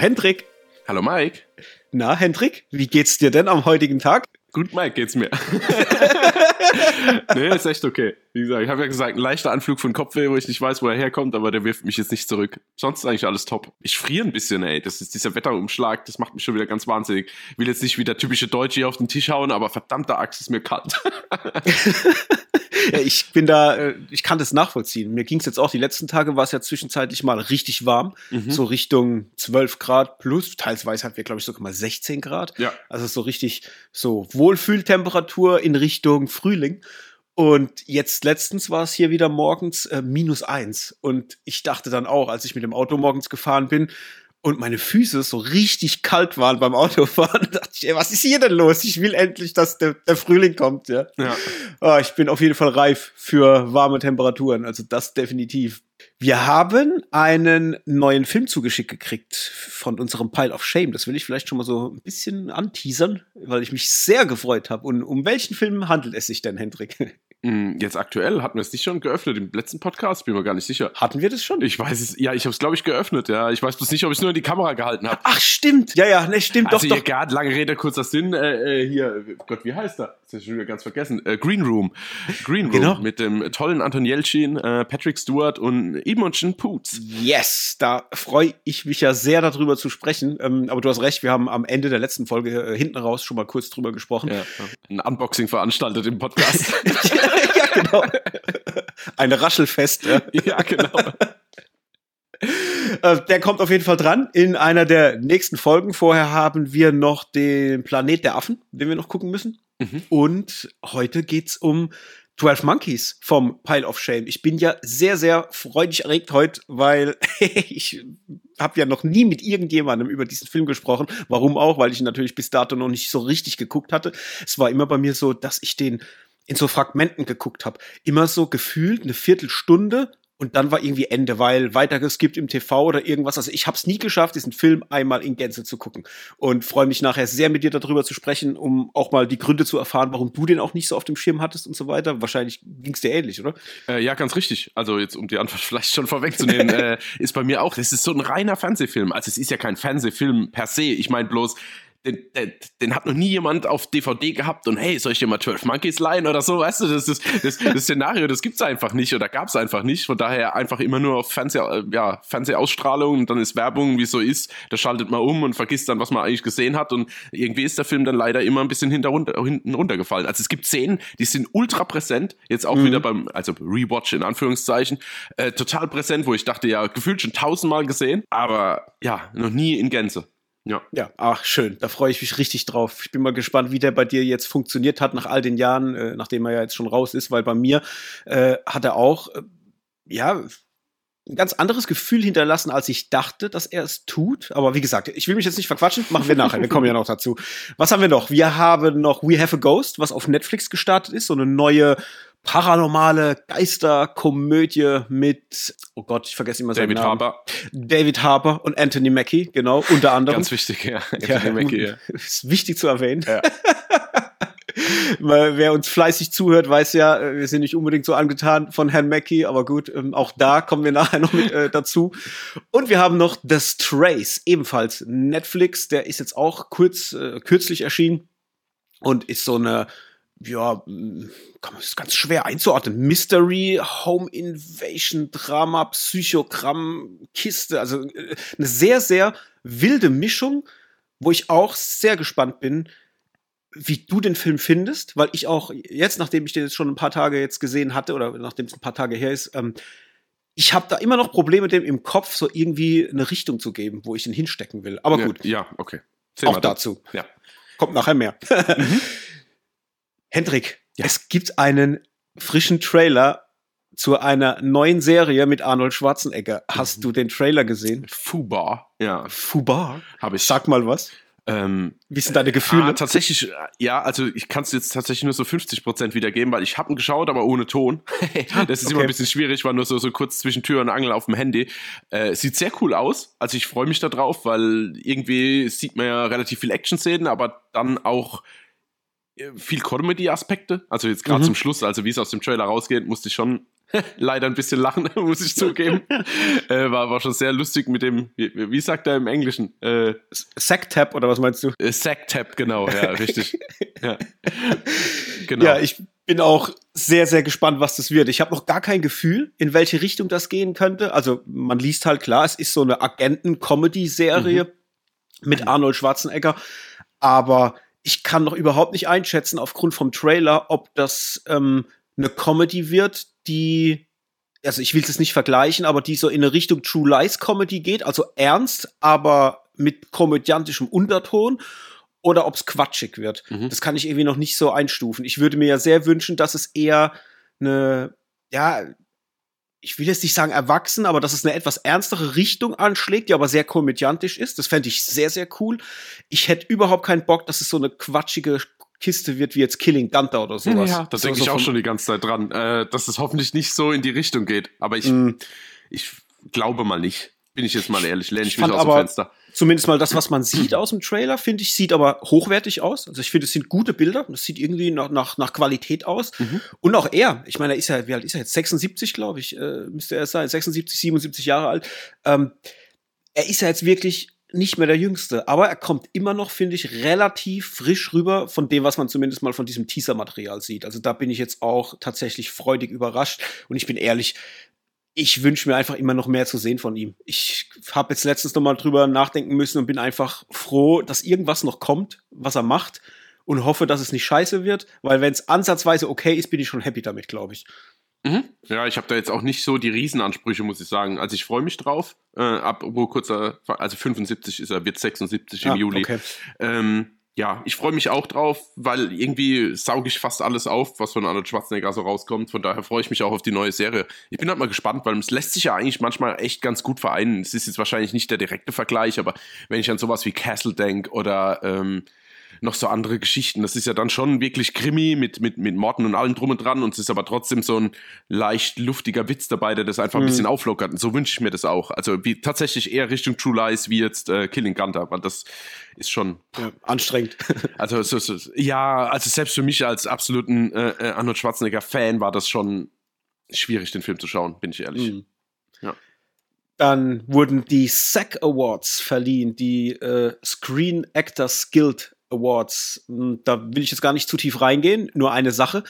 Hendrik. Hallo Mike. Na, Hendrik, wie geht's dir denn am heutigen Tag? Gut, Mike, geht's mir. nee, ist echt okay. Wie gesagt, ich habe ja gesagt, ein leichter Anflug von Kopfweh, wo ich nicht weiß, wo er herkommt, aber der wirft mich jetzt nicht zurück. Sonst ist eigentlich alles top. Ich friere ein bisschen, ey. Das ist dieser Wetterumschlag, das macht mich schon wieder ganz wahnsinnig. Will jetzt nicht wie der typische Deutsche hier auf den Tisch hauen, aber verdammter Axt ist mir kalt. ja, ich bin da, äh, ich kann das nachvollziehen. Mir ging's jetzt auch, die letzten Tage war es ja zwischenzeitlich mal richtig warm, mhm. so Richtung 12 Grad plus, teilweise hatten wir, glaube ich, sogar mal 16 Grad. Ja. Also so richtig so Wohlfühltemperatur in Richtung Frühling. Und jetzt letztens war es hier wieder morgens äh, minus eins. Und ich dachte dann auch, als ich mit dem Auto morgens gefahren bin, und meine Füße so richtig kalt waren beim Autofahren, dachte ich, ey, was ist hier denn los? Ich will endlich, dass der, der Frühling kommt, ja. ja. Oh, ich bin auf jeden Fall reif für warme Temperaturen, also das definitiv. Wir haben einen neuen Film zugeschickt gekriegt von unserem Pile of Shame. Das will ich vielleicht schon mal so ein bisschen anteasern, weil ich mich sehr gefreut habe. Und um welchen Film handelt es sich denn, Hendrik? Hm, jetzt aktuell hatten wir es nicht schon geöffnet im letzten Podcast, bin mir gar nicht sicher. Hatten wir das schon? Ich weiß es, ja, ich habe es glaube ich geöffnet, ja. Ich weiß bloß nicht, ob ich es nur in die Kamera gehalten habe. Ach stimmt, ja, ja, ne, stimmt also doch, doch. Gerade lange Rede kurzer Sinn. Äh, äh, hier, Gott, wie heißt er? Das ist schon wieder ganz vergessen. Äh, Green Room, Green Room genau. mit dem tollen Anton Jelchin, äh, Patrick Stewart und Imogen Poots. Yes, da freue ich mich ja sehr darüber zu sprechen. Ähm, aber du hast recht, wir haben am Ende der letzten Folge äh, hinten raus schon mal kurz drüber gesprochen. Ja, ein Unboxing veranstaltet im Podcast. ja, genau. Ein Raschelfest. Ja, genau. Äh, der kommt auf jeden Fall dran in einer der nächsten Folgen. Vorher haben wir noch den Planet der Affen, den wir noch gucken müssen. Mhm. Und heute geht's um 12 Monkeys vom Pile of Shame. Ich bin ja sehr, sehr freudig erregt heute, weil ich habe ja noch nie mit irgendjemandem über diesen Film gesprochen. Warum auch? Weil ich ihn natürlich bis dato noch nicht so richtig geguckt hatte. Es war immer bei mir so, dass ich den in so Fragmenten geguckt habe. Immer so gefühlt eine Viertelstunde und dann war irgendwie Ende, weil weitergeskippt im TV oder irgendwas. Also ich habe es nie geschafft, diesen Film einmal in Gänze zu gucken und freue mich nachher sehr mit dir darüber zu sprechen, um auch mal die Gründe zu erfahren, warum du den auch nicht so auf dem Schirm hattest und so weiter. Wahrscheinlich ging es dir ähnlich, oder? Äh, ja, ganz richtig. Also jetzt um die Antwort vielleicht schon vorwegzunehmen, äh, ist bei mir auch. Das ist so ein reiner Fernsehfilm. Also es ist ja kein Fernsehfilm per se. Ich meine bloß den, den, den, hat noch nie jemand auf DVD gehabt und hey, soll ich dir mal 12 Monkeys leihen oder so, weißt du, das, ist, das, das Szenario, das gibt's einfach nicht oder gab's einfach nicht, von daher einfach immer nur auf Fernseh, ja, Fernsehausstrahlung und dann ist Werbung, wie so ist, da schaltet man um und vergisst dann, was man eigentlich gesehen hat und irgendwie ist der Film dann leider immer ein bisschen hinter, hinten runtergefallen. Also es gibt Szenen, die sind ultra präsent, jetzt auch mhm. wieder beim, also Rewatch in Anführungszeichen, äh, total präsent, wo ich dachte, ja, gefühlt schon tausendmal gesehen, aber ja, noch nie in Gänze. Ja. Ja, ach schön, da freue ich mich richtig drauf. Ich bin mal gespannt, wie der bei dir jetzt funktioniert hat nach all den Jahren, äh, nachdem er ja jetzt schon raus ist, weil bei mir äh, hat er auch, äh, ja, ein ganz anderes Gefühl hinterlassen, als ich dachte, dass er es tut. Aber wie gesagt, ich will mich jetzt nicht verquatschen, machen wir nachher. Wir kommen ja noch dazu. Was haben wir noch? Wir haben noch We Have a Ghost, was auf Netflix gestartet ist, so eine neue paranormale Geisterkomödie mit, oh Gott, ich vergesse immer seinen David Namen. Harbour. David Harbour und Anthony Mackie, genau, unter anderem. Ganz wichtig, ja. Anthony ja, Mackie, ja. Ist wichtig zu erwähnen. Ja. Wer uns fleißig zuhört, weiß ja, wir sind nicht unbedingt so angetan von Herrn Mackie, aber gut, ähm, auch da kommen wir nachher noch mit äh, dazu. Und wir haben noch The Strays, ebenfalls Netflix, der ist jetzt auch kurz, äh, kürzlich erschienen und ist so eine ja, kann man das ganz schwer einzuordnen. Mystery, Home Invasion, Drama, Psychogramm, Kiste. Also äh, eine sehr, sehr wilde Mischung, wo ich auch sehr gespannt bin, wie du den Film findest, weil ich auch jetzt, nachdem ich den jetzt schon ein paar Tage jetzt gesehen hatte oder nachdem es ein paar Tage her ist, ähm, ich habe da immer noch Probleme, dem im Kopf so irgendwie eine Richtung zu geben, wo ich ihn hinstecken will. Aber gut. Ja, okay. Zähl auch dazu. Ja. Kommt nachher mehr. mhm. Hendrik, ja. es gibt einen frischen Trailer zu einer neuen Serie mit Arnold Schwarzenegger. Hast mhm. du den Trailer gesehen? Fubar, ja. Fubar? Habe ich. Sag mal was. Ähm, Wie sind deine Gefühle? Ah, tatsächlich, ja, also ich kann es jetzt tatsächlich nur so 50 Prozent wiedergeben, weil ich habe ihn geschaut, aber ohne Ton. das ist okay. immer ein bisschen schwierig, war nur so, so kurz zwischen Tür und Angel auf dem Handy. Äh, sieht sehr cool aus, also ich freue mich da drauf, weil irgendwie sieht man ja relativ viel Action-Szenen, aber dann auch viel Comedy-Aspekte. Also jetzt gerade mhm. zum Schluss, also wie es aus dem Trailer rausgeht, musste ich schon leider ein bisschen lachen, muss ich zugeben. äh, war, war schon sehr lustig mit dem, wie, wie sagt er im Englischen? Äh, Sacktap oder was meinst du? Äh, Sacktap, genau, ja, richtig. ja. Genau. ja, ich bin auch sehr, sehr gespannt, was das wird. Ich habe noch gar kein Gefühl, in welche Richtung das gehen könnte. Also man liest halt klar, es ist so eine Agenten-Comedy-Serie mhm. mit Arnold Schwarzenegger, aber ich kann noch überhaupt nicht einschätzen aufgrund vom Trailer, ob das ähm, eine Comedy wird, die, also ich will es nicht vergleichen, aber die so in eine Richtung True Lies Comedy geht, also ernst, aber mit komödiantischem Unterton oder ob es quatschig wird. Mhm. Das kann ich irgendwie noch nicht so einstufen. Ich würde mir ja sehr wünschen, dass es eher eine, ja, ich will jetzt nicht sagen erwachsen, aber dass es eine etwas ernstere Richtung anschlägt, die aber sehr komödiantisch ist. Das fände ich sehr, sehr cool. Ich hätte überhaupt keinen Bock, dass es so eine quatschige Kiste wird wie jetzt Killing Gunther oder sowas. Ja, da denke ich auch schon die ganze Zeit dran, äh, dass es hoffentlich nicht so in die Richtung geht. Aber ich, mm. ich glaube mal nicht. Bin ich jetzt mal ehrlich, lehne ich, ich mich aus dem Fenster. Zumindest mal das, was man sieht aus dem Trailer, finde ich, sieht aber hochwertig aus. Also ich finde, es sind gute Bilder. Das sieht irgendwie nach, nach, nach Qualität aus. Mhm. Und auch er, ich meine, er ist ja, wie alt ist er jetzt? 76, glaube ich, äh, müsste er sein. 76, 77 Jahre alt. Ähm, er ist ja jetzt wirklich nicht mehr der Jüngste, aber er kommt immer noch, finde ich, relativ frisch rüber von dem, was man zumindest mal von diesem Teaser-Material sieht. Also da bin ich jetzt auch tatsächlich freudig überrascht und ich bin ehrlich, ich wünsche mir einfach immer noch mehr zu sehen von ihm. Ich habe jetzt letztens noch mal drüber nachdenken müssen und bin einfach froh, dass irgendwas noch kommt, was er macht und hoffe, dass es nicht scheiße wird, weil wenn es ansatzweise okay ist, bin ich schon happy damit, glaube ich. Mhm. Ja, ich habe da jetzt auch nicht so die Riesenansprüche, muss ich sagen. Also ich freue mich drauf. Äh, ab wo kurzer, also 75 ist er, wird 76 im ah, Juli. Okay. Ähm, ja, ich freue mich auch drauf, weil irgendwie sauge ich fast alles auf, was von Arnold Schwarzenegger so rauskommt. Von daher freue ich mich auch auf die neue Serie. Ich bin halt mal gespannt, weil es lässt sich ja eigentlich manchmal echt ganz gut vereinen. Es ist jetzt wahrscheinlich nicht der direkte Vergleich, aber wenn ich an sowas wie Castle denke oder ähm, noch so andere Geschichten. Das ist ja dann schon wirklich Krimi mit, mit, mit Morden und allem drum und dran und es ist aber trotzdem so ein leicht luftiger Witz dabei, der das einfach ein mhm. bisschen auflockert. Und so wünsche ich mir das auch. Also wie tatsächlich eher Richtung True Lies wie jetzt äh, Killing Gunther, weil das ist schon ja, anstrengend. Also so, so, ja, also selbst für mich als absoluten äh, äh, Arnold Schwarzenegger Fan war das schon schwierig, den Film zu schauen, bin ich ehrlich. Mhm. Ja. Dann wurden die SAG Awards verliehen, die äh, Screen Actors Guild Awards. Hm, da will ich jetzt gar nicht zu tief reingehen. Nur eine Sache.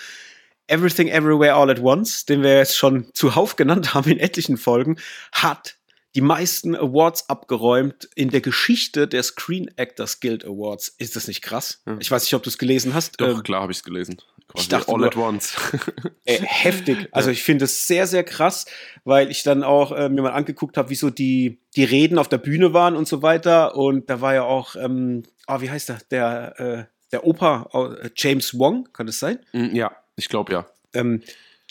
Everything Everywhere All at Once, den wir jetzt schon zuhauf genannt haben in etlichen Folgen, hat die meisten Awards abgeräumt in der Geschichte der Screen Actors Guild Awards. Ist das nicht krass? Ja. Ich weiß nicht, ob du es gelesen hast. Doch, ähm, klar habe ich es gelesen. Ich dachte All at Once. äh, heftig. Also ich finde es sehr, sehr krass, weil ich dann auch äh, mir mal angeguckt habe, wie so die, die Reden auf der Bühne waren und so weiter. Und da war ja auch, ähm, oh, wie heißt der? Der, äh, der Opa, äh, James Wong, kann das sein? Mm, ja, ich glaube ja. Ähm,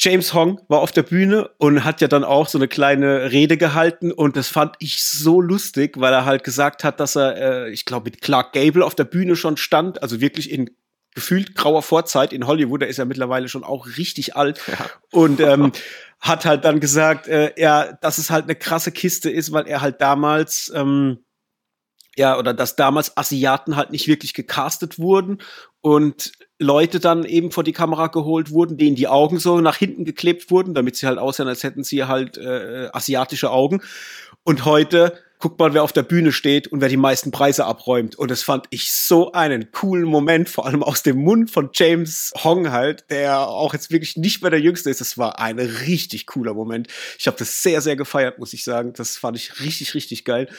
James Hong war auf der Bühne und hat ja dann auch so eine kleine Rede gehalten und das fand ich so lustig, weil er halt gesagt hat, dass er, äh, ich glaube, mit Clark Gable auf der Bühne schon stand, also wirklich in gefühlt grauer Vorzeit in Hollywood, da ist er mittlerweile schon auch richtig alt ja. und ähm, hat halt dann gesagt, äh, ja, dass es halt eine krasse Kiste ist, weil er halt damals ähm, ja, oder dass damals Asiaten halt nicht wirklich gecastet wurden und Leute dann eben vor die Kamera geholt wurden, denen die Augen so nach hinten geklebt wurden, damit sie halt aussehen, als hätten sie halt äh, asiatische Augen. Und heute guck mal, wer auf der Bühne steht und wer die meisten Preise abräumt. Und das fand ich so einen coolen Moment, vor allem aus dem Mund von James Hong halt, der auch jetzt wirklich nicht mehr der Jüngste ist. Das war ein richtig cooler Moment. Ich habe das sehr, sehr gefeiert, muss ich sagen. Das fand ich richtig, richtig geil.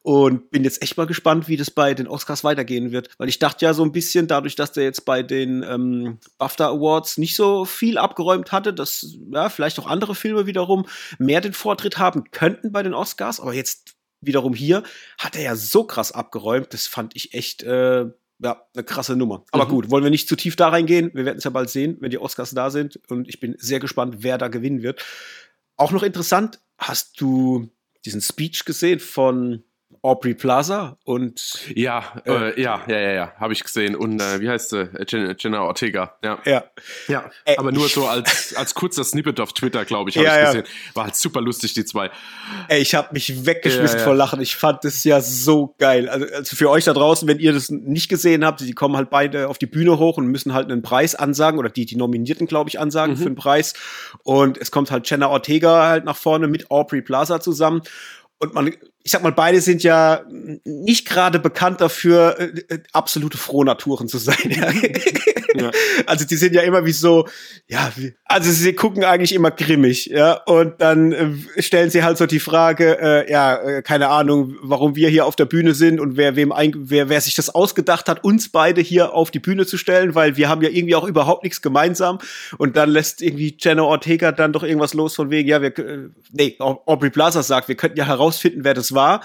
Und bin jetzt echt mal gespannt, wie das bei den Oscars weitergehen wird. Weil ich dachte ja so ein bisschen, dadurch, dass der jetzt bei den ähm, BAFTA Awards nicht so viel abgeräumt hatte, dass ja, vielleicht auch andere Filme wiederum mehr den Vortritt haben könnten bei den Oscars. Aber jetzt wiederum hier hat er ja so krass abgeräumt. Das fand ich echt, äh, ja, eine krasse Nummer. Aber mhm. gut, wollen wir nicht zu tief da reingehen. Wir werden es ja bald sehen, wenn die Oscars da sind. Und ich bin sehr gespannt, wer da gewinnen wird. Auch noch interessant, hast du diesen Speech gesehen von, Aubrey Plaza und ja, äh, äh, ja, ja, ja, ja, habe ich gesehen und äh, wie heißt sie? Jenna, Jenna Ortega. Ja, ja, ja. Äh, aber nur so als als kurzer Snippet auf Twitter, glaube ich, habe ja, ich gesehen. War halt super lustig die zwei. Ey, ich habe mich weggeschmissen vor Lachen. Ich fand das ja so geil. Also, also für euch da draußen, wenn ihr das nicht gesehen habt, die kommen halt beide auf die Bühne hoch und müssen halt einen Preis ansagen oder die die Nominierten, glaube ich, ansagen mhm. für einen Preis und es kommt halt Jenna Ortega halt nach vorne mit Aubrey Plaza zusammen und man, ich sag mal, beide sind ja nicht gerade bekannt dafür, äh, äh absolute Frohnaturen zu sein. Ja. Ja. Also die sind ja immer wie so, ja, also sie gucken eigentlich immer grimmig, ja. Und dann äh, stellen sie halt so die Frage, äh, ja, äh, keine Ahnung, warum wir hier auf der Bühne sind und wer wem ein, wer, wer sich das ausgedacht hat, uns beide hier auf die Bühne zu stellen, weil wir haben ja irgendwie auch überhaupt nichts gemeinsam. Und dann lässt irgendwie Jenna Ortega dann doch irgendwas los von wegen, ja, wir, äh, nee, Aubrey Plaza sagt, wir könnten ja herausfinden, wer das war.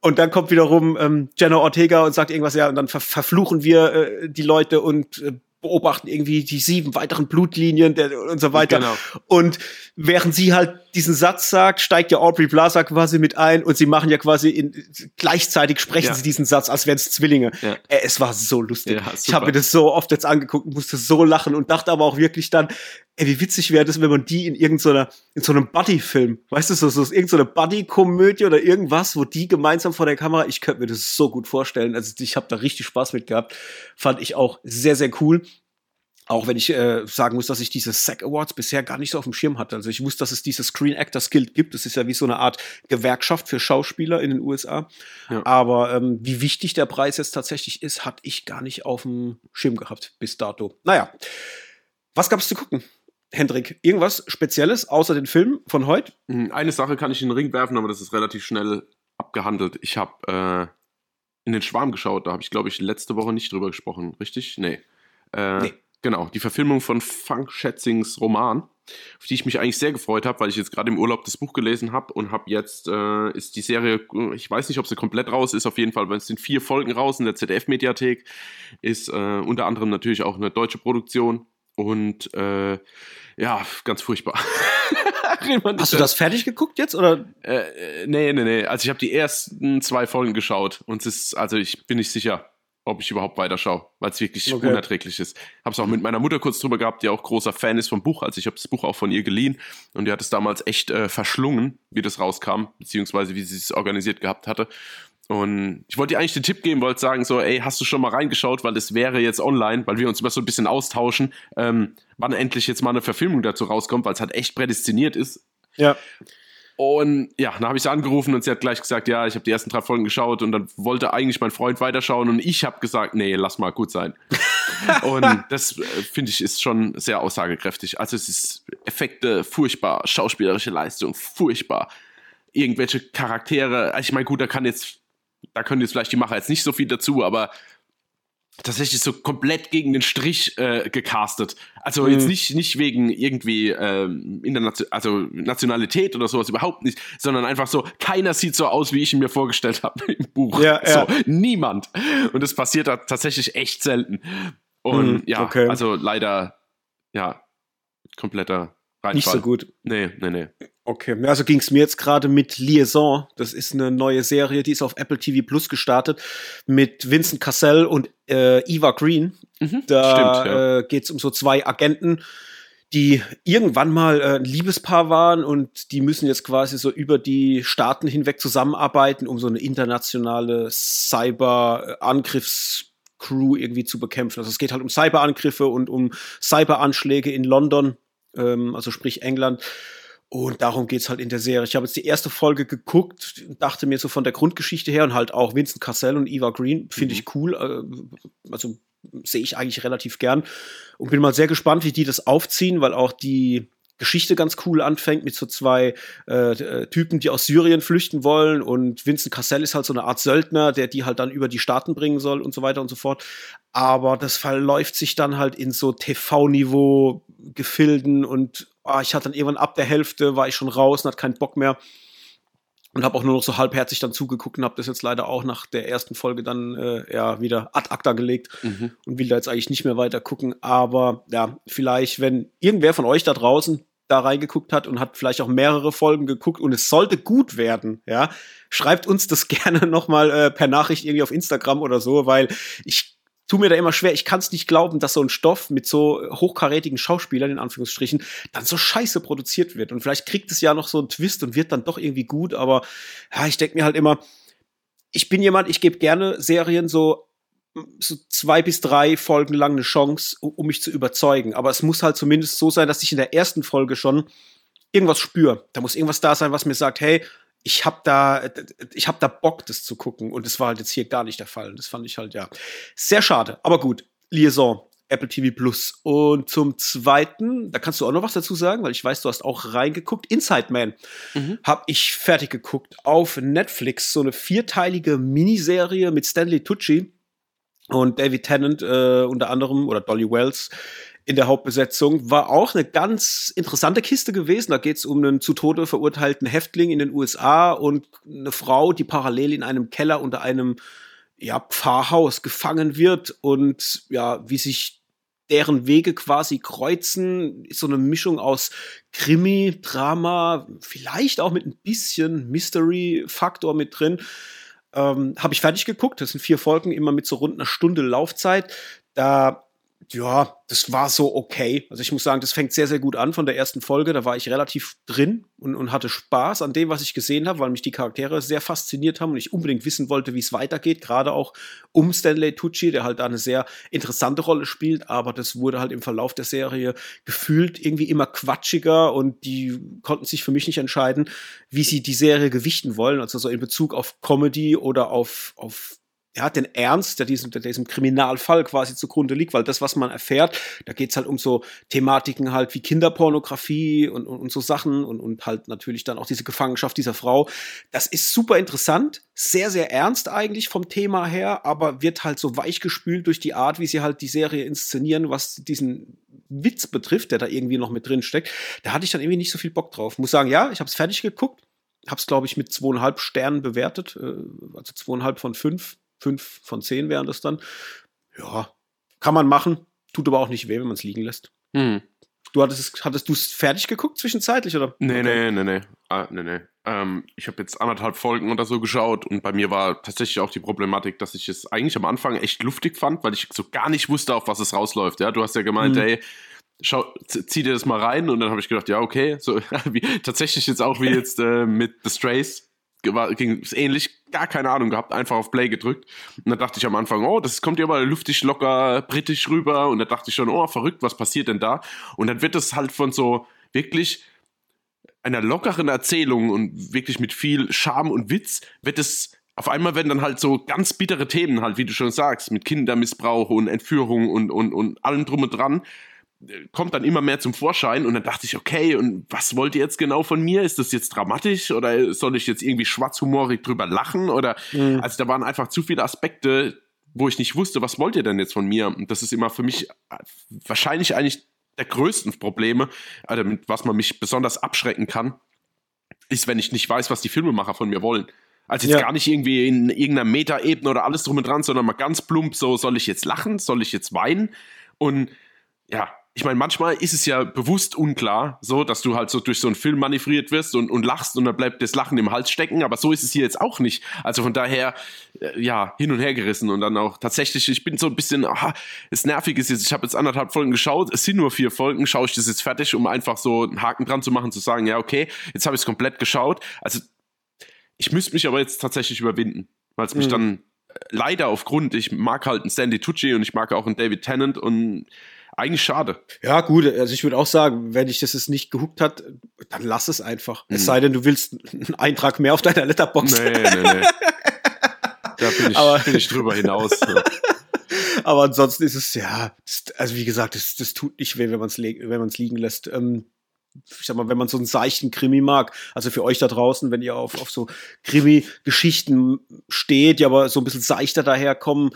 Und dann kommt wiederum ähm, Jenna Ortega und sagt irgendwas, ja, und dann ver verfluchen wir äh, die Leute und äh, beobachten irgendwie die sieben weiteren Blutlinien der, und so weiter. Genau. Und während sie halt diesen Satz sagt, steigt ja Aubrey Plaza quasi mit ein und sie machen ja quasi in, gleichzeitig sprechen ja. sie diesen Satz, als wären es Zwillinge. Ja. Äh, es war so lustig. Ja, ich habe mir das so oft jetzt angeguckt, musste so lachen und dachte aber auch wirklich dann, ey, wie witzig wäre das, wenn man die in irgendeiner, in so einem Buddy-Film, weißt du, so, so irgendeine Buddy-Komödie oder irgendwas, wo die gemeinsam vor der Kamera, ich könnte mir das so gut vorstellen. Also ich habe da richtig Spaß mit gehabt. Fand ich auch sehr, sehr cool. Auch wenn ich äh, sagen muss, dass ich diese SAG Awards bisher gar nicht so auf dem Schirm hatte. Also ich wusste, dass es diese Screen Actors Guild gibt. Das ist ja wie so eine Art Gewerkschaft für Schauspieler in den USA. Ja. Aber ähm, wie wichtig der Preis jetzt tatsächlich ist, hatte ich gar nicht auf dem Schirm gehabt bis dato. Naja, was gab es zu gucken? Hendrik, irgendwas Spezielles außer den Film von heute? Hm, eine Sache kann ich in den Ring werfen, aber das ist relativ schnell abgehandelt. Ich habe äh, in den Schwarm geschaut, da habe ich, glaube ich, letzte Woche nicht drüber gesprochen, richtig? Nee. Äh, nee. Genau, die Verfilmung von Funk Schätzings Roman, auf die ich mich eigentlich sehr gefreut habe, weil ich jetzt gerade im Urlaub das Buch gelesen habe und habe jetzt, äh, ist die Serie, ich weiß nicht, ob sie komplett raus ist, auf jeden Fall, weil es sind vier Folgen raus in der ZDF-Mediathek, ist äh, unter anderem natürlich auch eine deutsche Produktion und äh, ja, ganz furchtbar. Hast du das fertig geguckt jetzt oder? Äh, nee, nee, nee. Also ich habe die ersten zwei Folgen geschaut und es ist, also ich bin nicht sicher, ob ich überhaupt weiterschaue, weil es wirklich okay. unerträglich ist. Habe es auch mit meiner Mutter kurz drüber gehabt, die auch großer Fan ist vom Buch. Also ich habe das Buch auch von ihr geliehen und die hat es damals echt äh, verschlungen, wie das rauskam, beziehungsweise wie sie es organisiert gehabt hatte. Und ich wollte dir eigentlich den Tipp geben, wollte sagen so, ey, hast du schon mal reingeschaut, weil es wäre jetzt online, weil wir uns immer so ein bisschen austauschen, ähm, wann endlich jetzt mal eine Verfilmung dazu rauskommt, weil es halt echt prädestiniert ist. Ja. Und ja, dann habe ich sie angerufen und sie hat gleich gesagt, ja, ich habe die ersten drei Folgen geschaut und dann wollte eigentlich mein Freund weiterschauen und ich habe gesagt, nee, lass mal gut sein. und das äh, finde ich ist schon sehr aussagekräftig. Also es ist Effekte furchtbar, schauspielerische Leistung furchtbar, irgendwelche Charaktere. Also ich meine, gut, da kann jetzt, da können jetzt vielleicht die Macher jetzt nicht so viel dazu, aber tatsächlich so komplett gegen den Strich äh, gecastet. Also mhm. jetzt nicht, nicht wegen irgendwie ähm, Internation also Nationalität oder sowas überhaupt nicht, sondern einfach so, keiner sieht so aus, wie ich ihn mir vorgestellt habe im Buch. Ja, ja. So, niemand. Und das passiert da tatsächlich echt selten. Und mhm, ja, okay. also leider, ja, kompletter Reinfall. Nicht so gut. Nee, nee, nee. Okay, also ging es mir jetzt gerade mit Liaison. Das ist eine neue Serie, die ist auf Apple TV Plus gestartet mit Vincent Cassell und äh, Eva Green. Mhm, da stimmt, ja. äh, geht es um so zwei Agenten, die irgendwann mal äh, ein Liebespaar waren und die müssen jetzt quasi so über die Staaten hinweg zusammenarbeiten, um so eine internationale Cyber-Angriffscrew irgendwie zu bekämpfen. Also es geht halt um Cyberangriffe und um Cyberanschläge in London, ähm, also sprich England. Und darum geht's halt in der Serie. Ich habe jetzt die erste Folge geguckt, dachte mir so von der Grundgeschichte her und halt auch Vincent Cassell und Eva Green finde mhm. ich cool. Äh, also sehe ich eigentlich relativ gern und bin mal sehr gespannt, wie die das aufziehen, weil auch die Geschichte ganz cool anfängt mit so zwei äh, äh, Typen, die aus Syrien flüchten wollen und Vincent Cassell ist halt so eine Art Söldner, der die halt dann über die Staaten bringen soll und so weiter und so fort. Aber das verläuft sich dann halt in so TV-Niveau Gefilden und oh, ich hatte dann irgendwann ab der Hälfte, war ich schon raus und hatte keinen Bock mehr. Und habe auch nur noch so halbherzig dann zugeguckt und habe das jetzt leider auch nach der ersten Folge dann äh, ja wieder ad acta gelegt mhm. und will da jetzt eigentlich nicht mehr weiter gucken. Aber ja, vielleicht, wenn irgendwer von euch da draußen da reingeguckt hat und hat vielleicht auch mehrere Folgen geguckt und es sollte gut werden, ja, schreibt uns das gerne nochmal äh, per Nachricht irgendwie auf Instagram oder so, weil ich tu mir da immer schwer. Ich kann es nicht glauben, dass so ein Stoff mit so hochkarätigen Schauspielern, in Anführungsstrichen, dann so scheiße produziert wird. Und vielleicht kriegt es ja noch so einen Twist und wird dann doch irgendwie gut, aber ja, ich denke mir halt immer, ich bin jemand, ich gebe gerne Serien so so zwei bis drei Folgen lang eine Chance, um mich zu überzeugen. Aber es muss halt zumindest so sein, dass ich in der ersten Folge schon irgendwas spüre. Da muss irgendwas da sein, was mir sagt, hey, ich hab da, ich hab da Bock, das zu gucken. Und das war halt jetzt hier gar nicht der Fall. Das fand ich halt, ja, sehr schade. Aber gut, Liaison, Apple TV Plus. Und zum Zweiten, da kannst du auch noch was dazu sagen, weil ich weiß, du hast auch reingeguckt. Inside Man mhm. habe ich fertig geguckt auf Netflix. So eine vierteilige Miniserie mit Stanley Tucci und David Tennant äh, unter anderem oder Dolly Wells in der Hauptbesetzung. War auch eine ganz interessante Kiste gewesen. Da geht es um einen zu Tode verurteilten Häftling in den USA und eine Frau, die parallel in einem Keller unter einem ja, Pfarrhaus gefangen wird und ja, wie sich deren Wege quasi kreuzen, ist so eine Mischung aus Krimi, Drama, vielleicht auch mit ein bisschen Mystery-Faktor mit drin. Ähm, Habe ich fertig geguckt. Das sind vier Folgen, immer mit so rund einer Stunde Laufzeit. Da ja, das war so okay. Also ich muss sagen, das fängt sehr, sehr gut an von der ersten Folge. Da war ich relativ drin und, und hatte Spaß an dem, was ich gesehen habe, weil mich die Charaktere sehr fasziniert haben und ich unbedingt wissen wollte, wie es weitergeht. Gerade auch um Stanley Tucci, der halt da eine sehr interessante Rolle spielt. Aber das wurde halt im Verlauf der Serie gefühlt irgendwie immer quatschiger und die konnten sich für mich nicht entscheiden, wie sie die Serie gewichten wollen. Also so in Bezug auf Comedy oder auf, auf ja, den Ernst, der diesem, der diesem Kriminalfall quasi zugrunde liegt, weil das, was man erfährt, da geht's halt um so Thematiken halt wie Kinderpornografie und, und, und so Sachen und, und halt natürlich dann auch diese Gefangenschaft dieser Frau. Das ist super interessant, sehr, sehr ernst eigentlich vom Thema her, aber wird halt so weichgespült durch die Art, wie sie halt die Serie inszenieren, was diesen Witz betrifft, der da irgendwie noch mit drin steckt. Da hatte ich dann irgendwie nicht so viel Bock drauf. Muss sagen, ja, ich habe es fertig geguckt, habe es, glaube ich, mit zweieinhalb Sternen bewertet, äh, also zweieinhalb von fünf fünf von zehn wären das dann. Ja, kann man machen, tut aber auch nicht weh, wenn man es liegen lässt. Mhm. Du hattest, hattest du es fertig geguckt zwischenzeitlich, oder? Nee, okay. nee, nee, nee. Ah, nee, nee. Ähm, ich habe jetzt anderthalb Folgen oder so geschaut und bei mir war tatsächlich auch die Problematik, dass ich es eigentlich am Anfang echt luftig fand, weil ich so gar nicht wusste, auf was es rausläuft. Ja, du hast ja gemeint, mhm. ey, schau, zieh dir das mal rein und dann habe ich gedacht, ja, okay, so wie, tatsächlich jetzt auch wie jetzt äh, mit The Strays ging es ähnlich, gar keine Ahnung gehabt, einfach auf Play gedrückt. Und da dachte ich am Anfang, oh, das kommt ja mal luftig locker britisch rüber. Und da dachte ich schon, oh, verrückt, was passiert denn da? Und dann wird es halt von so wirklich einer lockeren Erzählung und wirklich mit viel Charme und Witz, wird es auf einmal werden dann halt so ganz bittere Themen halt, wie du schon sagst, mit Kindermissbrauch und Entführung und, und, und allem drum und dran kommt dann immer mehr zum Vorschein und dann dachte ich, okay, und was wollt ihr jetzt genau von mir? Ist das jetzt dramatisch oder soll ich jetzt irgendwie schwarzhumorig drüber lachen? Oder mhm. also da waren einfach zu viele Aspekte, wo ich nicht wusste, was wollt ihr denn jetzt von mir? Und das ist immer für mich äh, wahrscheinlich eigentlich der größten Probleme, also mit was man mich besonders abschrecken kann, ist, wenn ich nicht weiß, was die Filmemacher von mir wollen. Also jetzt ja. gar nicht irgendwie in irgendeiner Metaebene oder alles drum und dran, sondern mal ganz plump so, soll ich jetzt lachen? Soll ich jetzt weinen? Und ja, ich meine, manchmal ist es ja bewusst unklar, so, dass du halt so durch so einen Film manövriert wirst und, und lachst und dann bleibt das Lachen im Hals stecken, aber so ist es hier jetzt auch nicht. Also von daher, äh, ja, hin und her gerissen und dann auch tatsächlich, ich bin so ein bisschen, aha, es nervig ist jetzt, ich habe jetzt anderthalb Folgen geschaut, es sind nur vier Folgen, schaue ich das jetzt fertig, um einfach so einen Haken dran zu machen, zu sagen, ja, okay, jetzt habe ich es komplett geschaut. Also ich müsste mich aber jetzt tatsächlich überwinden, weil es mich mhm. dann äh, leider aufgrund, ich mag halt einen Sandy Tucci und ich mag auch einen David Tennant und eigentlich schade. Ja, gut, also ich würde auch sagen, wenn dich das jetzt nicht gehuckt hat, dann lass es einfach. Mhm. Es sei denn, du willst einen Eintrag mehr auf deiner Letterbox. Nee, nee, nee. Da bin ich, aber, bin ich drüber hinaus. Ja. aber ansonsten ist es, ja, also wie gesagt, das, das tut nicht weh, wenn man es wenn man's liegen lässt. Ähm, ich sag mal, wenn man so einen seichten Krimi mag, also für euch da draußen, wenn ihr auf, auf so Krimi-Geschichten steht, die aber so ein bisschen seichter daherkommen,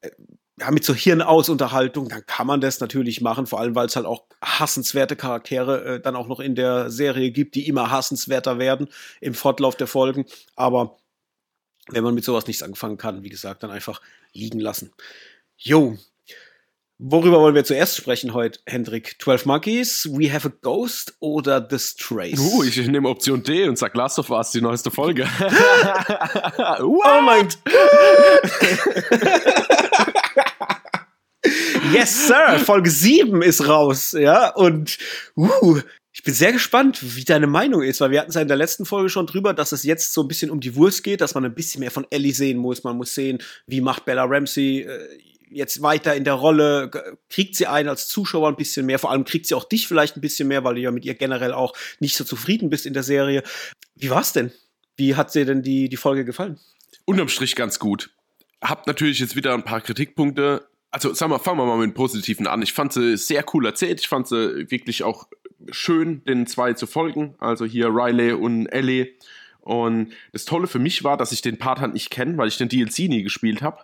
äh, ja, mit so Hirnausunterhaltung, dann kann man das natürlich machen, vor allem weil es halt auch hassenswerte Charaktere äh, dann auch noch in der Serie gibt, die immer hassenswerter werden im Fortlauf der Folgen. Aber wenn man mit sowas nichts anfangen kann, wie gesagt, dann einfach liegen lassen. Jo. Worüber wollen wir zuerst sprechen heute, Hendrik? 12 Monkeys, We Have a Ghost oder The Strays? Uh, ich nehme Option D und sag Last of Us, die neueste Folge. oh mein Yes, Sir! Folge 7 ist raus, ja, und uh, ich bin sehr gespannt, wie deine Meinung ist, weil wir hatten es ja in der letzten Folge schon drüber, dass es jetzt so ein bisschen um die Wurst geht, dass man ein bisschen mehr von Ellie sehen muss. Man muss sehen, wie macht Bella Ramsey äh, jetzt weiter in der Rolle, kriegt sie einen als Zuschauer ein bisschen mehr, vor allem kriegt sie auch dich vielleicht ein bisschen mehr, weil du ja mit ihr generell auch nicht so zufrieden bist in der Serie. Wie war's denn? Wie hat dir denn die, die Folge gefallen? Unterm Strich ganz gut. Hab natürlich jetzt wieder ein paar Kritikpunkte. Also, sagen wir, fangen wir mal mit dem Positiven an. Ich fand sie sehr cool erzählt. Ich fand sie wirklich auch schön, den zwei zu folgen. Also hier Riley und Ellie. Und das Tolle für mich war, dass ich den Part halt nicht kenne, weil ich den DLC nie gespielt habe.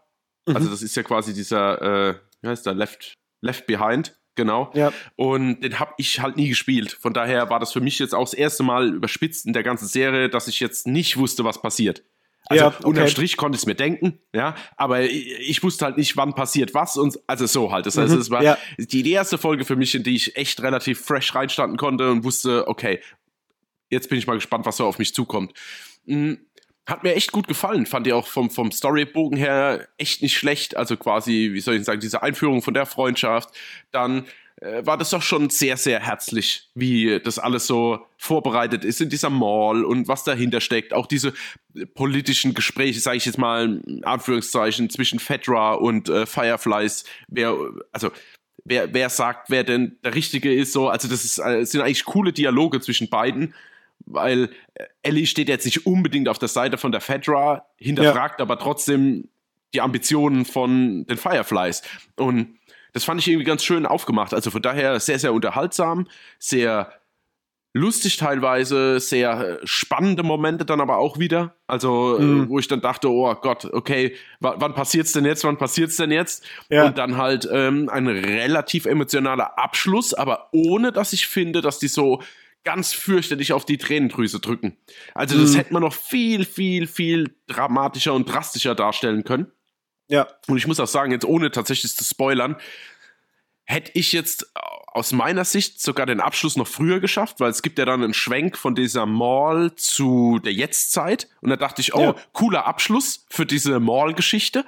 Also mhm. Also das ist ja quasi dieser, äh, wie heißt der, Left, Left Behind, genau. Ja. Und den habe ich halt nie gespielt. Von daher war das für mich jetzt auch das erste Mal überspitzt in der ganzen Serie, dass ich jetzt nicht wusste, was passiert. Also ja, okay. unterm Strich konnte ich es mir denken, ja, aber ich, ich, wusste halt nicht, wann passiert was und also so halt. Das heißt, mhm, es war ja. die, die erste Folge für mich, in die ich echt relativ fresh reinstanden konnte und wusste, okay, jetzt bin ich mal gespannt, was so auf mich zukommt. Mhm hat mir echt gut gefallen. Fand ich auch vom, vom Storybogen her echt nicht schlecht. Also quasi, wie soll ich sagen, diese Einführung von der Freundschaft. Dann war das doch schon sehr, sehr herzlich, wie das alles so vorbereitet ist in dieser Mall und was dahinter steckt. Auch diese politischen Gespräche, sage ich jetzt mal in Anführungszeichen, zwischen Fedra und äh, Fireflies. Wer, also wer, wer sagt, wer denn der Richtige ist, so. Also das ist, äh, sind eigentlich coole Dialoge zwischen beiden weil Ellie steht jetzt nicht unbedingt auf der Seite von der Fedra, hinterfragt ja. aber trotzdem die Ambitionen von den Fireflies. Und das fand ich irgendwie ganz schön aufgemacht. Also von daher sehr, sehr unterhaltsam, sehr lustig teilweise, sehr spannende Momente dann aber auch wieder. Also, mhm. wo ich dann dachte, oh Gott, okay, wann passiert's denn jetzt? Wann passiert's denn jetzt? Ja. Und dann halt ähm, ein relativ emotionaler Abschluss, aber ohne dass ich finde, dass die so ganz fürchterlich auf die Tränendrüse drücken. Also das mhm. hätte man noch viel, viel, viel dramatischer und drastischer darstellen können. Ja. Und ich muss auch sagen, jetzt ohne tatsächlich zu spoilern, hätte ich jetzt aus meiner Sicht sogar den Abschluss noch früher geschafft, weil es gibt ja dann einen Schwenk von dieser Mall zu der Jetztzeit. Und da dachte ich, oh, ja. cooler Abschluss für diese Mall-Geschichte.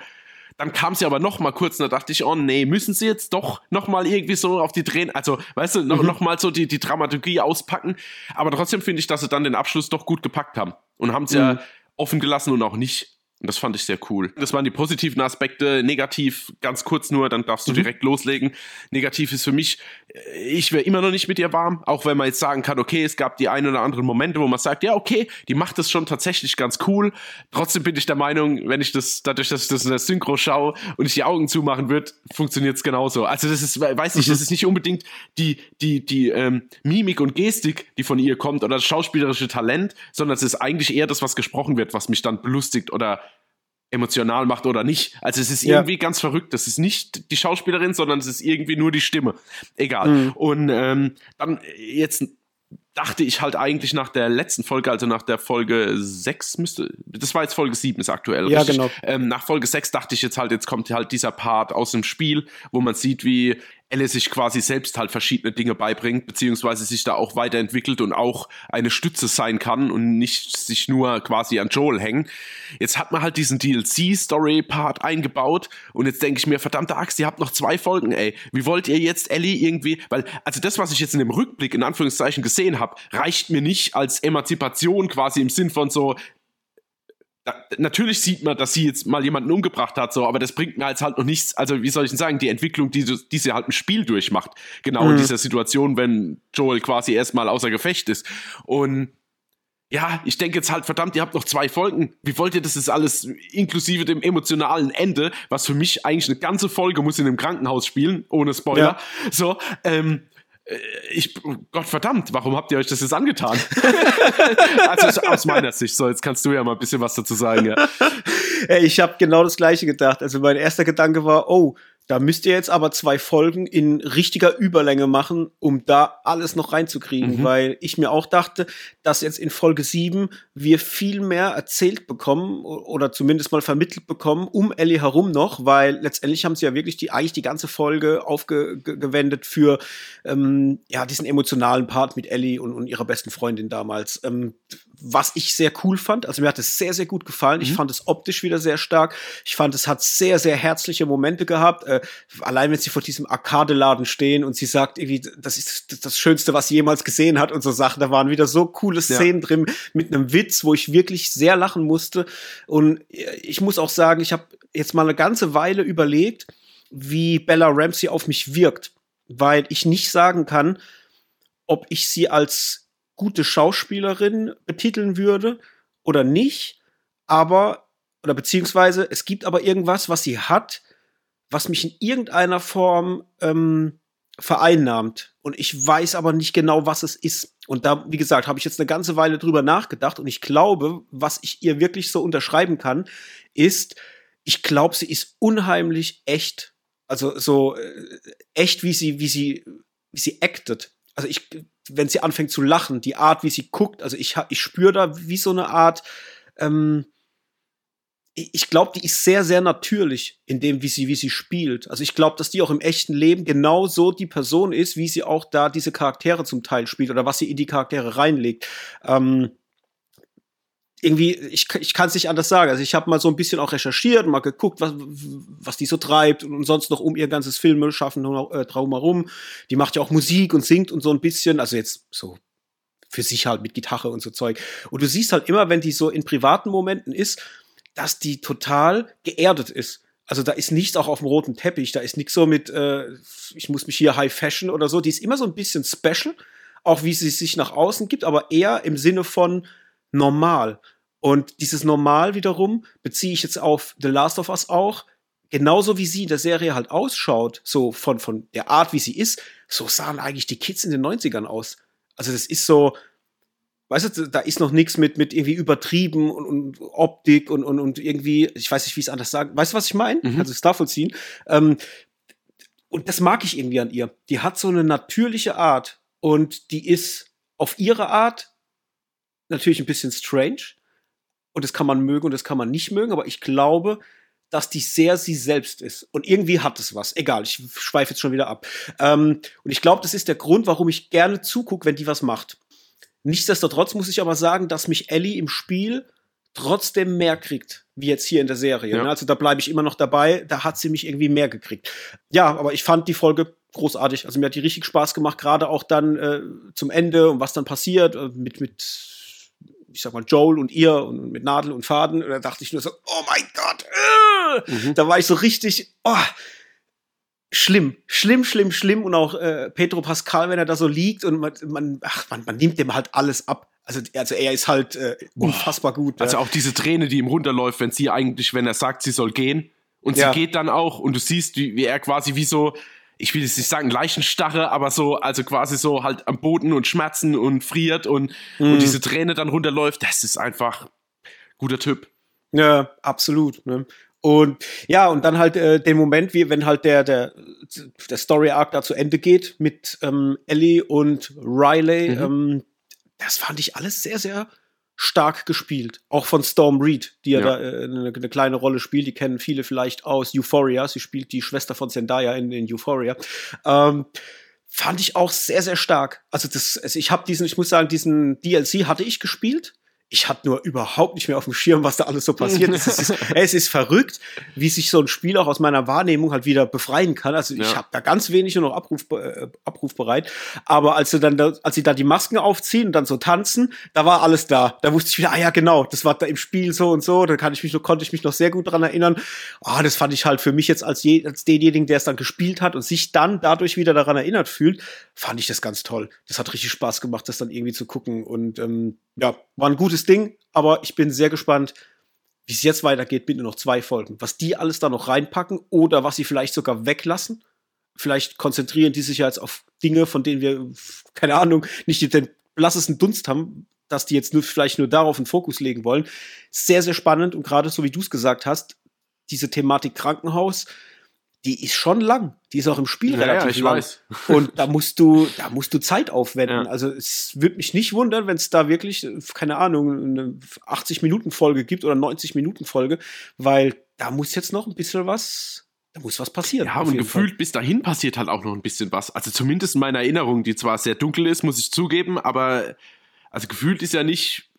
Dann kam sie aber noch mal kurz und da dachte ich, oh nee, müssen sie jetzt doch noch mal irgendwie so auf die Drehen, also weißt du, noch, mhm. noch mal so die, die Dramaturgie auspacken. Aber trotzdem finde ich, dass sie dann den Abschluss doch gut gepackt haben und haben es mhm. ja offen gelassen und auch nicht das fand ich sehr cool. Das waren die positiven Aspekte. Negativ, ganz kurz nur, dann darfst du mhm. direkt loslegen. Negativ ist für mich, äh, ich wäre immer noch nicht mit ihr warm, auch wenn man jetzt sagen kann, okay, es gab die ein oder anderen Momente, wo man sagt, ja, okay, die macht das schon tatsächlich ganz cool. Trotzdem bin ich der Meinung, wenn ich das, dadurch, dass ich das in der Synchro schaue und ich die Augen zumachen würde, funktioniert es genauso. Also das ist, weiß nicht, das mhm. ist nicht unbedingt die, die, die ähm, Mimik und Gestik, die von ihr kommt oder das schauspielerische Talent, sondern es ist eigentlich eher das, was gesprochen wird, was mich dann belustigt oder emotional macht oder nicht. Also es ist irgendwie ja. ganz verrückt. Das ist nicht die Schauspielerin, sondern es ist irgendwie nur die Stimme. Egal. Mhm. Und ähm, dann jetzt dachte ich halt eigentlich nach der letzten Folge, also nach der Folge 6 müsste, das war jetzt Folge 7 ist aktuell, ja, richtig? genau. Ähm, nach Folge 6 dachte ich jetzt halt, jetzt kommt halt dieser Part aus dem Spiel, wo man sieht, wie Elle sich quasi selbst halt verschiedene Dinge beibringt, beziehungsweise sich da auch weiterentwickelt und auch eine Stütze sein kann und nicht sich nur quasi an Joel hängen. Jetzt hat man halt diesen DLC-Story-Part eingebaut und jetzt denke ich mir, verdammte Axt, ihr habt noch zwei Folgen, ey. Wie wollt ihr jetzt Ellie irgendwie, weil, also das, was ich jetzt in dem Rückblick in Anführungszeichen gesehen habe, reicht mir nicht als Emanzipation quasi im Sinn von so, natürlich sieht man, dass sie jetzt mal jemanden umgebracht hat, so, aber das bringt mir jetzt halt noch nichts. Also, wie soll ich denn sagen, die Entwicklung, die, die sie halt im Spiel durchmacht. Genau mhm. in dieser Situation, wenn Joel quasi erstmal außer Gefecht ist. Und ja, ich denke jetzt halt, verdammt, ihr habt noch zwei Folgen. Wie wollt ihr das jetzt alles, inklusive dem emotionalen Ende, was für mich eigentlich eine ganze Folge muss in einem Krankenhaus spielen, ohne Spoiler. Ja. So, ähm, äh, ich, Gott verdammt, warum habt ihr euch das jetzt angetan? also aus meiner Sicht, so, jetzt kannst du ja mal ein bisschen was dazu sagen. Ja. Ich habe genau das gleiche gedacht. Also mein erster Gedanke war, oh, Da müsst ihr jetzt aber zwei Folgen in richtiger Überlänge machen, um da alles noch reinzukriegen, mhm. weil ich mir auch dachte, dass jetzt in Folge 7 wir viel mehr erzählt bekommen oder zumindest mal vermittelt bekommen um Ellie herum noch, weil letztendlich haben sie ja wirklich die eigentlich die ganze Folge aufgewendet für ähm, ja diesen emotionalen Part mit Ellie und, und ihrer besten Freundin damals. Ähm, was ich sehr cool fand. Also mir hat es sehr, sehr gut gefallen. Mhm. Ich fand es optisch wieder sehr stark. Ich fand, es hat sehr, sehr herzliche Momente gehabt. Äh, allein wenn sie vor diesem Arcade-Laden stehen und sie sagt irgendwie, das ist das Schönste, was sie jemals gesehen hat und so Sachen. Da waren wieder so coole Szenen ja. drin mit einem Witz, wo ich wirklich sehr lachen musste. Und ich muss auch sagen, ich habe jetzt mal eine ganze Weile überlegt, wie Bella Ramsey auf mich wirkt, weil ich nicht sagen kann, ob ich sie als gute Schauspielerin betiteln würde oder nicht, aber, oder beziehungsweise es gibt aber irgendwas, was sie hat, was mich in irgendeiner Form ähm, vereinnahmt. Und ich weiß aber nicht genau, was es ist. Und da, wie gesagt, habe ich jetzt eine ganze Weile drüber nachgedacht und ich glaube, was ich ihr wirklich so unterschreiben kann, ist, ich glaube, sie ist unheimlich echt. Also so äh, echt, wie sie, wie sie, wie sie actet. Also ich wenn sie anfängt zu lachen, die Art, wie sie guckt, also ich, ich spüre da wie so eine Art, ähm, ich glaube, die ist sehr, sehr natürlich in dem, wie sie, wie sie spielt. Also ich glaube, dass die auch im echten Leben genau so die Person ist, wie sie auch da diese Charaktere zum Teil spielt oder was sie in die Charaktere reinlegt. Ähm, irgendwie, ich, ich kann es nicht anders sagen. Also ich habe mal so ein bisschen auch recherchiert, mal geguckt, was, was die so treibt und, sonst noch um ihr ganzes Filme schaffen äh, drumherum. Die macht ja auch Musik und singt und so ein bisschen, also jetzt so für sich halt mit Gitarre und so Zeug. Und du siehst halt immer, wenn die so in privaten Momenten ist, dass die total geerdet ist. Also da ist nichts auch auf dem roten Teppich, da ist nichts so mit, äh, ich muss mich hier High Fashion oder so. Die ist immer so ein bisschen special, auch wie sie sich nach außen gibt, aber eher im Sinne von, normal. Und dieses Normal wiederum beziehe ich jetzt auf The Last of Us auch. Genauso wie sie in der Serie halt ausschaut, so von, von der Art, wie sie ist, so sahen eigentlich die Kids in den 90ern aus. Also das ist so, weißt du, da ist noch nichts mit, mit irgendwie übertrieben und, und Optik und, und, und irgendwie, ich weiß nicht, wie ich es anders sagen. Weißt du, was ich meine? Mhm. Kannst du es da vollziehen? Ähm, und das mag ich irgendwie an ihr. Die hat so eine natürliche Art und die ist auf ihre Art natürlich ein bisschen strange. Und das kann man mögen und das kann man nicht mögen, aber ich glaube, dass die sehr sie selbst ist. Und irgendwie hat es was. Egal, ich schweife jetzt schon wieder ab. Ähm, und ich glaube, das ist der Grund, warum ich gerne zugucke, wenn die was macht. Nichtsdestotrotz muss ich aber sagen, dass mich Ellie im Spiel trotzdem mehr kriegt, wie jetzt hier in der Serie. Ja. Also da bleibe ich immer noch dabei, da hat sie mich irgendwie mehr gekriegt. Ja, aber ich fand die Folge großartig. Also mir hat die richtig Spaß gemacht, gerade auch dann äh, zum Ende und was dann passiert äh, mit, mit ich sag mal, Joel und ihr und mit Nadel und Faden. Und da dachte ich nur so, oh mein Gott, äh! mhm. da war ich so richtig, oh, schlimm, schlimm, schlimm, schlimm. Und auch äh, Pedro Pascal, wenn er da so liegt und man, man, ach, man, man nimmt dem halt alles ab. Also, also er ist halt äh, unfassbar gut. Also auch diese Träne, die ihm runterläuft, wenn sie eigentlich, wenn er sagt, sie soll gehen. Und ja. sie geht dann auch und du siehst, wie, wie er quasi wie so, ich will jetzt nicht sagen Leichenstarre, aber so, also quasi so halt am Boden und schmerzen und friert und, mhm. und diese Träne dann runterläuft, das ist einfach guter Typ. Ja, absolut. Ne? Und ja, und dann halt äh, den Moment, wie wenn halt der, der, der Story Arc da zu Ende geht mit ähm, Ellie und Riley, mhm. ähm, das fand ich alles sehr, sehr stark gespielt. Auch von Storm Reed, die ja, ja. da äh, eine, eine, kleine Rolle spielt. Die kennen viele vielleicht aus Euphoria. Sie spielt die Schwester von Zendaya in, in Euphoria. Ähm, fand ich auch sehr, sehr stark. Also, das, also ich habe diesen, ich muss sagen, diesen DLC hatte ich gespielt ich hatte nur überhaupt nicht mehr auf dem Schirm, was da alles so passiert ist. Es ist, es ist verrückt, wie sich so ein Spiel auch aus meiner Wahrnehmung halt wieder befreien kann. Also ich ja. habe da ganz wenig nur noch Abruf, äh, abrufbereit. Aber als sie dann, da, als sie da die Masken aufziehen und dann so tanzen, da war alles da. Da wusste ich wieder, ah ja genau, das war da im Spiel so und so. Da kann ich mich noch, konnte ich mich noch sehr gut dran erinnern. Ah, das fand ich halt für mich jetzt als, je, als denjenigen, der es dann gespielt hat und sich dann dadurch wieder daran erinnert fühlt, fand ich das ganz toll. Das hat richtig Spaß gemacht, das dann irgendwie zu gucken und ähm, ja, war ein gutes Ding, aber ich bin sehr gespannt, wie es jetzt weitergeht mit nur noch zwei Folgen. Was die alles da noch reinpacken oder was sie vielleicht sogar weglassen. Vielleicht konzentrieren die sich jetzt auf Dinge, von denen wir, keine Ahnung, nicht den blassesten Dunst haben, dass die jetzt nur, vielleicht nur darauf einen Fokus legen wollen. Sehr, sehr spannend und gerade so wie du es gesagt hast, diese Thematik Krankenhaus, die ist schon lang. Die ist auch im Spiel Ja, relativ ja, ich lang. weiß. Und da musst du, da musst du Zeit aufwenden. Ja. Also es würde mich nicht wundern, wenn es da wirklich, keine Ahnung, eine 80-Minuten-Folge gibt oder 90-Minuten-Folge, weil da muss jetzt noch ein bisschen was, da muss was passieren. Ja, und gefühlt bis dahin passiert halt auch noch ein bisschen was. Also zumindest in meiner Erinnerung, die zwar sehr dunkel ist, muss ich zugeben, aber also gefühlt ist ja nicht,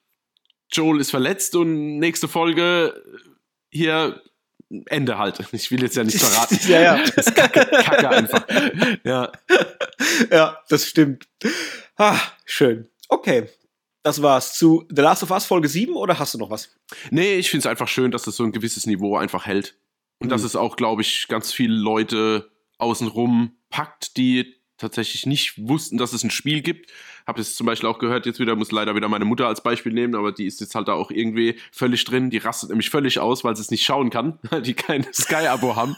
Joel ist verletzt und nächste Folge hier Ende halt. Ich will jetzt ja nicht verraten. ja, ja. Das ist kacke, kacke einfach. Ja. ja, das stimmt. Ah, schön. Okay. Das war's zu The Last of Us Folge 7 oder hast du noch was? Nee, ich finde es einfach schön, dass es so ein gewisses Niveau einfach hält. Und dass Mhm. es auch, glaube ich, ganz viele Leute außenrum packt, die tatsächlich nicht wussten, dass es ein Spiel gibt. Habe es zum Beispiel auch gehört, jetzt wieder, muss leider wieder meine Mutter als Beispiel nehmen, aber die ist jetzt halt da auch irgendwie völlig drin. Die rastet nämlich völlig aus, weil sie es nicht schauen kann, weil die kein Sky-Abo haben.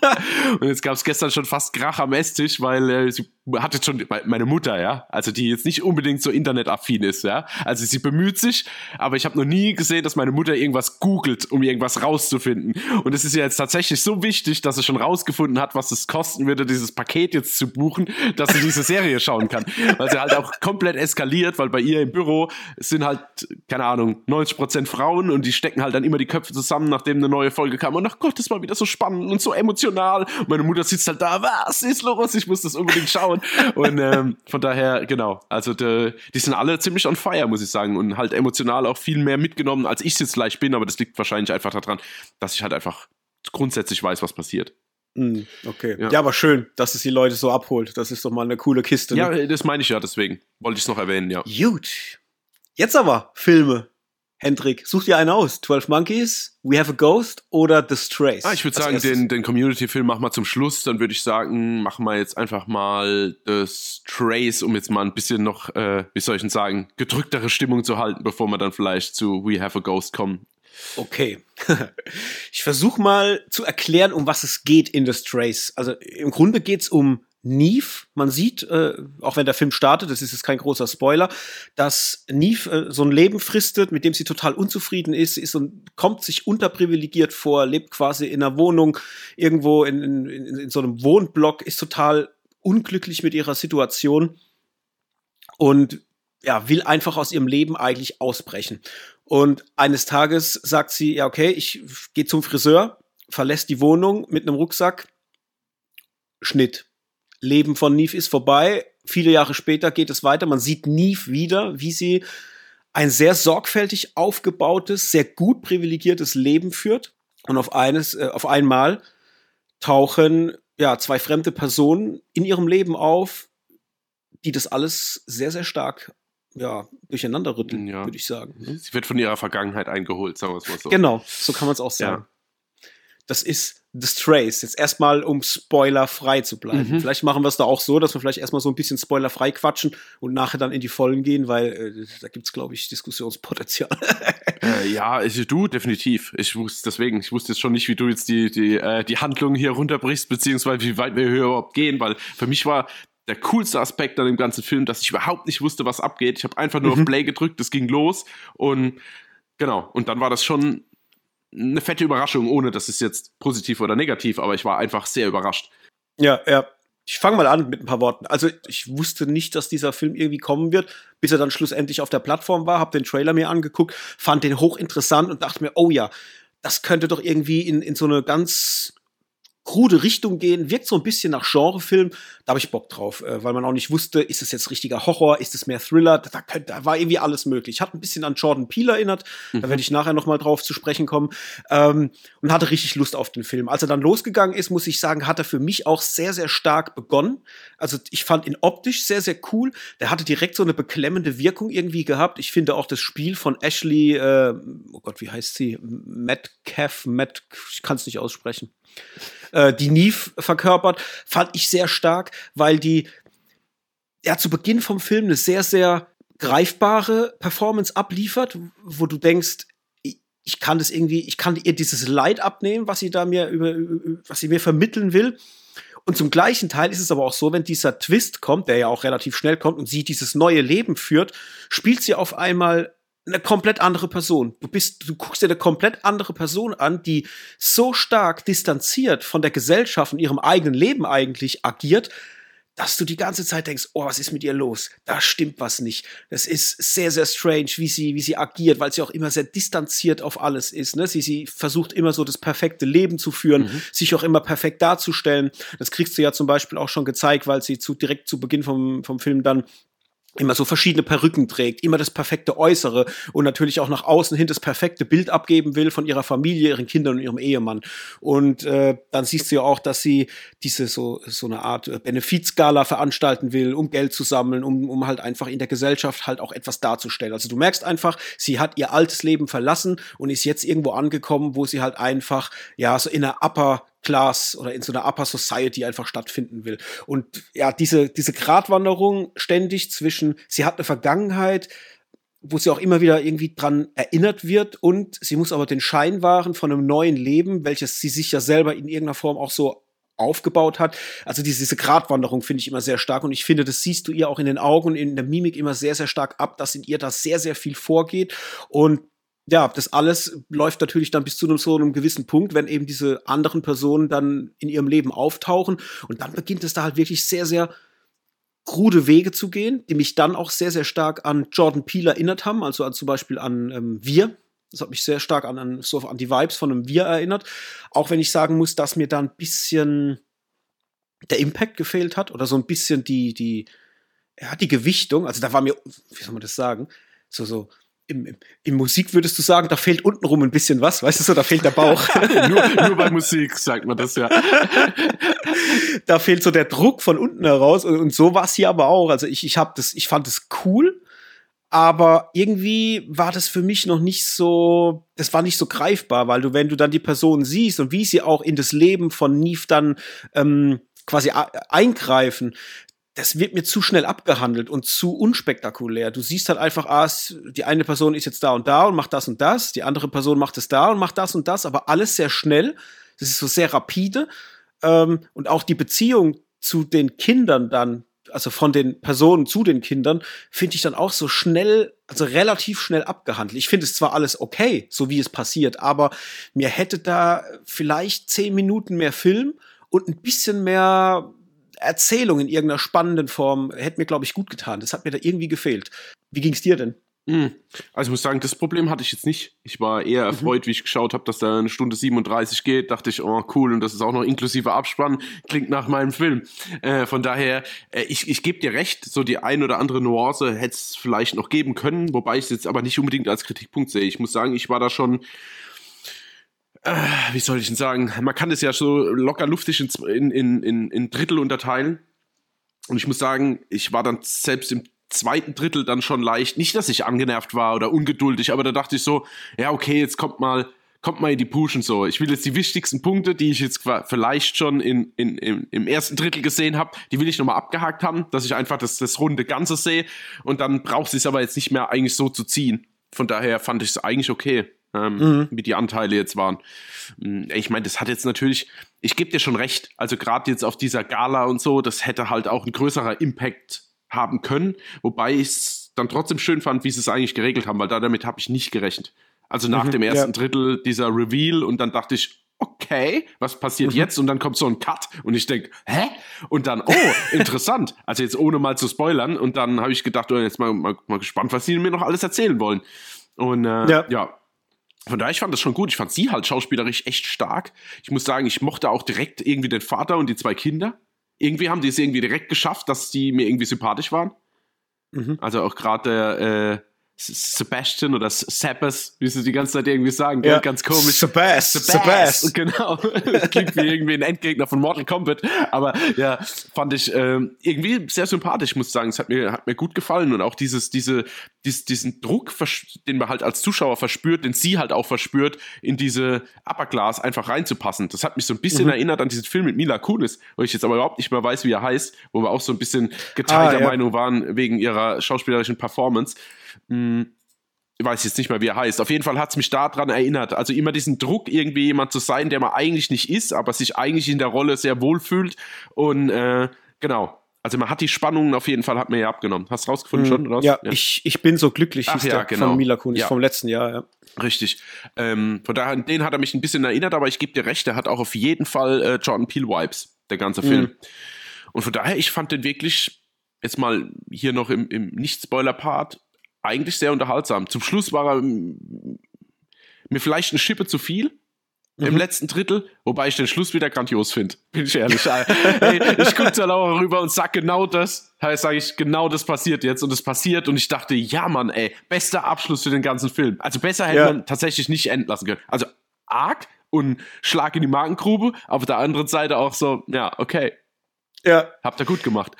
Und jetzt gab es gestern schon fast Krach am Esstisch, weil äh, sie hat jetzt schon, meine Mutter, ja, also die jetzt nicht unbedingt so internetaffin ist, ja. Also sie bemüht sich, aber ich habe noch nie gesehen, dass meine Mutter irgendwas googelt, um irgendwas rauszufinden. Und es ist ja jetzt tatsächlich so wichtig, dass sie schon rausgefunden hat, was es kosten würde, dieses Paket jetzt zu buchen, dass sie diese Serie schauen kann. Weil sie halt auch komplett eskaliert, weil bei ihr im Büro sind halt, keine Ahnung, 90% Frauen und die stecken halt dann immer die Köpfe zusammen, nachdem eine neue Folge kam. Und ach Gott, das war wieder so spannend und so emotional. Und meine Mutter sitzt halt da, was ist los? Ich muss das unbedingt schauen. Und ähm, von daher, genau, also de, die sind alle ziemlich on fire, muss ich sagen. Und halt emotional auch viel mehr mitgenommen, als ich es jetzt gleich bin. Aber das liegt wahrscheinlich einfach daran, dass ich halt einfach grundsätzlich weiß, was passiert. Hm, okay. Ja. Ja. aber schön, dass es die Leute so abholt. Das ist doch mal eine coole Kiste. Ja, Ne? das meine ich ja, deswegen wollte ich es noch erwähnen, ja. Gut. Jetzt aber Filme. Hendrik, such dir einen aus. 12 Monkeys, We Have a Ghost oder The Strays? Ah, ich würde sagen, erstes. den, den Community-Film machen wir zum Schluss. Dann würde ich sagen, machen wir jetzt einfach mal das Trace, um jetzt mal ein bisschen noch, äh, wie soll ich denn sagen, gedrücktere Stimmung zu halten, bevor wir dann vielleicht zu We Have a Ghost kommen. Okay. ich versuche mal zu erklären, um was es geht in The Strays. Also im Grunde geht es um Neve. Man sieht, äh, auch wenn der Film startet, das ist jetzt kein großer Spoiler, dass Neve äh, so ein Leben fristet, mit dem sie total unzufrieden ist. Ist und kommt sich unterprivilegiert vor, lebt quasi in einer Wohnung irgendwo in, in, in, in so einem Wohnblock, ist total unglücklich mit ihrer Situation und ja, will einfach aus ihrem Leben eigentlich ausbrechen. Und eines Tages sagt sie, ja, okay, ich gehe zum Friseur, verlässt die Wohnung mit einem Rucksack. Schnitt. Leben von Neve ist vorbei. Viele Jahre später geht es weiter. Man sieht Neve wieder, wie sie ein sehr sorgfältig aufgebautes, sehr gut privilegiertes Leben führt. Und auf eines, äh, auf einmal tauchen ja zwei fremde Personen in ihrem Leben auf, die das alles sehr, sehr stark ja, durcheinander rütteln, Ja. würde ich sagen. Sie wird von ihrer Vergangenheit eingeholt, sagen wir es mal so. Genau, so kann man es auch sagen. Das ist The Strays. Jetzt erstmal, um spoilerfrei zu bleiben. Mhm. Vielleicht machen wir es da auch so, dass wir vielleicht erstmal so ein bisschen spoilerfrei quatschen und nachher dann in die Vollen gehen, weil äh, da gibt es, glaube ich, Diskussionspotenzial. Äh, ja, also du, definitiv. Ich wusste deswegen, ich wusste jetzt schon nicht, wie du jetzt die, die, äh, die Handlung hier runterbrichst, beziehungsweise wie weit wir hier überhaupt gehen, weil für mich war der coolste Aspekt an dem ganzen Film, dass ich überhaupt nicht wusste, was abgeht. Ich habe einfach nur Mhm. auf Play gedrückt, es ging los und genau, und dann war das schon eine fette Überraschung, ohne dass es jetzt positiv oder negativ, aber ich war einfach sehr überrascht. Ja, ja. Ich fange mal an mit ein paar Worten. Also ich wusste nicht, dass dieser Film irgendwie kommen wird, bis er dann schlussendlich auf der Plattform war, habe den Trailer mir angeguckt, fand den hochinteressant und dachte mir, oh ja, das könnte doch irgendwie in, in so eine ganz krude Richtung gehen, wirkt so ein bisschen nach Genrefilm, da habe ich Bock drauf, äh, weil man auch nicht wusste, ist es jetzt richtiger Horror, ist es mehr Thriller, da, da, da war irgendwie alles möglich. Hat ein bisschen an Jordan Peele erinnert, da werde ich nachher noch mal drauf zu sprechen kommen ähm, und hatte richtig Lust auf den Film. Als er dann losgegangen ist, muss ich sagen, hat er für mich auch sehr, sehr stark begonnen. Also ich fand ihn optisch sehr, sehr cool. Der hatte direkt so eine beklemmende Wirkung irgendwie gehabt. Ich finde auch das Spiel von Ashley, äh, oh Gott, wie heißt sie? Metcalf, Matt, ich kann es nicht aussprechen. Äh, die Neve verkörpert, fand ich sehr stark, weil die ja zu Beginn vom Film eine sehr, sehr greifbare Performance abliefert, wo du denkst, ich- kann das irgendwie, ich kann ihr dieses Leid abnehmen, was sie da mir über- was sie mir vermitteln will. Und zum gleichen Teil ist es aber auch so, wenn dieser Twist kommt, der ja auch relativ schnell kommt und sie dieses neue Leben führt, spielt sie auf einmal eine komplett andere Person. Du bist, du guckst dir eine komplett andere Person an, die so stark distanziert von der Gesellschaft und ihrem eigenen Leben eigentlich agiert, dass du die ganze Zeit denkst, oh, was ist mit ihr los? Da stimmt was nicht. Das ist sehr, sehr strange, wie sie, wie sie agiert, weil sie auch immer sehr distanziert auf alles ist. Ne? Sie, sie versucht immer so das perfekte Leben zu führen, mhm. sich auch immer perfekt darzustellen. Das kriegst du ja zum Beispiel auch schon gezeigt, weil sie zu, direkt zu Beginn vom, vom Film dann immer so verschiedene Perücken trägt, immer das perfekte Äußere und natürlich auch nach außen hin das perfekte Bild abgeben will von ihrer Familie, ihren Kindern und ihrem Ehemann. Und äh, dann siehst du ja auch, dass sie diese so so eine Art äh, Benefizgala veranstalten will, um Geld zu sammeln, um, um halt einfach in der Gesellschaft halt auch etwas darzustellen. Also du merkst einfach, sie hat ihr altes Leben verlassen und ist jetzt irgendwo angekommen, wo sie halt einfach ja so in einer Upper Class oder in so einer Upper Society einfach stattfinden will. Und ja, diese, diese Gratwanderung ständig zwischen, sie hat eine Vergangenheit, wo sie auch immer wieder irgendwie dran erinnert wird und sie muss aber den Schein wahren von einem neuen Leben, welches sie sich ja selber in irgendeiner Form auch so aufgebaut hat. Also diese, diese Gratwanderung finde ich immer sehr stark und ich finde, das siehst du ihr auch in den Augen und in der Mimik immer sehr, sehr stark ab, dass in ihr da sehr, sehr viel vorgeht und ja, das alles läuft natürlich dann bis zu einem, so einem gewissen Punkt, wenn eben diese anderen Personen dann in ihrem Leben auftauchen. Und dann beginnt es da halt wirklich sehr, sehr krude Wege zu gehen, die mich dann auch sehr, sehr stark an Jordan Peele erinnert haben, also an, zum Beispiel an ähm, Wir. Das hat mich sehr stark an, an, so an die Vibes von einem Wir erinnert. Auch wenn ich sagen muss, dass mir da ein bisschen der Impact gefehlt hat oder so ein bisschen die, die, ja, die Gewichtung. Also da war mir, wie soll man das sagen? So, so, im, in Musik würdest du sagen, da fehlt untenrum ein bisschen was, weißt du so, da fehlt der Bauch. nur, nur bei Musik sagt man das ja. da fehlt so der Druck von unten heraus und, und so war es hier aber auch. Also ich, ich habe das, ich fand es cool, aber irgendwie war das für mich noch nicht so, das war nicht so greifbar, weil du, wenn du dann die Person siehst und wie sie auch in das Leben von Neve dann ähm, quasi eingreifen, das wird mir zu schnell abgehandelt und zu unspektakulär. Du siehst halt einfach, ah, die eine Person ist jetzt da und da und macht das und das, die andere Person macht es da und macht das und das, aber alles sehr schnell. Das ist so sehr rapide. Ähm, und auch die Beziehung zu den Kindern dann, also von den Personen zu den Kindern, finde ich dann auch so schnell, also relativ schnell abgehandelt. Ich finde es zwar alles okay, so wie es passiert, aber mir hätte da vielleicht zehn Minuten mehr Film und ein bisschen mehr Erzählung in irgendeiner spannenden Form hätte mir, glaube ich, gut getan. Das hat mir da irgendwie gefehlt. Wie ging es dir denn? Hm. Also ich muss sagen, das Problem hatte ich jetzt nicht. Ich war eher mhm. erfreut, mhm. wie ich geschaut habe, dass da eine Stunde 37 geht. Dachte ich, oh cool, und das ist auch noch inklusive Abspann. Klingt nach meinem Film. Äh, von daher, äh, ich, ich gebe dir recht, so die ein oder andere Nuance hätte es vielleicht noch geben können, wobei ich es jetzt aber nicht unbedingt als Kritikpunkt sehe. Ich muss sagen, ich war da schon wie soll ich denn sagen, man kann es ja so locker luftig in, in, in, in Drittel unterteilen. Und ich muss sagen, ich war dann selbst im zweiten Drittel dann schon leicht, nicht, dass ich angenervt war oder ungeduldig, aber da dachte ich so, ja, okay, jetzt kommt mal, kommt mal in die Puschen so. Ich will jetzt die wichtigsten Punkte, die ich jetzt vielleicht schon in, in, im, im ersten Drittel gesehen habe, die will ich nochmal abgehakt haben, dass ich einfach das, das runde Ganze sehe und dann braucht es aber jetzt nicht mehr eigentlich so zu ziehen. Von daher fand ich es eigentlich okay ähm, mhm. wie die Anteile jetzt waren. Mm, ich meine, das hat jetzt natürlich, ich gebe dir schon recht, also gerade jetzt auf dieser Gala und so, das hätte halt auch ein größerer Impact haben können, wobei ich es dann trotzdem schön fand, wie sie es eigentlich geregelt haben, weil da damit habe ich nicht gerechnet. Also nach mhm, dem ersten ja. Drittel dieser Reveal und dann dachte ich, okay, was passiert mhm. jetzt? Und dann kommt so ein Cut und ich denke, hä? Und dann, oh, interessant. Also jetzt ohne mal zu spoilern. Und dann habe ich gedacht, oh, jetzt mal, mal, mal gespannt, was sie mir noch alles erzählen wollen. Und äh, ja. ja, von daher, ich fand das schon gut. Ich fand sie halt schauspielerisch echt stark. Ich muss sagen, ich mochte auch direkt irgendwie den Vater und die zwei Kinder. Irgendwie haben die es irgendwie direkt geschafft, dass die mir irgendwie sympathisch waren. Mhm. Also auch gerade der, äh, Sebastian oder Sebas, wie sie die ganze Zeit irgendwie sagen, ja. ganz komisch. Sebas, Sebas. Genau. Das klingt wie irgendwie ein Endgegner von Mortal Kombat. Aber ja, fand ich äh, irgendwie sehr sympathisch, muss ich sagen. Es hat mir, hat mir gut gefallen und auch dieses, diese, dies, diesen Druck, den man halt als Zuschauer verspürt, den sie halt auch verspürt, in diese Upper Class einfach reinzupassen. Das hat mich so ein bisschen mhm. erinnert an diesen Film mit Mila Kunis, wo ich jetzt aber überhaupt nicht mehr weiß, wie er heißt, wo wir auch so ein bisschen geteilter ah, ja. Meinung waren wegen ihrer schauspielerischen Performance. Hm, ich weiß jetzt nicht mehr, wie er heißt. Auf jeden Fall hat es mich daran erinnert. Also immer diesen Druck, irgendwie jemand zu sein, der man eigentlich nicht ist, aber sich eigentlich in der Rolle sehr wohl fühlt. Und äh, genau. Also man hat die Spannungen auf jeden Fall, hat mir ja abgenommen. Hast du rausgefunden Mhm. schon? Oder? was? Ja, Ich, ich bin so glücklich, Ach ja, genau. von Mila Kunis Ja. vom letzten Jahr. Ja. Richtig. Ähm, von daher, an den hat er mich ein bisschen erinnert, aber ich gebe dir recht, der hat auch auf jeden Fall äh, Jordan Peele Vibes, der ganze Film. Mhm. Und von daher, ich fand den wirklich, jetzt mal hier noch im, im Nicht-Spoiler-Part, eigentlich sehr unterhaltsam. Zum Schluss war er mir vielleicht eine Schippe zu viel. Im Mhm. letzten Drittel, wobei ich den Schluss wieder grandios finde, bin ich ehrlich. hey, ich gucke zur Laura rüber und sag genau das. Heißt, sage ich, genau das passiert jetzt und es passiert und ich dachte, ja Mann, ey, bester Abschluss für den ganzen Film. Also besser hätte Ja. man tatsächlich nicht enden lassen können. Also arg und Schlag in die Magengrube, auf der anderen Seite auch so, ja, okay, ja. habt ihr gut gemacht.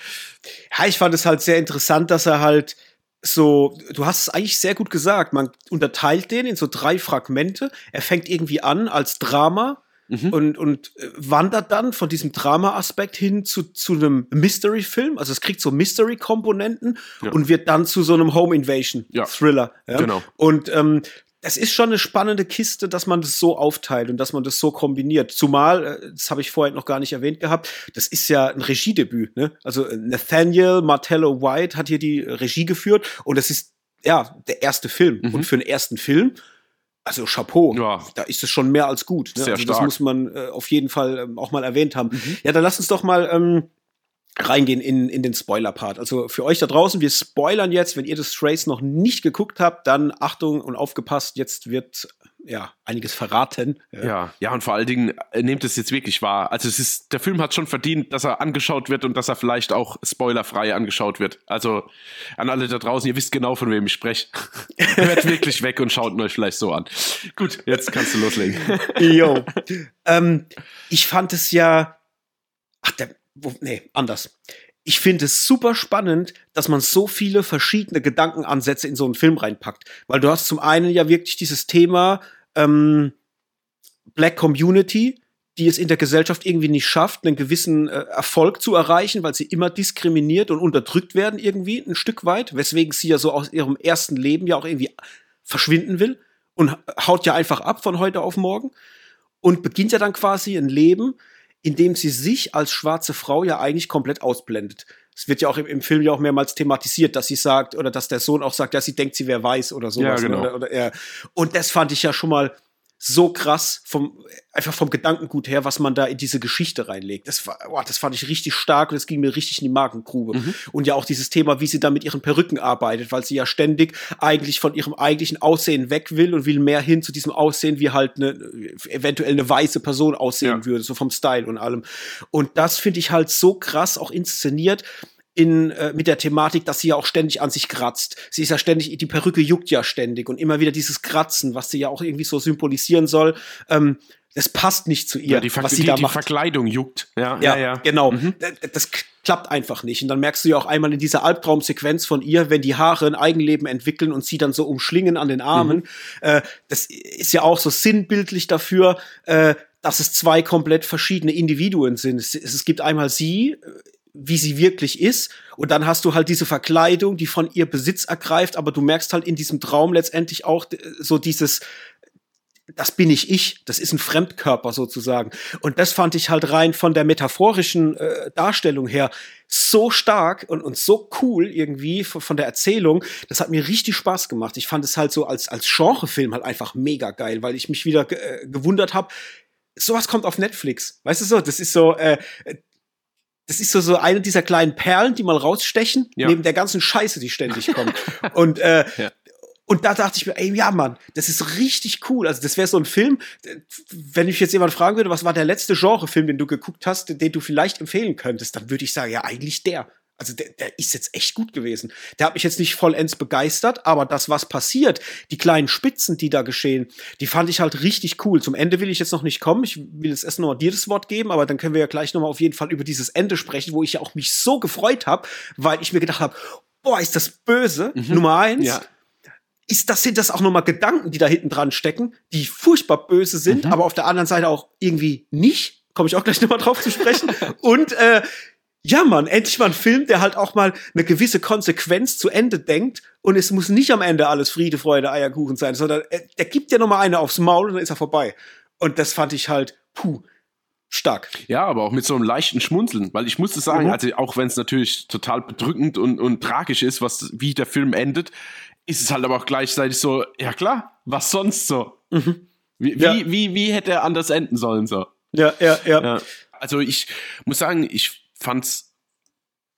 Ja, ich fand es halt sehr interessant, dass er halt so, du hast es eigentlich sehr gut gesagt, man unterteilt den in so drei Fragmente. Er fängt irgendwie an als Drama Mhm. und, und äh, wandert dann von diesem Drama-Aspekt hin zu, zu einem Mystery-Film. Also es kriegt so Mystery-Komponenten Ja. und wird dann zu so einem Home-Invasion-Thriller. Ja, genau. Und ähm, das ist schon eine spannende Kiste, dass man das so aufteilt und dass man das so kombiniert. Zumal, äh, das habe ich vorhin noch gar nicht erwähnt gehabt, das ist ja ein Regiedebüt. Ne? Also äh, Nathaniel Martello White hat hier die Regie geführt und das ist ja der erste Film. Mhm. Und für einen ersten Film, also Chapeau, Ja. da ist es schon mehr als gut. Ne? Sehr also das stark. muss man äh, auf jeden Fall ähm, auch mal erwähnt haben. Mhm. Ja, dann lass uns doch mal ähm, reingehen in, in den Spoiler-Part. Also für euch da draußen, wir spoilern jetzt, wenn ihr das Trace noch nicht geguckt habt, dann Achtung und aufgepasst, jetzt wird ja einiges verraten. Ja, ja, und vor allen Dingen äh, nehmt es jetzt wirklich wahr. Also es ist, der Film hat schon verdient, dass er angeschaut wird und dass er vielleicht auch spoilerfrei angeschaut wird. Also an alle da draußen, ihr wisst genau, von wem ich spreche. Hört wirklich weg und schaut ihn euch vielleicht so an. Gut, jetzt kannst du loslegen. Jo. ähm, ich fand es ja. Ach, der, wo, nee, anders. Ich finde es super spannend, dass man so viele verschiedene Gedankenansätze in so einen Film reinpackt. Weil du hast zum einen ja wirklich dieses Thema ähm, Black Community, die es in der Gesellschaft irgendwie nicht schafft, einen gewissen äh, Erfolg zu erreichen, weil sie immer diskriminiert und unterdrückt werden irgendwie ein Stück weit, weswegen sie ja so aus ihrem ersten Leben ja auch irgendwie verschwinden will und haut ja einfach ab von heute auf morgen und beginnt ja dann quasi ein Leben, in dem sie sich als schwarze Frau ja eigentlich komplett ausblendet. Es wird ja auch im, im Film ja auch mehrmals thematisiert, dass sie sagt, oder dass der Sohn auch sagt, ja, sie denkt, sie wäre weiß oder sowas. Ja, genau. ne? oder, oder, ja. Und das fand ich ja schon mal so krass vom einfach vom Gedankengut her, was man da in diese Geschichte reinlegt. Das war, boah, das fand ich richtig stark und das ging mir richtig in die Magengrube. Mhm. Und ja auch dieses Thema, wie sie da mit ihren Perücken arbeitet, weil sie ja ständig eigentlich von ihrem eigentlichen Aussehen weg will und will mehr hin zu diesem Aussehen, wie halt eine eventuell eine weiße Person aussehen Ja. würde, so vom Style und allem. Und das finde ich halt so krass auch inszeniert in, äh, mit der Thematik, dass sie ja auch ständig an sich kratzt. Sie ist ja ständig, die Perücke juckt ja ständig und immer wieder dieses Kratzen, was sie ja auch irgendwie so symbolisieren soll, ähm, das passt nicht zu ihr, Ja, die, Ver was sie die, da die macht. Verkleidung juckt. Ja, Ja, ja, ja. genau. Mhm. Das k- klappt einfach nicht. Und dann merkst du ja auch einmal in dieser Albtraumsequenz von ihr, wenn die Haare ein Eigenleben entwickeln und sie dann so umschlingen an den Armen. Mhm. Äh, das ist ja auch so sinnbildlich dafür, äh, dass es zwei komplett verschiedene Individuen sind. Es, es gibt einmal sie, äh, wie sie wirklich ist. Und dann hast du halt diese Verkleidung, die von ihr Besitz ergreift, aber du merkst halt in diesem Traum letztendlich auch d- so dieses, das bin nicht ich, das ist ein Fremdkörper sozusagen. Und das fand ich halt rein von der metaphorischen äh, Darstellung her so stark und, und so cool irgendwie von, von der Erzählung. Das hat mir richtig Spaß gemacht. Ich fand es halt so als, als Genrefilm halt einfach mega geil, weil ich mich wieder äh, gewundert habe, sowas kommt auf Netflix. Weißt du so, das ist so, äh, das ist so, so eine dieser kleinen Perlen, die mal rausstechen, Ja. neben der ganzen Scheiße, die ständig kommt. und äh, Ja. und da dachte ich mir, ey, ja, Mann, das ist richtig cool. Also, das wäre so ein Film, wenn mich jetzt jemand fragen würde, was war der letzte Genrefilm, den du geguckt hast, den du vielleicht empfehlen könntest, dann würde ich sagen, ja, eigentlich der. Also, der, der ist jetzt echt gut gewesen. Der hat mich jetzt nicht vollends begeistert, aber das, was passiert, die kleinen Spitzen, die da geschehen, die fand ich halt richtig cool. Zum Ende will ich jetzt noch nicht kommen. Ich will jetzt erst noch mal dir das Wort geben, aber dann können wir ja gleich noch mal auf jeden Fall über dieses Ende sprechen, wo ich ja auch mich so gefreut habe, weil ich mir gedacht habe, boah, ist das böse. Nummer eins Ja. ist das, sind das auch nochmal Gedanken, die da hinten dran stecken, die furchtbar böse sind, aber auf der anderen Seite auch irgendwie nicht. Komme ich auch gleich nochmal drauf zu sprechen. Und äh, ja, Mann, endlich mal ein Film, der halt auch mal eine gewisse Konsequenz zu Ende denkt. Und es muss nicht am Ende alles Friede, Freude, Eierkuchen sein, sondern äh, der gibt ja nochmal eine aufs Maul und dann ist er vorbei. Und das fand ich halt, puh, stark. Ja, aber auch mit so einem leichten Schmunzeln, weil ich musste sagen, mhm. also auch wenn es natürlich total bedrückend und, und tragisch ist, was wie der Film endet, ist es halt aber auch gleichzeitig so, ja klar, was sonst so? Mhm. Wie, ja. wie, wie, wie hätte er anders enden sollen so? Ja, ja, ja, ja. Also ich muss sagen, ich fand's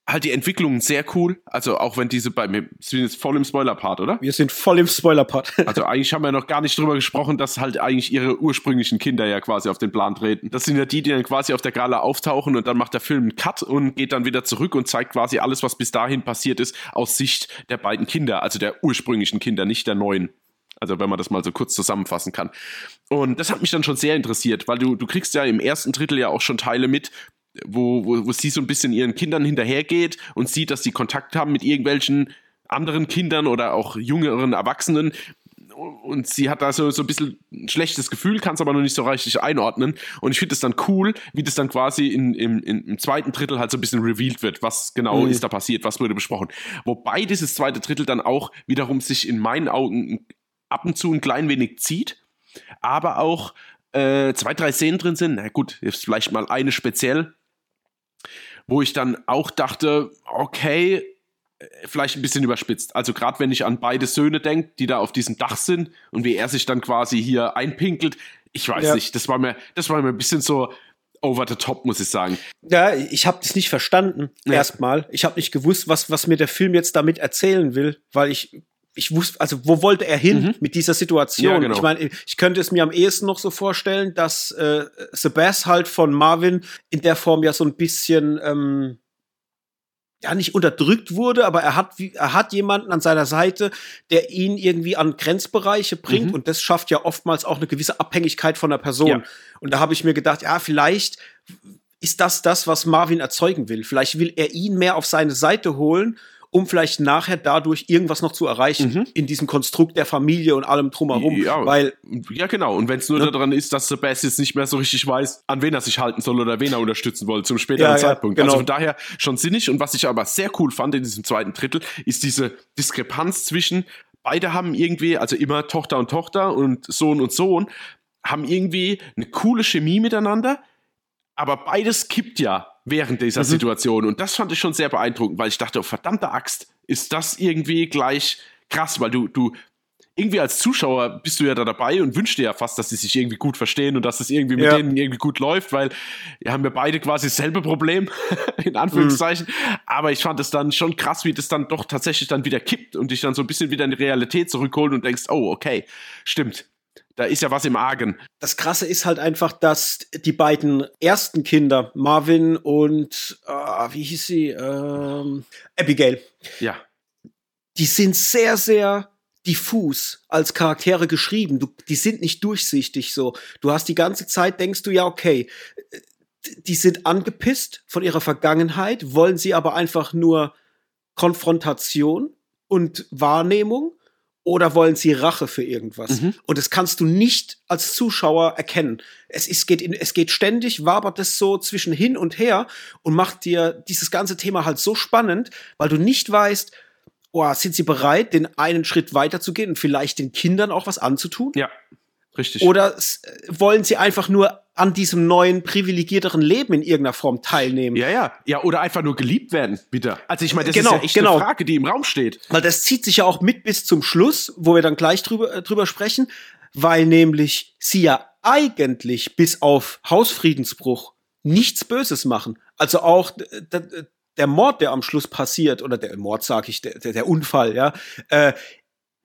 halt die Entwicklung sehr cool. Also auch wenn diese bei mir sind jetzt voll im Spoiler-Part, oder? Wir sind voll im Spoiler-Part. also eigentlich haben wir noch gar nicht drüber gesprochen, dass halt eigentlich ihre ursprünglichen Kinder ja quasi auf den Plan treten. Das sind ja die, die dann quasi auf der Gala auftauchen und dann macht der Film einen Cut und geht dann wieder zurück und zeigt quasi alles, was bis dahin passiert ist, aus Sicht der beiden Kinder, also der ursprünglichen Kinder, nicht der neuen. Also wenn man das mal so kurz zusammenfassen kann. Und das hat mich dann schon sehr interessiert, weil du, du kriegst ja im ersten Drittel ja auch schon Teile mit, wo, wo, wo sie so ein bisschen ihren Kindern hinterhergeht und sieht, dass sie Kontakt haben mit irgendwelchen anderen Kindern oder auch jüngeren Erwachsenen. Und sie hat da so, so ein bisschen ein schlechtes Gefühl, kann es aber noch nicht so richtig einordnen. Und ich finde es dann cool, wie das dann quasi in, im, im zweiten Drittel halt so ein bisschen revealed wird, was genau mhm. ist da passiert, was wurde besprochen. Wobei dieses zweite Drittel dann auch wiederum sich in meinen Augen ab und zu ein klein wenig zieht, aber auch äh, zwei, drei Szenen drin sind. Na gut, jetzt vielleicht mal eine speziell, wo ich dann auch dachte, okay, äh, vielleicht ein bisschen überspitzt. Also gerade wenn ich an beide Söhne denke, die da auf diesem Dach sind und wie er sich dann quasi hier einpinkelt, ich weiß ja. nicht, das war mir, das war mir ein bisschen so over the top, muss ich sagen. Ja, ich habe das nicht verstanden ja. erstmal. Ich habe nicht gewusst, was was mir der Film jetzt damit erzählen will, weil ich ich wusste, also wo wollte er hin mhm. mit dieser Situation? Ja, genau. Ich meine, ich könnte es mir am ehesten noch so vorstellen, dass äh, Sebas halt von Marvin in der Form ja so ein bisschen ähm, ja nicht unterdrückt wurde, aber er hat er hat jemanden an seiner Seite, der ihn irgendwie an Grenzbereiche bringt mhm. und das schafft ja oftmals auch eine gewisse Abhängigkeit von der Person. Ja. Und da habe ich mir gedacht, ja, vielleicht ist das das, was Marvin erzeugen will. Vielleicht will er ihn mehr auf seine Seite holen um vielleicht nachher dadurch irgendwas noch zu erreichen mhm. in diesem Konstrukt der Familie und allem drumherum. Ja, weil, ja genau. Und wenn es nur ne? daran ist, dass Sebastian jetzt nicht mehr so richtig weiß, an wen er sich halten soll oder wen er unterstützen will zum späteren ja, Zeitpunkt. Ja, genau. Also von daher schon sinnig. Und was ich aber sehr cool fand in diesem zweiten Drittel, ist diese Diskrepanz zwischen beide haben irgendwie, also immer Tochter und Tochter und Sohn und Sohn, haben irgendwie eine coole Chemie miteinander, aber beides kippt ja während dieser mhm. Situation. Und das fand ich schon sehr beeindruckend, weil ich dachte, oh, verdammte Axt, ist das irgendwie gleich krass, weil du, du, irgendwie als Zuschauer bist du ja da dabei und wünschst dir ja fast, dass sie sich irgendwie gut verstehen und dass es irgendwie mit ja. denen irgendwie gut läuft, weil wir haben ja beide quasi dasselbe Problem, in Anführungszeichen. Mhm. Aber ich fand es dann schon krass, wie das dann doch tatsächlich dann wieder kippt und dich dann so ein bisschen wieder in die Realität zurückholt und denkst, oh, okay, stimmt da ist ja was im Argen. Das Krasse ist halt einfach, dass die beiden ersten Kinder, Marvin und, äh, wie hieß sie, ähm, Abigail. Ja. Die sind sehr, sehr diffus als Charaktere geschrieben. Du, die sind nicht durchsichtig so. Du hast die ganze Zeit, denkst du ja, okay, die sind angepisst von ihrer Vergangenheit, wollen sie aber einfach nur Konfrontation und Wahrnehmung oder wollen sie Rache für irgendwas? Mhm. Und das kannst du nicht als Zuschauer erkennen. Es, ist, geht in, es geht ständig, wabert es so zwischen hin und her und macht dir dieses ganze Thema halt so spannend, weil du nicht weißt, oh, sind sie bereit, den einen Schritt weiterzugehen und vielleicht den Kindern auch was anzutun? Ja. Richtig. Oder wollen sie einfach nur an diesem neuen, privilegierteren Leben in irgendeiner Form teilnehmen? Ja, ja. Ja, oder einfach nur geliebt werden, bitte. Also ich meine, das genau, ist ja echt genau. eine Frage, die im Raum steht. Weil das zieht sich ja auch mit bis zum Schluss, wo wir dann gleich drüber, äh, drüber sprechen, weil nämlich sie ja eigentlich bis auf Hausfriedensbruch nichts Böses machen. Also auch der Mord, der am Schluss passiert, oder der Mord, sag ich, der, der, der Unfall, ja, äh,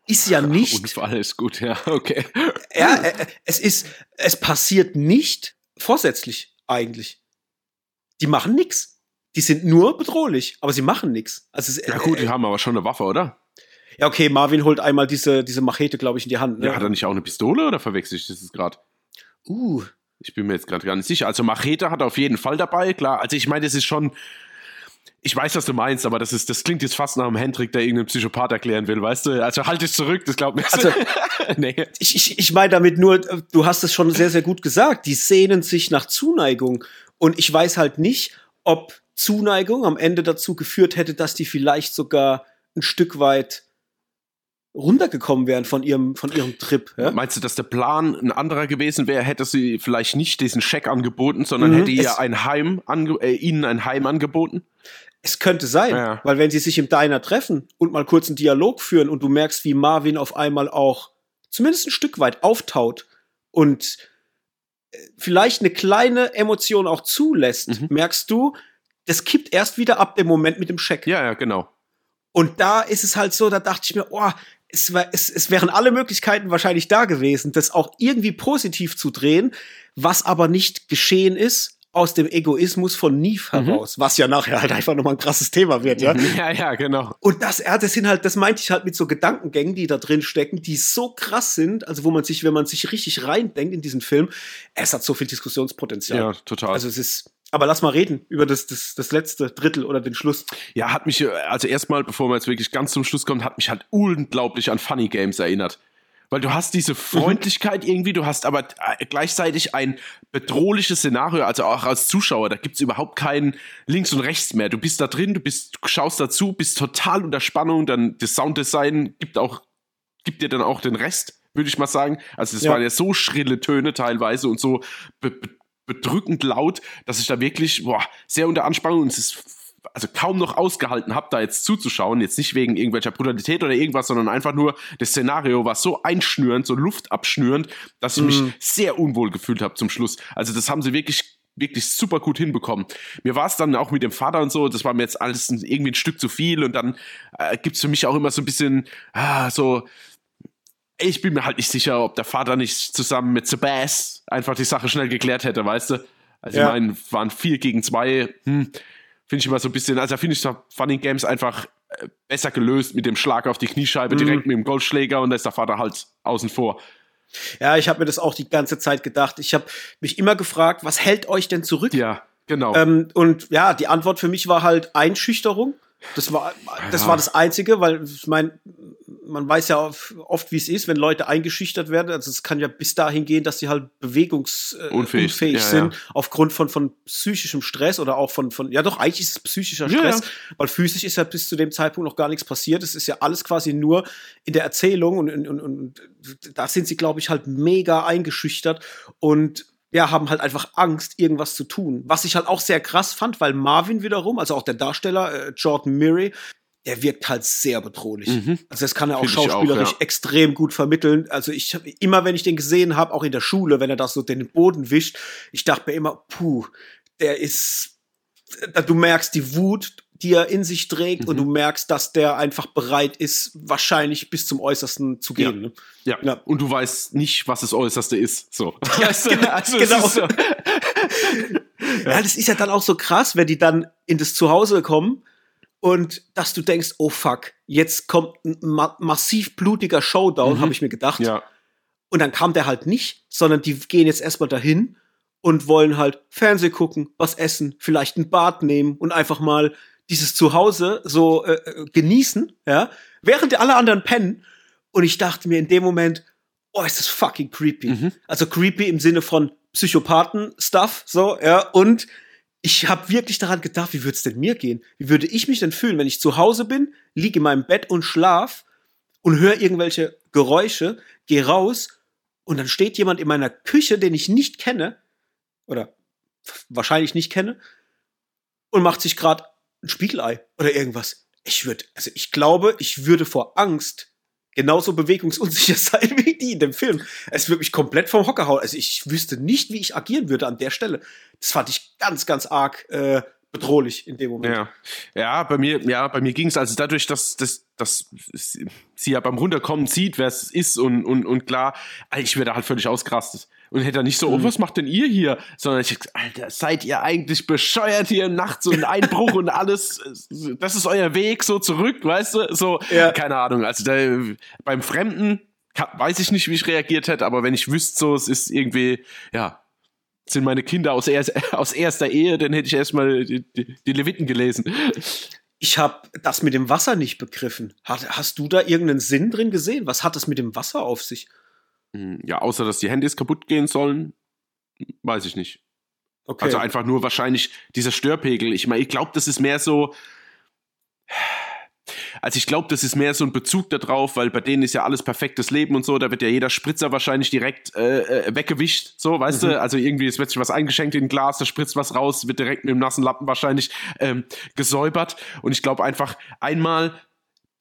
ist ja nicht. Unfall ist gut, ja, okay. Ja, äh, äh, es ist, es passiert nicht vorsätzlich eigentlich. Die machen nix. Die sind nur bedrohlich, aber sie machen nix. Also ja gut, die äh, haben aber schon eine Waffe, oder? Ja, okay, Marvin holt einmal diese, diese Machete, glaube ich, in die Hand. Ne? Ja, hat er nicht auch eine Pistole oder verwechsel ich das gerade? Uh. Ich bin mir jetzt gerade gar nicht sicher. Also Machete hat er auf jeden Fall dabei, klar. Also ich meine, das ist schon, ich weiß, was du meinst, aber das ist, das klingt jetzt fast nach einem Hendrik, der irgendeinen Psychopath erklären will, weißt du? Also halt dich zurück, das glaubt mir. Also, nee. Ich, ich, ich meine damit nur, du hast es schon sehr, sehr gut gesagt, die sehnen sich nach Zuneigung. Und ich weiß halt nicht, ob Zuneigung am Ende dazu geführt hätte, dass die vielleicht sogar ein Stück weit runtergekommen wären von ihrem, von ihrem Trip. Ja? Meinst du, dass der Plan ein anderer gewesen wäre, hätte sie vielleicht nicht diesen Scheck angeboten, sondern mhm, hätte ihr ein Heim äh, ihnen ein Heim angeboten? Es könnte sein, ja. weil wenn sie sich im Diner treffen und mal kurz einen Dialog führen und du merkst, wie Marvin auf einmal auch zumindest ein Stück weit auftaut und äh, vielleicht eine kleine Emotion auch zulässt, mhm. merkst du, das kippt erst wieder ab dem Moment mit dem Scheck. Ja, ja, genau. Und da ist es halt so, da dachte ich mir, oh, es, war, es, es wären alle Möglichkeiten wahrscheinlich da gewesen, das auch irgendwie positiv zu drehen, was aber nicht geschehen ist aus dem Egoismus von Neve mhm. heraus, was ja nachher halt einfach nochmal ein krasses Thema wird, ja. Ja, ja, genau. Und das, ja, das sind halt, das meinte ich halt mit so Gedankengängen, die da drin stecken, die so krass sind, also wo man sich, wenn man sich richtig reindenkt in diesen Film, es hat so viel Diskussionspotenzial. Ja, total. Also es ist, aber lass mal reden über das, das, das letzte Drittel oder den Schluss. Ja, hat mich, also erstmal, bevor man jetzt wirklich ganz zum Schluss kommt, hat mich halt unglaublich an Funny Games erinnert. Weil du hast diese mhm. Freundlichkeit mhm. irgendwie, du hast aber äh, gleichzeitig ein bedrohliches Szenario, also auch als Zuschauer, da gibt's überhaupt keinen links und rechts mehr. Du bist da drin, du bist, schaust dazu, bist total unter Spannung, dann das Sounddesign gibt auch, gibt dir dann auch den Rest, würde ich mal sagen. Also das ja. waren ja so schrille Töne teilweise und so be bedrückend laut, dass ich da wirklich boah, sehr unter Anspannung und es ist also kaum noch ausgehalten habe, da jetzt zuzuschauen. Jetzt nicht wegen irgendwelcher Brutalität oder irgendwas, sondern einfach nur das Szenario war so einschnürend, so luftabschnürend, dass ich mm. mich mhm. sehr unwohl gefühlt habe zum Schluss. Also das haben sie wirklich wirklich super gut hinbekommen. Mir war es dann auch mit dem Vater und so, das war mir jetzt alles irgendwie ein Stück zu viel und dann äh, es für mich auch immer so ein bisschen ah, so ich bin mir halt nicht sicher, ob der Vater nicht zusammen mit Sebas einfach die Sache schnell geklärt hätte, weißt du? Also ja. ich meine, waren vier gegen zwei, hm, finde ich immer so ein bisschen, also finde ich Funny Games einfach äh, besser gelöst mit dem Schlag auf die Kniescheibe mhm. direkt mit dem Goldschläger und da ist der Vater halt außen vor. Ja, ich habe mir das auch die ganze Zeit gedacht. Ich habe mich immer gefragt, was hält euch denn zurück? Ja, genau. Ähm, und ja, die Antwort für mich war halt Einschüchterung. Das war, das ja. war das Einzige, weil ich meine, man weiß ja oft, wie es ist, wenn Leute eingeschüchtert werden. Also es kann ja bis dahin gehen, dass sie halt bewegungsunfähig äh, ja, sind, ja. aufgrund von, von psychischem Stress oder auch von, von, ja doch, eigentlich ist es psychischer Stress, weil physisch ist ja bis zu dem Zeitpunkt noch gar nichts passiert. Es ist ja alles quasi nur in der Erzählung und, und, und, und da sind sie, glaube ich, halt mega eingeschüchtert und ja, haben halt einfach Angst, irgendwas zu tun. Was ich halt auch sehr krass fand, weil Marvin wiederum, also auch der Darsteller, äh, Jordan Murray, der wirkt halt sehr bedrohlich. Mhm. Also das kann er auch schauspielerisch auch, ja. extrem gut vermitteln. Also ich immer, wenn ich den gesehen habe, auch in der Schule, wenn er das so den Boden wischt, ich dachte mir immer, puh, der ist, du merkst die Wut, die er in sich trägt mhm. und du merkst, dass der einfach bereit ist, wahrscheinlich bis zum Äußersten zu gehen. Ja. Ne? Ja. ja. Und du weißt nicht, was das Äußerste ist. So. Ja, genau. Also, genau. So. ja. ja, das ist ja dann auch so krass, wenn die dann in das Zuhause kommen und dass du denkst, oh fuck, jetzt kommt ein ma massiv blutiger Showdown, mhm. habe ich mir gedacht. Ja. Und dann kam der halt nicht, sondern die gehen jetzt erstmal dahin und wollen halt Fernseh gucken, was essen, vielleicht ein Bad nehmen und einfach mal dieses Zuhause so äh, äh genießen, ja, während alle anderen pennen. Und ich dachte mir in dem Moment, oh, ist das fucking creepy. Mhm. Also creepy im Sinne von Psychopathen-Stuff, so, ja, und ich habe wirklich daran gedacht, wie würde es denn mir gehen? Wie würde ich mich denn fühlen, wenn ich zu Hause bin, liege in meinem Bett und schlaf und höre irgendwelche Geräusche, gehe raus und dann steht jemand in meiner Küche, den ich nicht kenne oder wahrscheinlich nicht kenne und macht sich gerade ein Spiegelei oder irgendwas. Ich würde, also ich glaube, ich würde vor Angst genauso bewegungsunsicher sein wie die in dem Film. Es würde mich komplett vom Hocker hauen. Also ich wüsste nicht, wie ich agieren würde an der Stelle. Das fand ich ganz, ganz arg äh, bedrohlich in dem Moment. Ja, ja bei mir, ja, bei mir ging es also dadurch, dass, dass, dass sie ja beim Runterkommen sieht, wer es ist und, und, und klar, ich werde halt völlig ausgerastet. Und hätte er nicht so, oh, mhm. was macht denn ihr hier? Sondern ich, Alter, seid ihr eigentlich bescheuert hier nachts und Einbruch und alles? Das ist euer Weg so zurück, weißt du? So, ja. keine Ahnung. Also da, beim Fremden weiß ich nicht, wie ich reagiert hätte, aber wenn ich wüsste, so, es ist irgendwie, ja, sind meine Kinder aus, er aus erster Ehe, dann hätte ich erstmal die, die, Leviten gelesen. Ich habe das mit dem Wasser nicht begriffen. Hast, hast du da irgendeinen Sinn drin gesehen? Was hat das mit dem Wasser auf sich? Hm, ja, außer dass die Handys kaputt gehen sollen, weiß ich nicht. Okay. Also einfach nur wahrscheinlich dieser Störpegel. Ich meine, ich glaube, das ist mehr so. also ich glaube, das ist mehr so ein Bezug darauf, weil bei denen ist ja alles perfektes Leben und so, da wird ja jeder Spritzer wahrscheinlich direkt äh, äh weggewischt, so, weißt mhm. du? Also irgendwie, es wird sich was eingeschenkt in ein Glas, da spritzt was raus, wird direkt mit dem nassen Lappen wahrscheinlich ähm, gesäubert. Und ich glaube einfach, einmal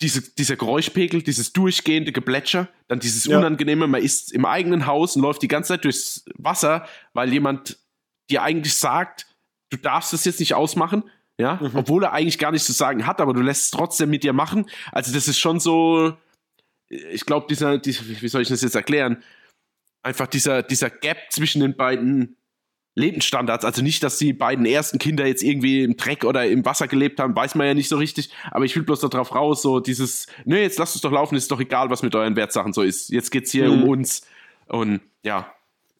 diese, dieser Geräuschpegel, dieses durchgehende Geblätscher, dann dieses ja. Unangenehme, man ist im eigenen Haus und läuft die ganze Zeit durchs Wasser, weil jemand dir eigentlich sagt, du darfst das jetzt nicht ausmachen, ja, mhm. obwohl er eigentlich gar nichts zu sagen hat, aber du lässt es trotzdem mit dir machen. Also das ist schon so, ich glaube, dieser, dieser, wie soll ich das jetzt erklären? Einfach dieser, dieser Gap zwischen den beiden Lebensstandards. Also nicht, dass die beiden ersten Kinder jetzt irgendwie im Dreck oder im Wasser gelebt haben, weiß man ja nicht so richtig. Aber ich will bloß darauf raus, so dieses, ne, jetzt lasst es doch laufen, ist doch egal, was mit euren Wertsachen so ist. Jetzt geht's hier mhm. um uns. Und ja,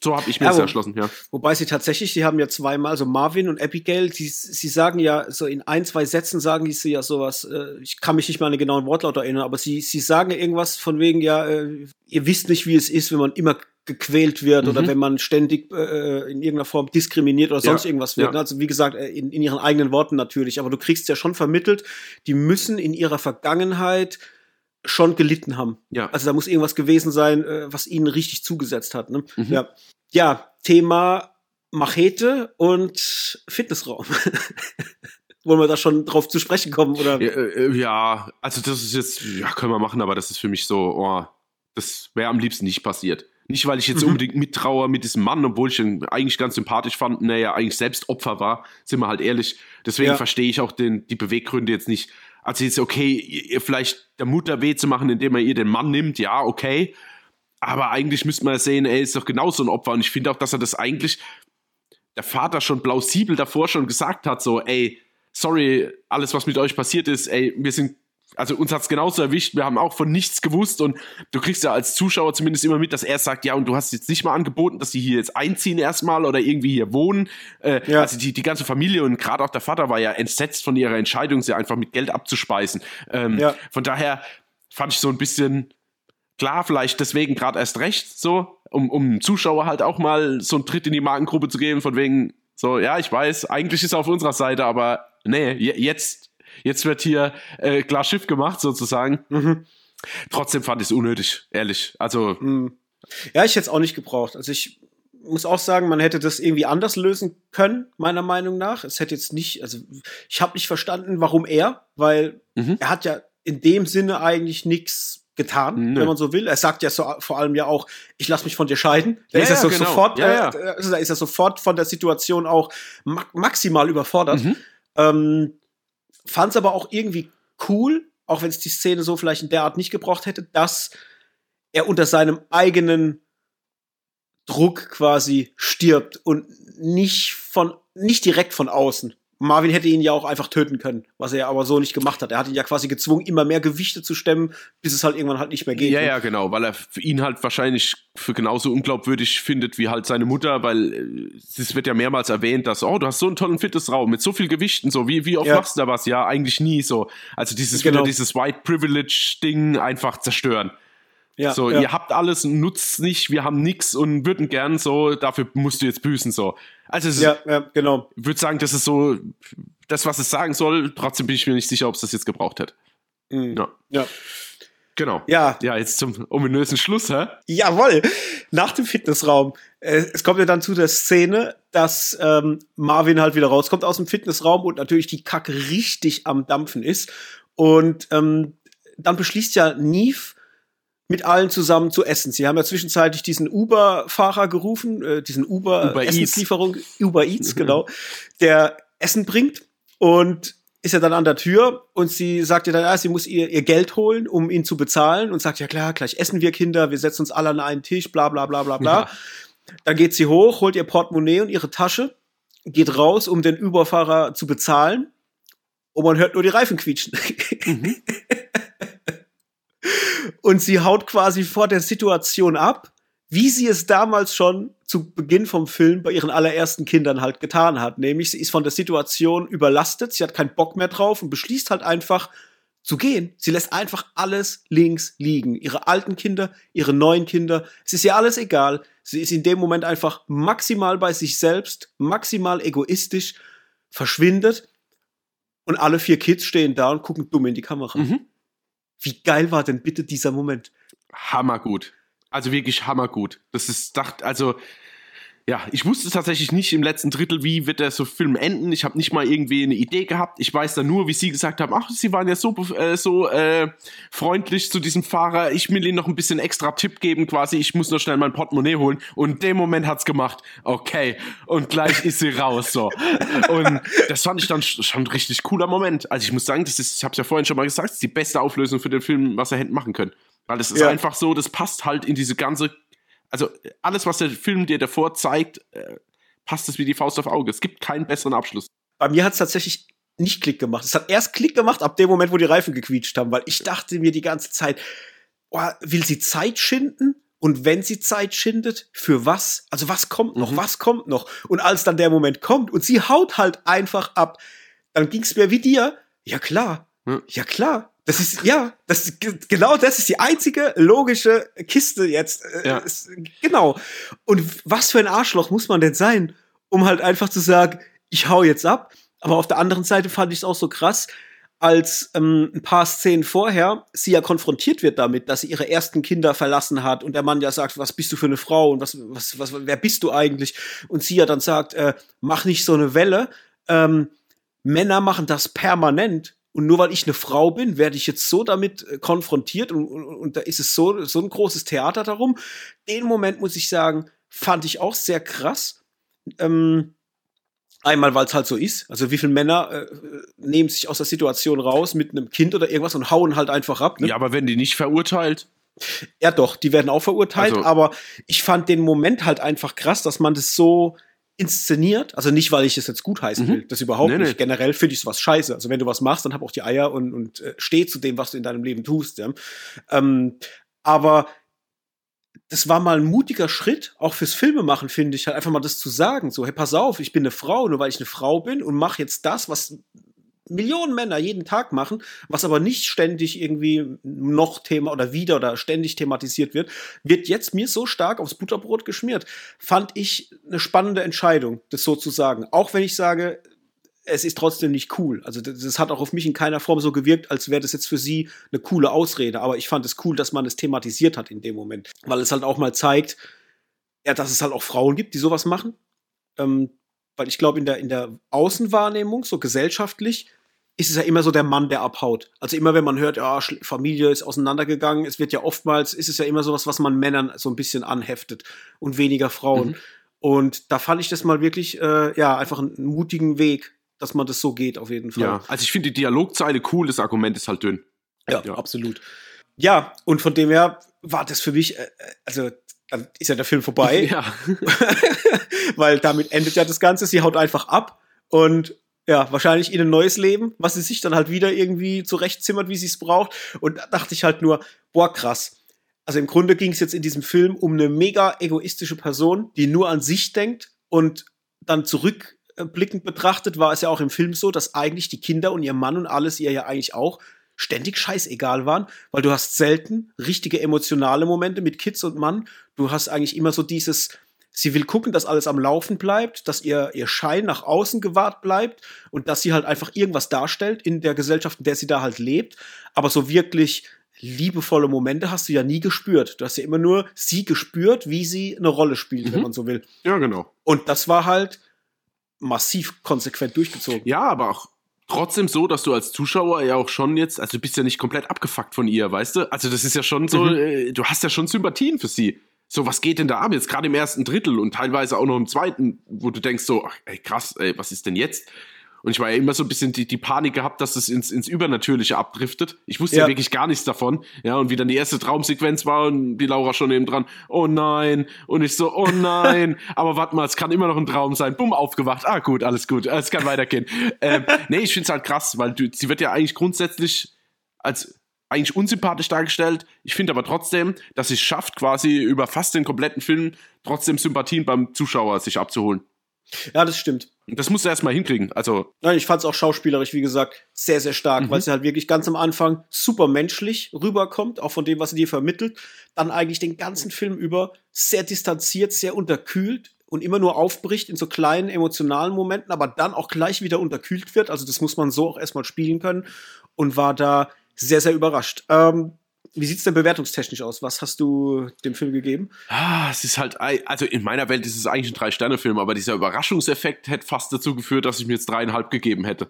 so habe ich mir ja, das erschlossen, ja. Wobei sie tatsächlich, sie haben ja zweimal, also Marvin und Abigail, die, sie sagen ja, so in ein, zwei Sätzen sagen sie ja sowas, äh, ich kann mich nicht mal an den genauen Wortlaut erinnern, aber sie, sie sagen irgendwas von wegen, ja, äh, ihr wisst nicht, wie es ist, wenn man immer gequält wird mhm. oder wenn man ständig äh, in irgendeiner Form diskriminiert oder sonst ja, irgendwas wird. Ja. Also wie gesagt, äh, in, in ihren eigenen Worten natürlich, aber du kriegst ja schon vermittelt, die müssen in ihrer Vergangenheit schon gelitten haben. Ja. Also da muss irgendwas gewesen sein, äh, was ihnen richtig zugesetzt hat. Ne? Mhm. Ja. ja, Thema Machete und Fitnessraum. Wollen wir da schon drauf zu sprechen kommen? Oder? Ja, äh, ja, also das ist jetzt, ja, können wir machen, aber das ist für mich so, oh, das wäre am liebsten nicht passiert. Nicht, weil ich jetzt mhm. unbedingt mittraue mit diesem Mann, obwohl ich ihn eigentlich ganz sympathisch fand, naja, eigentlich selbst Opfer war, sind wir halt ehrlich. Deswegen ja. verstehe ich auch den, die Beweggründe jetzt nicht. Also jetzt, okay, ihr vielleicht der Mutter weh zu machen, indem er ihr den Mann nimmt, ja, okay. Aber eigentlich müsste man sehen, er ist doch genauso ein Opfer. Und ich finde auch, dass er das eigentlich, der Vater schon plausibel davor schon gesagt hat, so, ey, sorry, alles, was mit euch passiert ist, ey, wir sind also uns hat es genauso erwischt, wir haben auch von nichts gewusst und du kriegst ja als Zuschauer zumindest immer mit, dass er sagt, ja, und du hast jetzt nicht mal angeboten, dass die hier jetzt einziehen erstmal oder irgendwie hier wohnen. Äh, ja. Also die, die ganze Familie und gerade auch der Vater war ja entsetzt von ihrer Entscheidung, sie einfach mit Geld abzuspeisen. Ähm, ja. Von daher fand ich so ein bisschen klar, vielleicht deswegen gerade erst recht so, um, um Zuschauer halt auch mal so einen Tritt in die Markengruppe zu geben, von wegen, so, ja, ich weiß, eigentlich ist er auf unserer Seite, aber nee, jetzt Jetzt wird hier äh, klar Schiff gemacht, sozusagen. Mhm. Trotzdem fand ich es unnötig, ehrlich. Also. Mhm. Ja, ich hätte es auch nicht gebraucht. Also ich muss auch sagen, man hätte das irgendwie anders lösen können, meiner Meinung nach. Es hätte jetzt nicht, also ich habe nicht verstanden, warum er, weil mhm. er hat ja in dem Sinne eigentlich nichts getan, Nö. wenn man so will. Er sagt ja so, vor allem ja auch, ich lass mich von dir scheiden. Da ja, ist er so genau. sofort, ja, äh, da ist er sofort von der Situation auch ma maximal überfordert. Mhm. Ähm, Fand es aber auch irgendwie cool, auch wenn es die Szene so vielleicht in der Art nicht gebraucht hätte, dass er unter seinem eigenen Druck quasi stirbt und nicht von nicht direkt von außen. Marvin hätte ihn ja auch einfach töten können, was er aber so nicht gemacht hat. Er hat ihn ja quasi gezwungen, immer mehr Gewichte zu stemmen, bis es halt irgendwann halt nicht mehr geht. Ja, ja, genau, weil er für ihn halt wahrscheinlich für genauso unglaubwürdig findet wie halt seine Mutter, weil äh, es wird ja mehrmals erwähnt, dass, oh, du hast so einen tollen Fitnessraum mit so viel Gewichten, so, wie, wie oft ja. machst du da was? Ja, eigentlich nie so. Also dieses, genau. wieder dieses White Privilege-Ding einfach zerstören. Ja, so, ja. ihr habt alles, nutzt nicht, wir haben nichts und würden gern so, dafür musst du jetzt büßen, so. Also, es ja, ja, genau. Ich würde sagen, das ist so das, was es sagen soll. Trotzdem bin ich mir nicht sicher, ob es das jetzt gebraucht hätte. Mhm. Ja. ja. Genau. Ja. Ja, jetzt zum ominösen Schluss, hä? Jawohl. Nach dem Fitnessraum. Äh, es kommt ja dann zu der Szene, dass ähm, Marvin halt wieder rauskommt aus dem Fitnessraum und natürlich die Kacke richtig am Dampfen ist. Und ähm, dann beschließt ja Neve, mit allen zusammen zu essen. Sie haben ja zwischenzeitlich diesen Uber-Fahrer gerufen, äh, diesen Uber-Essenslieferung, Uber, Uber Eats, genau, der Essen bringt und ist ja dann an der Tür und sie sagt ja dann, ja, sie muss ihr, ihr Geld holen, um ihn zu bezahlen und sagt, ja klar, gleich essen wir Kinder, wir setzen uns alle an einen Tisch, bla bla bla bla bla. Ja. Dann geht sie hoch, holt ihr Portemonnaie und ihre Tasche, geht raus, um den Überfahrer zu bezahlen und man hört nur die Reifen quietschen. Mhm. Und sie haut quasi vor der Situation ab, wie sie es damals schon zu Beginn vom Film bei ihren allerersten Kindern halt getan hat. Nämlich, sie ist von der Situation überlastet, sie hat keinen Bock mehr drauf und beschließt halt einfach zu gehen. Sie lässt einfach alles links liegen. Ihre alten Kinder, ihre neuen Kinder, es ist ihr alles egal. Sie ist in dem Moment einfach maximal bei sich selbst, maximal egoistisch, verschwindet und alle vier Kids stehen da und gucken dumm in die Kamera. Mhm. Wie geil war denn bitte dieser Moment? Hammergut. Also wirklich hammergut. Das ist, dacht, also ja, ich wusste tatsächlich nicht im letzten Drittel, wie wird der so Film enden. Ich habe nicht mal irgendwie eine Idee gehabt. Ich weiß dann nur, wie sie gesagt haben, ach, sie waren ja so äh, so äh, freundlich zu diesem Fahrer. Ich will ihnen noch ein bisschen extra Tipp geben, quasi. Ich muss nur schnell mein Portemonnaie holen. Und in dem Moment hat's gemacht. Okay. Und gleich ist sie raus so. Und das fand ich dann schon ein richtig cooler Moment. Also ich muss sagen, das ist, ich habe ja vorhin schon mal gesagt, das ist die beste Auflösung für den Film, was er hätte machen können. Weil es ist ja. einfach so, das passt halt in diese ganze also alles, was der Film dir davor zeigt, äh, passt es wie die Faust auf Auge. Es gibt keinen besseren Abschluss. Bei mir hat es tatsächlich nicht Klick gemacht. Es hat erst Klick gemacht ab dem Moment, wo die Reifen gequietscht haben, weil ich dachte mir die ganze Zeit, oh, will sie Zeit schinden? Und wenn sie Zeit schindet, für was? Also was kommt noch? Mhm. Was kommt noch? Und als dann der Moment kommt und sie haut halt einfach ab, dann ging es mir wie dir. Ja klar, hm. ja klar. Das ist, ja, das, genau das ist die einzige logische Kiste jetzt. Äh, ja. Genau. Und was für ein Arschloch muss man denn sein, um halt einfach zu sagen, ich hau jetzt ab. Aber auf der anderen Seite fand ich es auch so krass, als ähm, ein paar Szenen vorher sie ja konfrontiert wird damit, dass sie ihre ersten Kinder verlassen hat und der Mann ja sagt, was bist du für eine Frau und was, was, was, wer bist du eigentlich? Und sie ja dann sagt, äh, mach nicht so eine Welle. Ähm, Männer machen das permanent und nur weil ich eine Frau bin, werde ich jetzt so damit äh, konfrontiert und, und, und da ist es so, so ein großes Theater darum. Den Moment, muss ich sagen, fand ich auch sehr krass. Ähm, einmal, weil es halt so ist. Also wie viele Männer äh, nehmen sich aus der Situation raus mit einem Kind oder irgendwas und hauen halt einfach ab. Ne? Ja, aber werden die nicht verurteilt? Ja, doch, die werden auch verurteilt, also, aber ich fand den Moment halt einfach krass, dass man das so inszeniert. Also nicht, weil ich es jetzt gut heißen mhm. will. Das überhaupt nee, nicht. Nee. Generell finde ich es was scheiße. Also wenn du was machst, dann hab auch die Eier und, und äh, steh zu dem, was du in deinem Leben tust. Ja? Ähm, aber das war mal ein mutiger Schritt, auch fürs Filmemachen, finde ich, halt einfach mal das zu sagen. So, hey, pass auf, ich bin eine Frau, nur weil ich eine Frau bin und mache jetzt das, was Millionen Männer jeden Tag machen, was aber nicht ständig irgendwie noch Thema oder wieder oder ständig thematisiert wird, wird jetzt mir so stark aufs Butterbrot geschmiert. Fand ich eine spannende Entscheidung, das so zu sagen. Auch wenn ich sage, es ist trotzdem nicht cool. Also das, das hat auch auf mich in keiner Form so gewirkt, als wäre das jetzt für sie eine coole Ausrede. Aber ich fand es cool, dass man es thematisiert hat in dem Moment, weil es halt auch mal zeigt, ja, dass es halt auch Frauen gibt, die sowas machen. Ähm, weil ich glaube, in der, in der Außenwahrnehmung, so gesellschaftlich, ist es ja immer so der Mann, der abhaut. Also immer, wenn man hört, ja, Familie ist auseinandergegangen, es wird ja oftmals, ist es ja immer sowas, was man Männern so ein bisschen anheftet und weniger Frauen. Mhm. Und da fand ich das mal wirklich, äh, ja, einfach einen mutigen Weg, dass man das so geht, auf jeden Fall. Ja, also ich finde die Dialogzeile cool, das Argument ist halt dünn. Ja, ja, absolut. Ja, und von dem her war das für mich, äh, also dann ist ja der Film vorbei. Ja. Weil damit endet ja das Ganze. Sie haut einfach ab und ja, wahrscheinlich in ein neues Leben, was sie sich dann halt wieder irgendwie zurechtzimmert, wie sie es braucht. Und da dachte ich halt nur, boah, krass. Also im Grunde ging es jetzt in diesem Film um eine mega egoistische Person, die nur an sich denkt und dann zurückblickend betrachtet war es ja auch im Film so, dass eigentlich die Kinder und ihr Mann und alles ihr ja eigentlich auch ständig scheißegal waren, weil du hast selten richtige emotionale Momente mit Kids und Mann. Du hast eigentlich immer so dieses, Sie will gucken, dass alles am Laufen bleibt, dass ihr, ihr Schein nach außen gewahrt bleibt und dass sie halt einfach irgendwas darstellt in der Gesellschaft, in der sie da halt lebt. Aber so wirklich liebevolle Momente hast du ja nie gespürt. Du hast ja immer nur sie gespürt, wie sie eine Rolle spielt, mhm. wenn man so will. Ja, genau. Und das war halt massiv konsequent durchgezogen. Ja, aber auch trotzdem so, dass du als Zuschauer ja auch schon jetzt, also du bist ja nicht komplett abgefuckt von ihr, weißt du? Also das ist ja schon so, mhm. äh, du hast ja schon Sympathien für sie. So, was geht denn da ab? Jetzt gerade im ersten Drittel und teilweise auch noch im zweiten, wo du denkst so, ach, ey, krass, ey, was ist denn jetzt? Und ich war ja immer so ein bisschen die, die Panik gehabt, dass es ins, ins Übernatürliche abdriftet. Ich wusste ja. ja. wirklich gar nichts davon. Ja, und wie dann die erste Traumsequenz war und die Laura schon eben dran, oh nein. Und ich so, oh nein. Aber warte mal, es kann immer noch ein Traum sein. Bumm, aufgewacht. Ah, gut, alles gut. Es kann weitergehen. ähm, nee, ich find's halt krass, weil du, sie wird ja eigentlich grundsätzlich als eigentlich unsympathisch dargestellt. Ich finde aber trotzdem, dass es schafft, quasi über fast den kompletten Film trotzdem Sympathien beim Zuschauer sich abzuholen. Ja, das stimmt. Das musst du erstmal hinkriegen. Also. Nein, ich fand es auch schauspielerisch, wie gesagt, sehr, sehr stark, mhm. weil sie halt wirklich ganz am Anfang super menschlich rüberkommt, auch von dem, was sie dir vermittelt. Dann eigentlich den ganzen Film über sehr distanziert, sehr unterkühlt und immer nur aufbricht in so kleinen emotionalen Momenten, aber dann auch gleich wieder unterkühlt wird. Also das muss man so auch erstmal spielen können und war da sehr, sehr überrascht. Ähm, wie sieht es denn bewertungstechnisch aus? Was hast du dem Film gegeben? Ah, es ist halt, also in meiner Welt ist es eigentlich ein Drei-Sterne-Film, aber dieser Überraschungseffekt hätte fast dazu geführt, dass ich mir jetzt dreieinhalb gegeben hätte.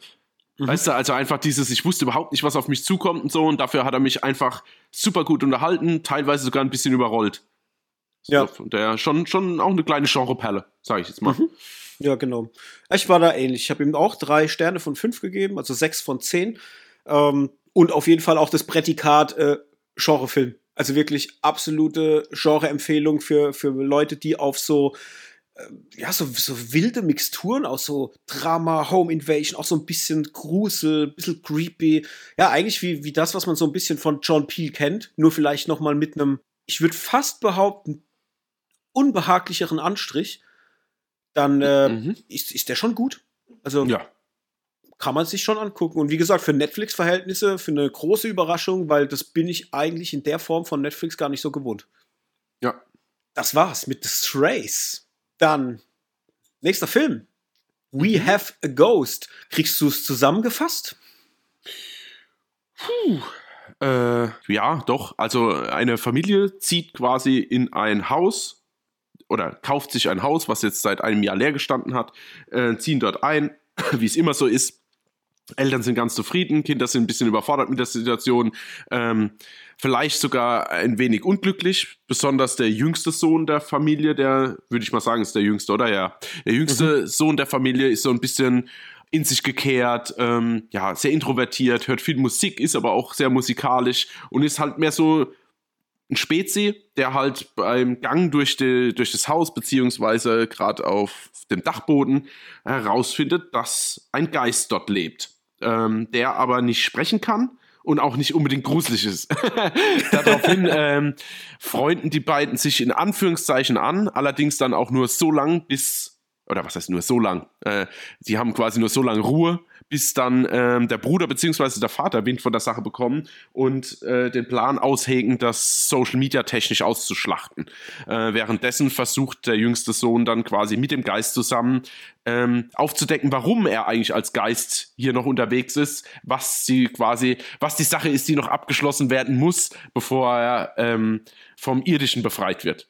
Mhm. Weißt du, also einfach dieses, ich wusste überhaupt nicht, was auf mich zukommt und so, und dafür hat er mich einfach super gut unterhalten, teilweise sogar ein bisschen überrollt. So, ja. Und der schon, schon auch eine kleine Genreperle, sage ich jetzt mal. Mhm. Ja, genau. Ich war da ähnlich. Ich habe ihm auch drei Sterne von fünf gegeben, also sechs von zehn. Ähm, und auf jeden Fall auch das Prädikat äh, Genrefilm. Also wirklich absolute Genre-Empfehlung für, für Leute, die auf so, äh, ja, so, so wilde Mixturen aus so Drama, Home Invasion, auch so ein bisschen Grusel, ein bisschen creepy. Ja, eigentlich wie, wie das, was man so ein bisschen von John Peel kennt, nur vielleicht noch mal mit einem, ich würde fast behaupten, unbehaglicheren Anstrich. Dann äh, mhm. ist, ist der schon gut. Also, ja kann man sich schon angucken. Und wie gesagt, für Netflix-Verhältnisse, für eine große Überraschung, weil das bin ich eigentlich in der Form von Netflix gar nicht so gewohnt. Ja. Das war's mit The Strays. Dann, nächster Film. We mhm. Have a Ghost. Kriegst du es zusammengefasst? Puh. Äh, ja, doch. Also eine Familie zieht quasi in ein Haus oder kauft sich ein Haus, was jetzt seit einem Jahr leer gestanden hat, äh, ziehen dort ein, wie es immer so ist. Eltern sind ganz zufrieden, Kinder sind ein bisschen überfordert mit der Situation, ähm, vielleicht sogar ein wenig unglücklich, besonders der jüngste Sohn der Familie, der, würde ich mal sagen, ist der jüngste, oder? Ja. Der jüngste mhm. Sohn der Familie ist so ein bisschen in sich gekehrt, ähm, ja, sehr introvertiert, hört viel Musik, ist aber auch sehr musikalisch und ist halt mehr so ein Spezi, der halt beim Gang durch, die, durch das Haus, beziehungsweise gerade auf dem Dachboden, herausfindet, dass ein Geist dort lebt ähm, der aber nicht sprechen kann und auch nicht unbedingt gruselig ist. Daraufhin ähm, freunden die beiden sich in Anführungszeichen an, allerdings dann auch nur so lang, bis, oder was heißt nur so lang? Äh, die haben quasi nur so lange Ruhe, bis dann ähm, der Bruder bzw. der Vater Wind von der Sache bekommen und äh, den Plan aushegen, das Social Media technisch auszuschlachten. Äh, währenddessen versucht der jüngste Sohn dann quasi mit dem Geist zusammen ähm, aufzudecken, warum er eigentlich als Geist hier noch unterwegs ist, was sie quasi, was die Sache ist, die noch abgeschlossen werden muss, bevor er ähm, vom Irdischen befreit wird.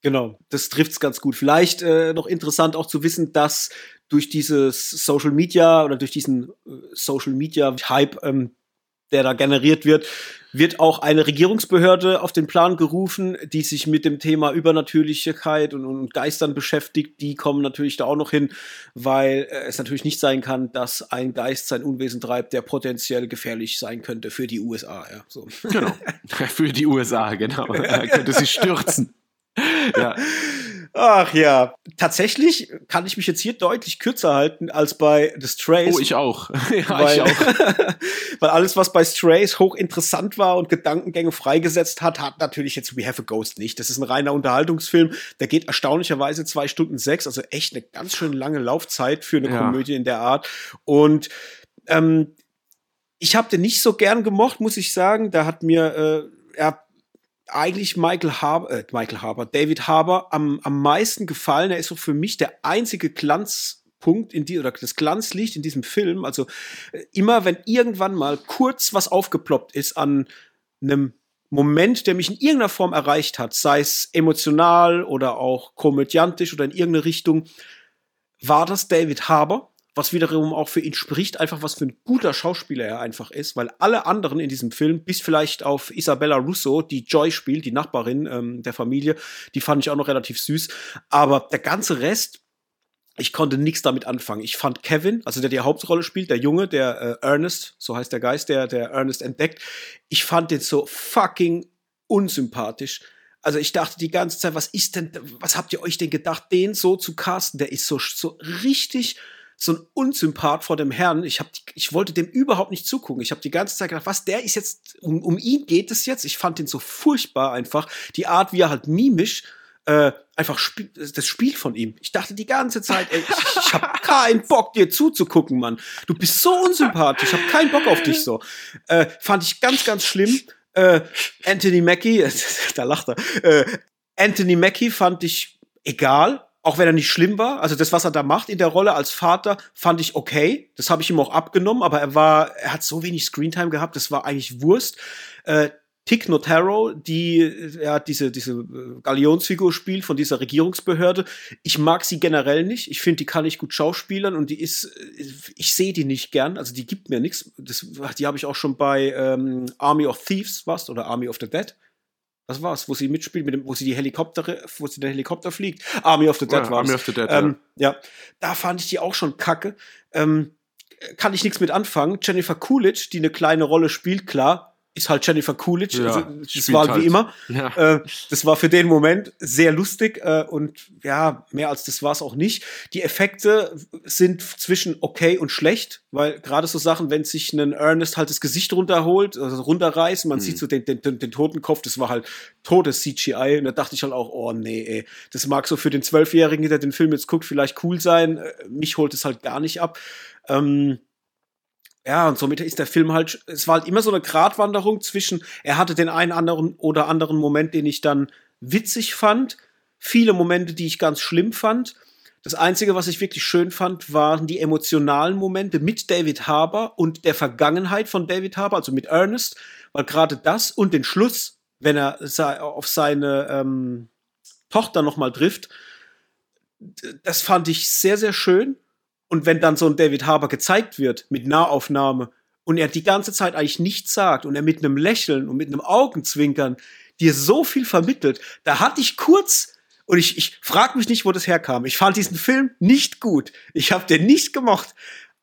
Genau, das trifft's ganz gut. Vielleicht äh, noch interessant auch zu wissen, dass durch dieses Social Media oder durch diesen äh, Social Media Hype, ähm, der da generiert wird, wird auch eine Regierungsbehörde auf den Plan gerufen, die sich mit dem Thema Übernatürlichkeit und, und Geistern beschäftigt. Die kommen natürlich da auch noch hin, weil äh, es natürlich nicht sein kann, dass ein Geist sein Unwesen treibt, der potenziell gefährlich sein könnte für die USA. Ja, so. Genau, für die USA, genau. Er könnte sie stürzen. ja. Ach ja, tatsächlich kann ich mich jetzt hier deutlich kürzer halten als bei The Strays. Oh, ich auch. ja, weil, ich auch. weil alles, was bei Strays hochinteressant war und Gedankengänge freigesetzt hat, hat natürlich jetzt We Have a Ghost nicht. Das ist ein reiner Unterhaltungsfilm. Der geht erstaunlicherweise zwei Stunden sechs, also echt eine ganz schön lange Laufzeit für eine ja. Komödie in der Art. Und ähm, ich habe den nicht so gern gemocht, muss ich sagen. Da hat mir äh, ja, eigentlich Michael Harbour, äh, Michael Harbour, David Harbour am, am meisten gefallen. Er ist so für mich der einzige Glanzpunkt in die oder das Glanzlicht in diesem Film. Also äh, immer wenn irgendwann mal kurz was aufgeploppt ist an einem Moment, der mich in irgendeiner Form erreicht hat, sei es emotional oder auch komödiantisch oder in irgendeine Richtung, war das David Harbour was wiederum auch für ihn spricht, einfach was für ein guter Schauspieler er einfach ist, weil alle anderen in diesem Film, bis vielleicht auf Isabella Russo, die Joy spielt, die Nachbarin ähm, der Familie, die fand ich auch noch relativ süß, aber der ganze Rest, ich konnte nichts damit anfangen. Ich fand Kevin, also der die Hauptrolle spielt, der Junge, der äh, Ernest, so heißt der Geist, der der Ernest entdeckt, ich fand den so fucking unsympathisch. Also ich dachte die ganze Zeit, was ist denn, was habt ihr euch denn gedacht, den so zu casten? Der ist so, so richtig so ein Unsympath vor dem Herrn. Ich, hab, ich wollte dem überhaupt nicht zugucken. Ich habe die ganze Zeit gedacht, was, der ist jetzt, um, um ihn geht es jetzt. Ich fand den so furchtbar einfach. Die Art, wie er halt mimisch äh, einfach spiel, das Spiel von ihm. Ich dachte die ganze Zeit, ey, ich, ich habe keinen Bock, dir zuzugucken, Mann. Du bist so unsympathisch, ich habe keinen Bock auf dich so. Äh, fand ich ganz, ganz schlimm. Äh, Anthony Mackie, da lacht er. Äh, Anthony Mackie fand ich egal auch wenn er nicht schlimm war. Also das, was er da macht in der Rolle als Vater, fand ich okay. Das habe ich ihm auch abgenommen, aber er war, er hat so wenig Screentime gehabt, das war eigentlich Wurst. Äh, Tick Notaro, die ja diese diese äh, Galionsfigur spielt von dieser Regierungsbehörde. Ich mag sie generell nicht. Ich finde, die kann ich gut schauspielern und die ist, äh, ich sehe die nicht gern. Also die gibt mir nichts. Die habe ich auch schon bei ähm, Army of Thieves was oder Army of the Dead was war's, wo sie mitspielt, mit dem, wo sie die Helikopter, wo sie den Helikopter fliegt. Army of the Dead ja, war Army of the Dead, ähm, ja. ja. da fand ich die auch schon kacke. Ähm, kann ich nichts mit anfangen. Jennifer Coolidge, die eine kleine Rolle spielt, klar, ist halt Jennifer Coolidge. Ja, also, das war halt. wie immer. Ja. Äh, das war für den Moment sehr lustig äh, und ja, mehr als das war es auch nicht. Die Effekte sind zwischen okay und schlecht, weil gerade so Sachen, wenn sich ein Ernest halt das Gesicht runterholt, also runterreißt, man mhm. sieht so den, den, den, den toten Kopf, das war halt totes CGI und da dachte ich halt auch, oh nee, ey, das mag so für den Zwölfjährigen, der den Film jetzt guckt, vielleicht cool sein. Äh, mich holt es halt gar nicht ab. Ähm, ja, und somit ist der Film halt, es war halt immer so eine Gratwanderung zwischen, er hatte den einen anderen oder anderen Moment, den ich dann witzig fand, viele Momente, die ich ganz schlimm fand. Das Einzige, was ich wirklich schön fand, waren die emotionalen Momente mit David Harbour und der Vergangenheit von David Harbour, also mit Ernest, weil gerade das und den Schluss, wenn er auf seine ähm, Tochter nochmal trifft, das fand ich sehr, sehr schön und wenn dann so ein David Harbour gezeigt wird mit Nahaufnahme und er die ganze Zeit eigentlich nichts sagt und er mit einem Lächeln und mit einem Augenzwinkern dir so viel vermittelt, da hatte ich kurz und ich, ich frage mich nicht, wo das herkam. Ich fand diesen Film nicht gut. Ich habe den nicht gemocht.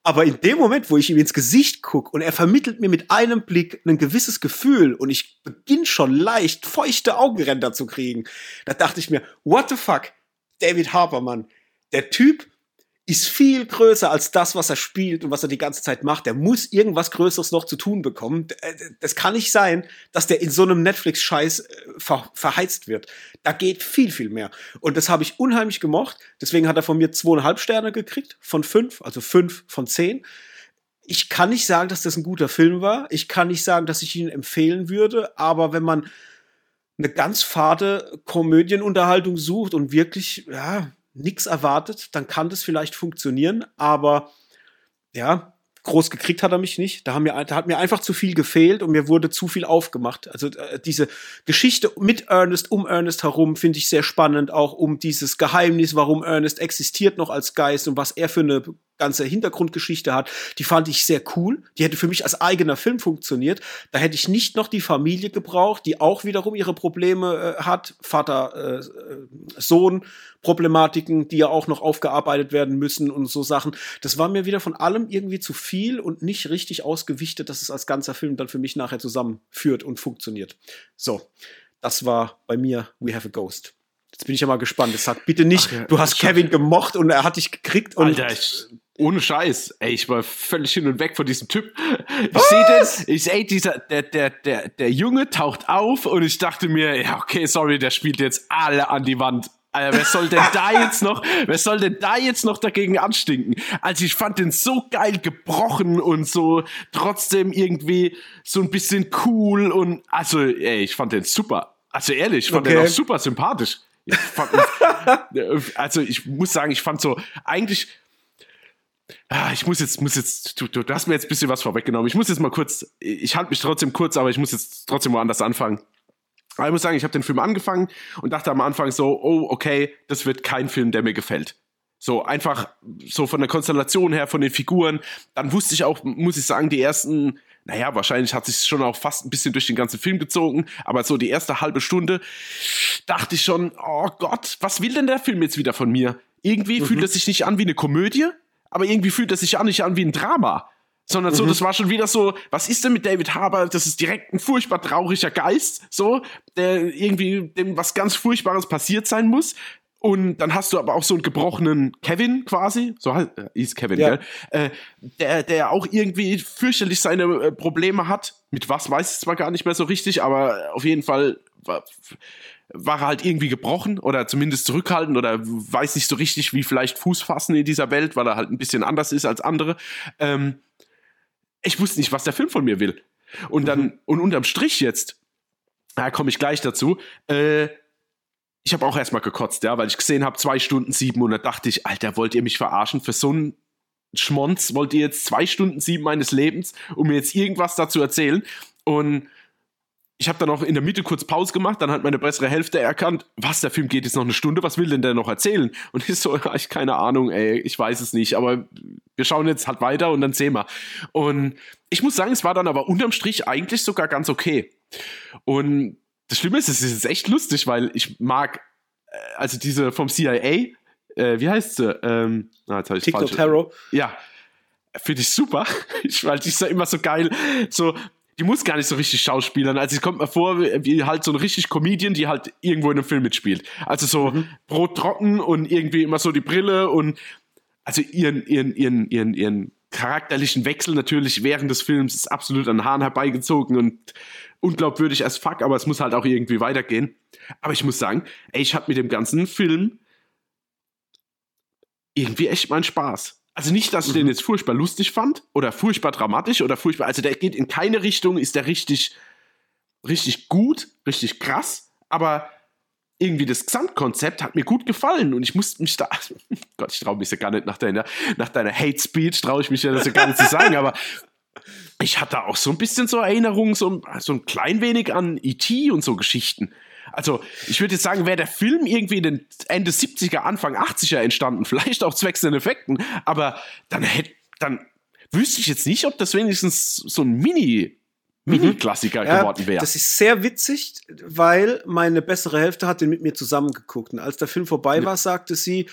Aber in dem Moment, wo ich ihm ins Gesicht gucke und er vermittelt mir mit einem Blick ein gewisses Gefühl und ich beginne schon leicht feuchte Augenränder zu kriegen, da dachte ich mir, what the fuck, David Harbour, Mann. Der Typ ist viel größer als das, was er spielt und was er die ganze Zeit macht. Der muss irgendwas Größeres noch zu tun bekommen. Äh, das kann nicht sein, dass der in so einem Netflix-Scheiß äh, ver verheizt wird. Da geht viel, viel mehr. Und das habe ich unheimlich gemocht. Deswegen hat er von mir zweieinhalb Sterne gekriegt von fünf, also fünf von zehn. Ich kann nicht sagen, dass das ein guter Film war. Ich kann nicht sagen, dass ich ihn empfehlen würde. Aber wenn man eine ganz fade Komödienunterhaltung sucht und wirklich, ja, nichts erwartet, dann kann das vielleicht funktionieren, aber ja, groß gekriegt hat er mich nicht. Da, mir, da hat mir einfach zu viel gefehlt und mir wurde zu viel aufgemacht. Also äh, diese Geschichte mit Ernest, um Ernest herum, finde ich sehr spannend, auch um dieses Geheimnis, warum Ernest existiert noch als Geist und was er für eine ganze Hintergrundgeschichte hat, die fand ich sehr cool. Die hätte für mich als eigener Film funktioniert. Da hätte ich nicht noch die Familie gebraucht, die auch wiederum ihre Probleme äh, hat. Vater, äh, Sohn, Problematiken, die ja auch noch aufgearbeitet werden müssen und so Sachen. Das war mir wieder von allem irgendwie zu viel und nicht richtig ausgewichtet, dass es als ganzer Film dann für mich nachher zusammenführt und funktioniert. So, das war bei mir We Have a Ghost. Jetzt bin ich ja mal gespannt. Jetzt sag bitte nicht, ja, du hast Kevin gemocht und er hat dich gekriegt. Und Alter, ich, ohne Scheiß. Ey, ich war völlig hin und weg von diesem Typ. Ich sehe den, ich ey, dieser, der, der, der, der Junge taucht auf und ich dachte mir, ja, okay, sorry, der spielt jetzt alle an die Wand. Alter, wer soll denn da jetzt noch, wer soll denn da jetzt noch dagegen anstinken? Also ich fand den so geil gebrochen und so trotzdem irgendwie so ein bisschen cool und also, ey, ich fand den super. Also ehrlich, ich fand okay. den auch super sympathisch. Ich fand, also ich muss sagen, ich fand so eigentlich Ah, ich muss jetzt, muss jetzt, du, du hast mir jetzt ein bisschen was vorweggenommen. Ich muss jetzt mal kurz, ich halte mich trotzdem kurz, aber ich muss jetzt trotzdem woanders anfangen. Aber ich muss sagen, ich habe den Film angefangen und dachte am Anfang so, oh, okay, das wird kein Film, der mir gefällt. So einfach so von der Konstellation her, von den Figuren. Dann wusste ich auch, muss ich sagen, die ersten, naja, wahrscheinlich hat sich schon auch fast ein bisschen durch den ganzen Film gezogen, aber so die erste halbe Stunde dachte ich schon, oh Gott, was will denn der Film jetzt wieder von mir? Irgendwie mhm. fühlt es sich nicht an wie eine Komödie, aber irgendwie fühlt es sich auch nicht an wie ein Drama. Sondern mhm. so, das war schon wieder so, was ist denn mit David Harbour? Das ist direkt ein furchtbar trauriger Geist, so, der irgendwie dem was ganz Furchtbares passiert sein muss. Und dann hast du aber auch so einen gebrochenen Kevin quasi, so heißt äh, Kevin, ja. gell? Äh, der, der auch irgendwie fürchterlich seine äh, Probleme hat. Mit was weiß ich zwar gar nicht mehr so richtig, aber auf jeden Fall war, er halt irgendwie gebrochen oder zumindest zurückhaltend oder weiß nicht so richtig, wie vielleicht Fuß fassen in dieser Welt, weil er halt ein bisschen anders ist als andere. Ähm, ich wusste nicht, was der Film von mir will. Und dann, mhm. und unterm Strich jetzt, da komme ich gleich dazu, äh, ich habe auch erstmal gekotzt, ja, weil ich gesehen habe, zwei Stunden sieben und da dachte ich, Alter, wollt ihr mich verarschen? Für so einen Schmonz wollt ihr jetzt zwei Stunden sieben meines Lebens, um mir jetzt irgendwas dazu erzählen? Und ich habe dann auch in der Mitte kurz Pause gemacht, dann hat meine bessere Hälfte erkannt, was, der Film geht jetzt noch eine Stunde, was will denn der noch erzählen? Und ich so, ich keine Ahnung, ey, ich weiß es nicht, aber wir schauen jetzt halt weiter und dann sehen wir. Und ich muss sagen, es war dann aber unterm Strich eigentlich sogar ganz okay. Und das Schlimme ist, es ist echt lustig, weil ich mag, äh, also diese vom CIA, äh, wie heißt sie? Ähm, na, jetzt ich TikTok Tarot. Ja, finde ich super, ich, weil die ist ja immer so geil, so die muss gar nicht so richtig schauspielern. Also sie kommt mir vor wie halt so ein richtig Comedian, die halt irgendwo in einem Film mitspielt. Also so mhm. Brot trocken und irgendwie immer so die Brille und also ihren, ihren, ihren, ihren, ihren charakterlichen Wechsel natürlich während des Films ist absolut an Hahn herbeigezogen und unglaubwürdig als fuck, aber es muss halt auch irgendwie weitergehen. Aber ich muss sagen, ey, ich hatte mit dem ganzen Film irgendwie echt meinen Spaß. Also nicht, dass ich mhm. den jetzt furchtbar lustig fand oder furchtbar dramatisch oder furchtbar, also der geht in keine Richtung, ist der richtig, richtig gut, richtig krass, aber irgendwie das Gesamtkonzept hat mir gut gefallen und ich musste mich da, Gott, ich traue mich ja gar nicht nach deiner, nach deiner Hate Speech, traue ich mich ja das ja gar nicht zu sagen, aber ich hatte auch so ein bisschen so Erinnerungen, so, so ein klein wenig an E.T. und so Geschichten. Also, ich würde jetzt sagen, wäre der Film irgendwie in den Ende 70er, Anfang 80er entstanden, vielleicht auch zwecks den Effekten, aber dann hätte, dann wüsste ich jetzt nicht, ob das wenigstens so ein Mini mhm. Mini-Klassiker ja, geworden wäre. Das ist sehr witzig, weil meine bessere Hälfte hat den mit mir zusammengeguckt. Und als der Film vorbei war, sagte sie,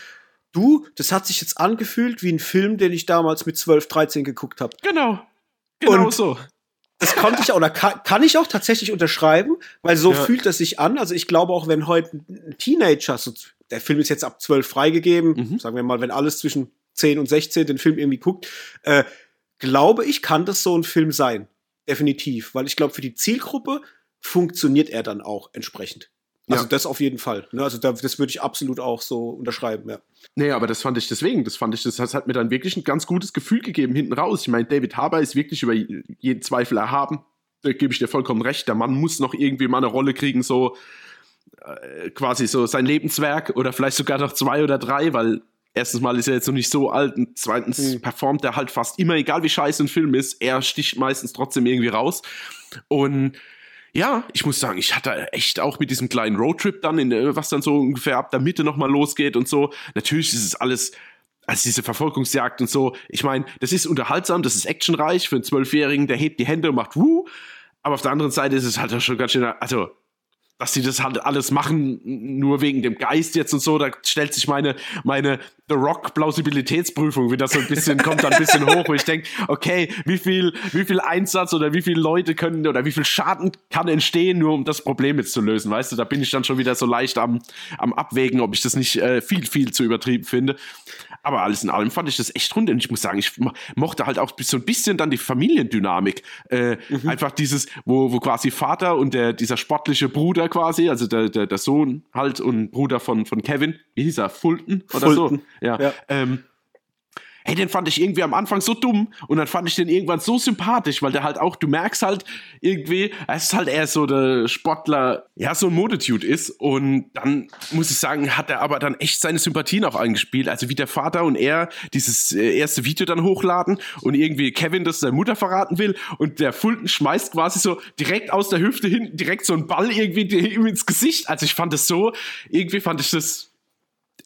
du, das hat sich jetzt angefühlt wie ein Film, den ich damals mit 12, 13 geguckt habe. Genau. Genau und so. Das konnte ich auch, oder kann, kann, ich auch tatsächlich unterschreiben, weil so ja. fühlt es sich an. Also ich glaube auch, wenn heute ein Teenager, so, der Film ist jetzt ab 12 freigegeben, mhm. sagen wir mal, wenn alles zwischen 10 und 16 den Film irgendwie guckt, äh, glaube ich, kann das so ein Film sein. Definitiv. Weil ich glaube, für die Zielgruppe funktioniert er dann auch entsprechend. Also ja. das auf jeden Fall. Ne? Also das würde ich absolut auch so unterschreiben, ja. Nee, aber das fand ich deswegen, das fand ich, das hat mir dann wirklich ein ganz gutes Gefühl gegeben hinten raus. Ich meine, David Harbour ist wirklich über jeden Zweifel erhaben. Da gebe ich dir vollkommen recht. Der Mann muss noch irgendwie mal eine Rolle kriegen, so äh, quasi so sein Lebenswerk oder vielleicht sogar noch zwei oder drei, weil erstens mal ist er jetzt noch nicht so alt und zweitens mhm. performt er halt fast immer, egal wie scheiße ein Film ist, er sticht meistens trotzdem irgendwie raus. Und ja, ich muss sagen, ich hatte echt auch mit diesem kleinen Roadtrip dann, in, äh, was dann so ungefähr ab der Mitte nochmal losgeht und so. Natürlich ist es alles, also diese Verfolgungsjagd und so. Ich meine, das ist unterhaltsam, das ist actionreich für einen Zwölfjährigen, der hebt die Hände und macht Wuh. Aber auf der anderen Seite ist es halt schon ganz schön, also dass sie das halt alles machen, nur wegen dem Geist jetzt und so, da stellt sich meine, meine The Rock Plausibilitätsprüfung wieder so ein bisschen, kommt da ein bisschen hoch, wo ich denke, okay, wie viel, wie viel Einsatz oder wie viele Leute können oder wie viel Schaden kann entstehen, nur um das Problem jetzt zu lösen, weißt du, da bin ich dann schon wieder so leicht am, am Abwägen, ob ich das nicht äh, viel, viel zu übertrieben finde. Aber alles in allem fand ich das echt rund und ich muss sagen, ich mochte halt auch so ein bisschen dann die Familiendynamik. Äh, mhm. Einfach dieses, wo, wo quasi Vater und der, dieser sportliche Bruder quasi, also der, der, der Sohn halt und Bruder von, von Kevin, wie hieß er, Fulton oder Fulton. so? Ja. ja. Ähm, hey, den fand ich irgendwie am Anfang so dumm und dann fand ich den irgendwann so sympathisch, weil der halt auch, du merkst halt irgendwie, es ist halt eher so der Sportler, ja, so ein Modetude ist und dann muss ich sagen, hat er aber dann echt seine Sympathien auch eingespielt, also wie der Vater und er dieses äh, erste Video dann hochladen und irgendwie Kevin das seiner Mutter verraten will und der Fulton schmeißt quasi so direkt aus der Hüfte hinten direkt so einen Ball irgendwie ihm ins Gesicht, also ich fand das so, irgendwie fand ich das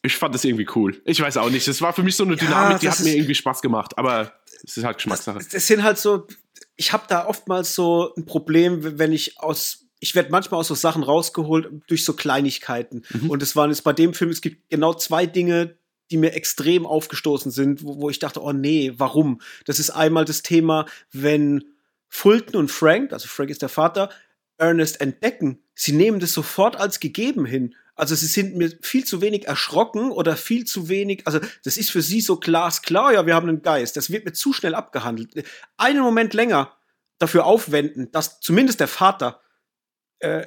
ich fand das irgendwie cool. Ich weiß auch nicht. Das war für mich so eine Dynamik, ja, die hat mir irgendwie Spaß gemacht. Aber es ist halt Geschmackssache. Das, das sind halt so, ich habe da oftmals so ein Problem, wenn ich aus ich werde manchmal aus so Sachen rausgeholt durch so Kleinigkeiten. Mhm. Und es waren jetzt bei dem Film, es gibt genau zwei Dinge, die mir extrem aufgestoßen sind, wo, wo, ich dachte, oh nee, warum? Das ist einmal das Thema, wenn Fulton und Frank, also Frank ist der Vater, Ernest entdecken, sie nehmen das sofort als gegeben hin. Also sie sind mir viel zu wenig erschrocken oder viel zu wenig, also das ist für sie so glasklar, ja, wir haben einen Geist. Das wird mir zu schnell abgehandelt. Einen Moment länger dafür aufwenden, dass zumindest der Vater äh,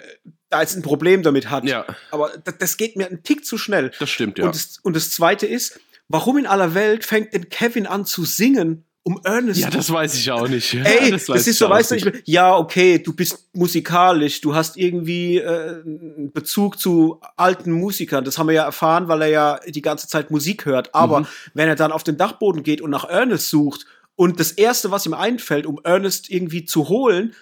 da jetzt ein Problem damit hat. Ja. Aber das, geht mir einen Tick zu schnell. Das stimmt, ja. Und das, und das Zweite ist, warum in aller Welt fängt denn Kevin an zu singen um Ernest. Ja, das weiß ich auch nicht. Ja, Ey, das, das ist so, weißt du, ich, ja, okay, du bist musikalisch, du hast irgendwie äh, einen Bezug zu alten Musikern. Das haben wir ja erfahren, weil er ja die ganze Zeit Musik hört. Aber mhm. wenn er dann auf den Dachboden geht und nach Ernest sucht und das erste, was ihm einfällt, um Ernest irgendwie zu holen,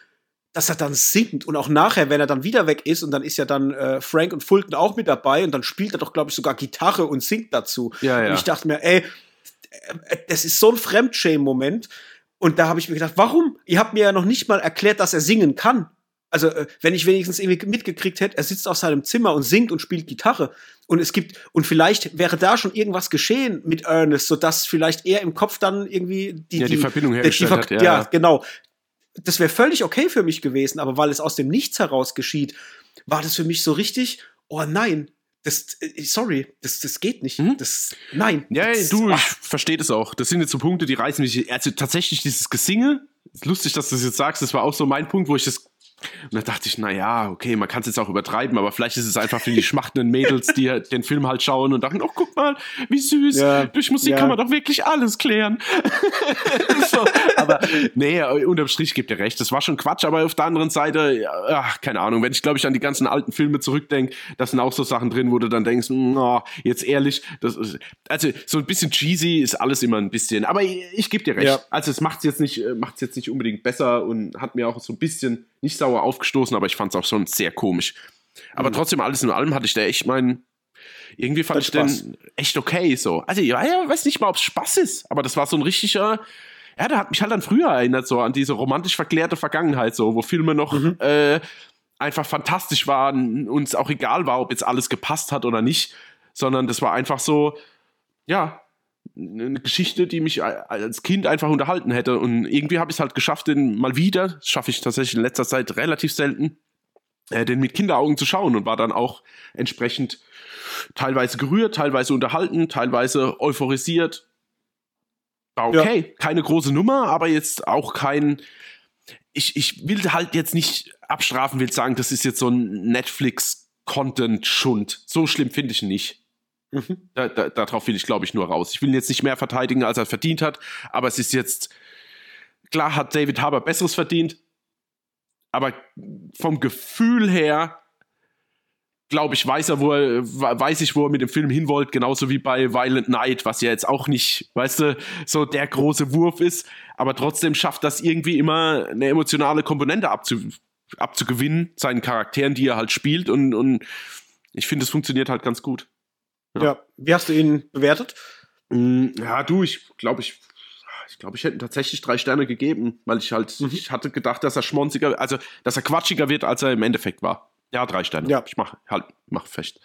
dass er dann singt und auch nachher, wenn er dann wieder weg ist und dann ist ja dann äh, Frank und Fulton auch mit dabei und dann spielt er doch, glaube ich, sogar Gitarre und singt dazu. Ja, ja. Und ich dachte mir, ey, das ist so ein Fremdschämen-Moment. Und da habe ich mir gedacht, warum? Ihr habt mir ja noch nicht mal erklärt, dass er singen kann. Also, äh, wenn ich wenigstens irgendwie mitgekriegt hätte, er sitzt auf seinem Zimmer und singt und spielt Gitarre. Und es gibt, und vielleicht wäre da schon irgendwas geschehen mit Ernest, sodass vielleicht er im Kopf dann irgendwie die, ja, die, die Verbindung hergestellt die, hat. Ja, ja, genau. Das wäre völlig okay für mich gewesen, aber weil es aus dem Nichts heraus geschieht, war das für mich so richtig, oh nein, das, äh, sorry, das, das geht nicht. Mhm. Das, nein. Ja, das, du, ich verstehe das auch. Das sind jetzt so Punkte, die reißen mich. Also tatsächlich dieses Gesinge, ist lustig, dass du das jetzt sagst, das war auch so mein Punkt, wo ich das und da dachte ich, na ja, okay, man kann es jetzt auch übertreiben, aber vielleicht ist es einfach für die schmachtenden Mädels, die den Film halt schauen und dachten, oh, guck mal, wie süß. Ja, Durch Musik ja. kann man doch wirklich alles klären. so, aber nee, unterm Strich gibt ihr recht. Das war schon Quatsch, aber auf der anderen Seite, ach, keine Ahnung, wenn ich glaube ich an die ganzen alten Filme zurückdenke, da sind auch so Sachen drin, wo du dann denkst, oh, jetzt ehrlich, das ist, also so ein bisschen cheesy ist alles immer ein bisschen, aber ich, ich gebe dir recht. Ja. Also es macht es jetzt nicht, macht's jetzt nicht unbedingt besser und hat mir auch so ein bisschen nicht sauer aufgestoßen, aber ich fand es auch schon sehr komisch. Aber mhm. trotzdem, alles in allem hatte ich da echt meinen. Irgendwie fand ich den echt okay so. Also, ich weiß nicht mal, ob es Spaß ist, aber das war so ein richtiger. Ja, der hat mich halt an früher erinnert, so an diese romantisch verklärte Vergangenheit, so, wo Filme noch mhm. äh, einfach fantastisch waren und es auch egal war, ob jetzt alles gepasst hat oder nicht, sondern das war einfach so, ja, eine Geschichte, die mich als Kind einfach unterhalten hätte. Und irgendwie habe ich es halt geschafft, den mal wieder, das schaffe ich tatsächlich in letzter Zeit relativ selten, äh, den mit Kinderaugen zu schauen und war dann auch entsprechend teilweise gerührt, teilweise unterhalten, teilweise euphorisiert. War okay, ja. keine große Nummer, aber jetzt auch kein. Ich, ich will halt jetzt nicht abstrafen, will sagen, das ist jetzt so ein Netflix-Content-Schund. So schlimm finde ich ihn nicht. Mhm. Da, da, darauf will ich, glaube ich, nur raus. Ich will ihn jetzt nicht mehr verteidigen, als er verdient hat, aber es ist jetzt, klar hat David Harbour Besseres verdient, aber vom Gefühl her, glaube ich, weiß er, wo er, weiß ich, wo er mit dem Film hin wollte, genauso wie bei Violent Night, was ja jetzt auch nicht, weißt du, so der große Wurf ist, aber trotzdem schafft das irgendwie immer eine emotionale Komponente abzu, abzugewinnen, seinen Charakteren, die er halt spielt und, und ich finde, es funktioniert halt ganz gut. Ja. ja. Wie hast du ihn bewertet? Mm, ja, du, ich glaube, ich, ich glaube, ich hätte tatsächlich drei Sterne gegeben, weil ich halt, mhm. ich hatte gedacht, dass er schmonziger, also, dass er quatschiger wird, als er im Endeffekt war. Ja, drei Sterne. Ja. Ich mach halt, mach fest.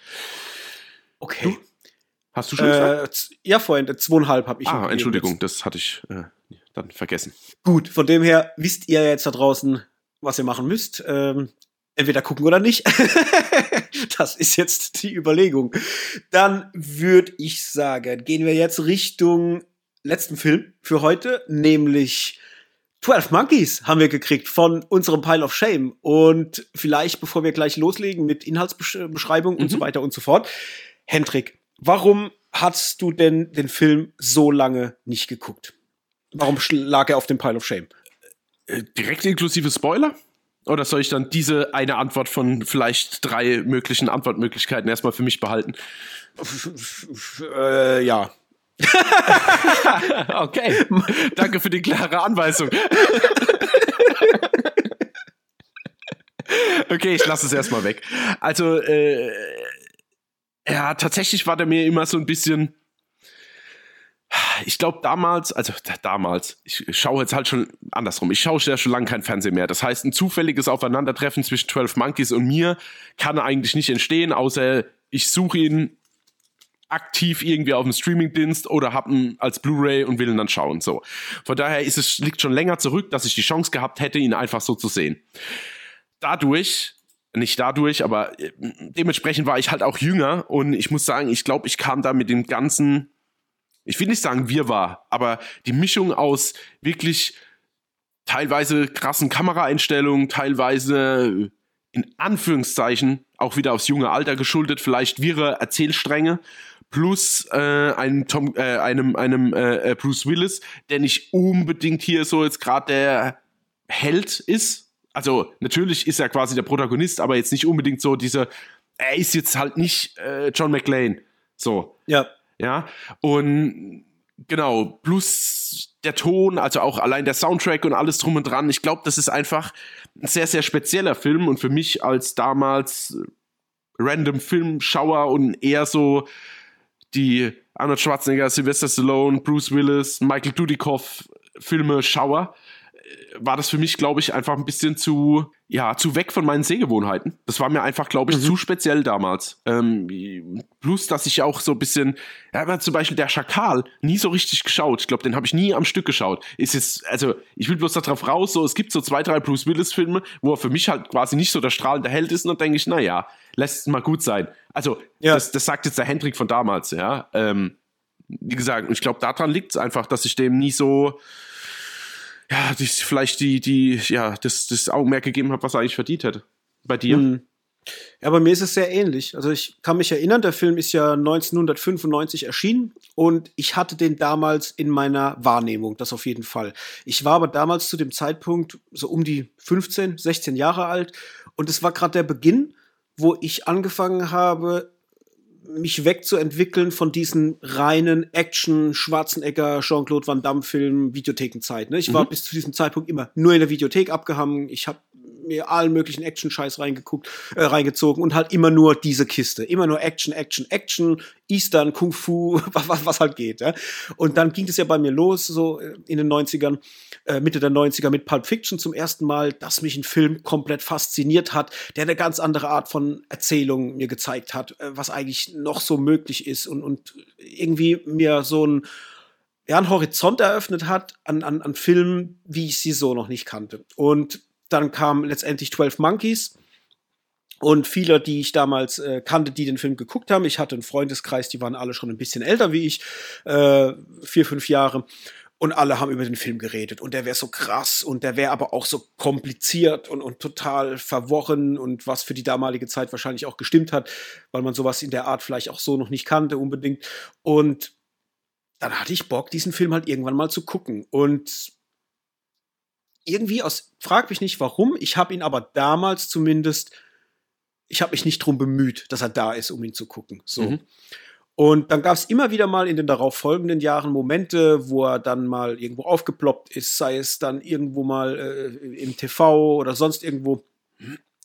Okay. Du? Hast du schon äh, Ja, vorhin, zweieinhalb habe ich. Ah, Entschuldigung, das hatte ich äh, dann vergessen. Gut, von dem her wisst ihr jetzt da draußen, was ihr machen müsst. Ähm, entweder gucken oder nicht. das ist jetzt die Überlegung. Dann würde ich sagen, gehen wir jetzt Richtung letzten Film für heute, nämlich 12 Monkeys haben wir gekriegt von unserem Pile of Shame. Und vielleicht, bevor wir gleich loslegen mit Inhaltsbeschreibung mhm. und so mhm. weiter und so fort, Hendrik, warum hast du denn den Film so lange nicht geguckt? Warum lag er auf dem Pile of Shame? Äh, direkt inklusive Spoiler? Oder soll ich dann diese eine Antwort von vielleicht drei möglichen Antwortmöglichkeiten erstmal für mich behalten? äh, ja. okay. Danke für die klare Anweisung. okay, ich lasse es erstmal weg. Also, äh, ja, tatsächlich war der mir immer so ein bisschen ich glaube damals, also damals, ich schaue jetzt halt schon andersrum, ich schaue ja schon lange kein Fernsehen mehr. Das heißt, ein zufälliges Aufeinandertreffen zwischen 12 Monkeys und mir kann eigentlich nicht entstehen, außer ich suche ihn aktiv irgendwie auf dem Streamingdienst oder habe ihn als Blu-ray und will ihn dann schauen. So. Von daher ist es, liegt schon länger zurück, dass ich die Chance gehabt hätte, ihn einfach so zu sehen. Dadurch nicht dadurch, aber äh, dementsprechend war ich halt auch jünger und ich muss sagen, ich glaube, ich kam da mit dem ganzen ich will nicht sagen wir war, aber die Mischung aus wirklich teilweise krassen Kameraeinstellungen, teilweise in Anführungszeichen auch wieder aufs junge Alter geschuldet, vielleicht wirre Erzählstränge, plus äh, einem, Tom, äh, einem, einem äh, äh, Bruce Willis, der nicht unbedingt hier so jetzt gerade der Held ist. Also natürlich ist er quasi der Protagonist, aber jetzt nicht unbedingt so dieser, er ist jetzt halt nicht äh, John McClane. So. Ja. Ja. Und genau, plus der Ton, also auch allein der Soundtrack und alles drum und dran. Ich glaube, das ist einfach ein sehr, sehr spezieller Film und für mich als damals random Filmschauer und eher so die Arnold Schwarzenegger, Sylvester Stallone, Bruce Willis, Michael Dudikoff Filme schauer, war das für mich, glaube ich, einfach ein bisschen zu, ja, zu weg von meinen Sehgewohnheiten. Das war mir einfach, glaube ich, mhm. zu speziell damals. Ähm, plus, dass ich auch so ein bisschen, ja, zum Beispiel der Schakal nie so richtig geschaut. Ich glaube, den habe ich nie am Stück geschaut. Ist jetzt, also, ich will bloß darauf raus, so, es gibt so zwei, drei Bruce Willis-Filme, wo er für mich halt quasi nicht so der strahlende Held ist und dann denke ich, naja, lässt es mal gut sein. Also, ja. das, das sagt jetzt der Hendrik von damals, ja. Ähm, wie gesagt, ich glaube, daran liegt es einfach, dass ich dem nie so, ja, die, vielleicht die, die, ja, das, das Augenmerk gegeben habe, was er eigentlich verdient hätte. Bei dir? Mhm. Ja, bei mir ist es sehr ähnlich. Also ich kann mich erinnern, der Film ist ja 1995 erschienen und ich hatte den damals in meiner Wahrnehmung, das auf jeden Fall. Ich war aber damals zu dem Zeitpunkt so um die 15, 16 Jahre alt und es war gerade der Beginn, wo ich angefangen habe, mich wegzuentwickeln von diesen reinen Action, Schwarzenegger, Jean-Claude Van Damme Film, Videothekenzeit. Ne? Ich mhm. war bis zu diesem Zeitpunkt immer nur in der Videothek abgehangen. Ich habe mir allen möglichen Action-Scheiß reingeguckt, äh, reingezogen und halt immer nur diese Kiste. Immer nur Action, Action, Action, Eastern, Kung Fu, was, was halt geht. Ja? Und dann ging es ja bei mir los, so äh, in den 90ern, äh, Mitte der 90er mit Pulp Fiction zum ersten Mal, dass mich ein Film komplett fasziniert hat, der eine ganz andere Art von Erzählung mir gezeigt hat, äh, was eigentlich noch so möglich ist und, und irgendwie mir so ein ja, einen Horizont eröffnet hat an, an, an Filmen, wie ich sie so noch nicht kannte. Und dann kam letztendlich 12 Monkeys. Und viele, die ich damals äh, kannte, die den Film geguckt haben, ich hatte einen Freundeskreis, die waren alle schon ein bisschen älter wie ich, äh, vier, fünf Jahre. Und alle haben über den Film geredet. Und der wäre so krass und der wäre aber auch so kompliziert und, und total verworren und was für die damalige Zeit wahrscheinlich auch gestimmt hat, weil man sowas in der Art vielleicht auch so noch nicht kannte unbedingt. Und dann hatte ich Bock, diesen Film halt irgendwann mal zu gucken. Und irgendwie aus, frag mich nicht warum, ich habe ihn aber damals zumindest, ich habe mich nicht drum bemüht, dass er da ist, um ihn zu gucken. So. Mhm. Und dann gab es immer wieder mal in den darauf folgenden Jahren Momente, wo er dann mal irgendwo aufgeploppt ist, sei es dann irgendwo mal äh, im TV oder sonst irgendwo.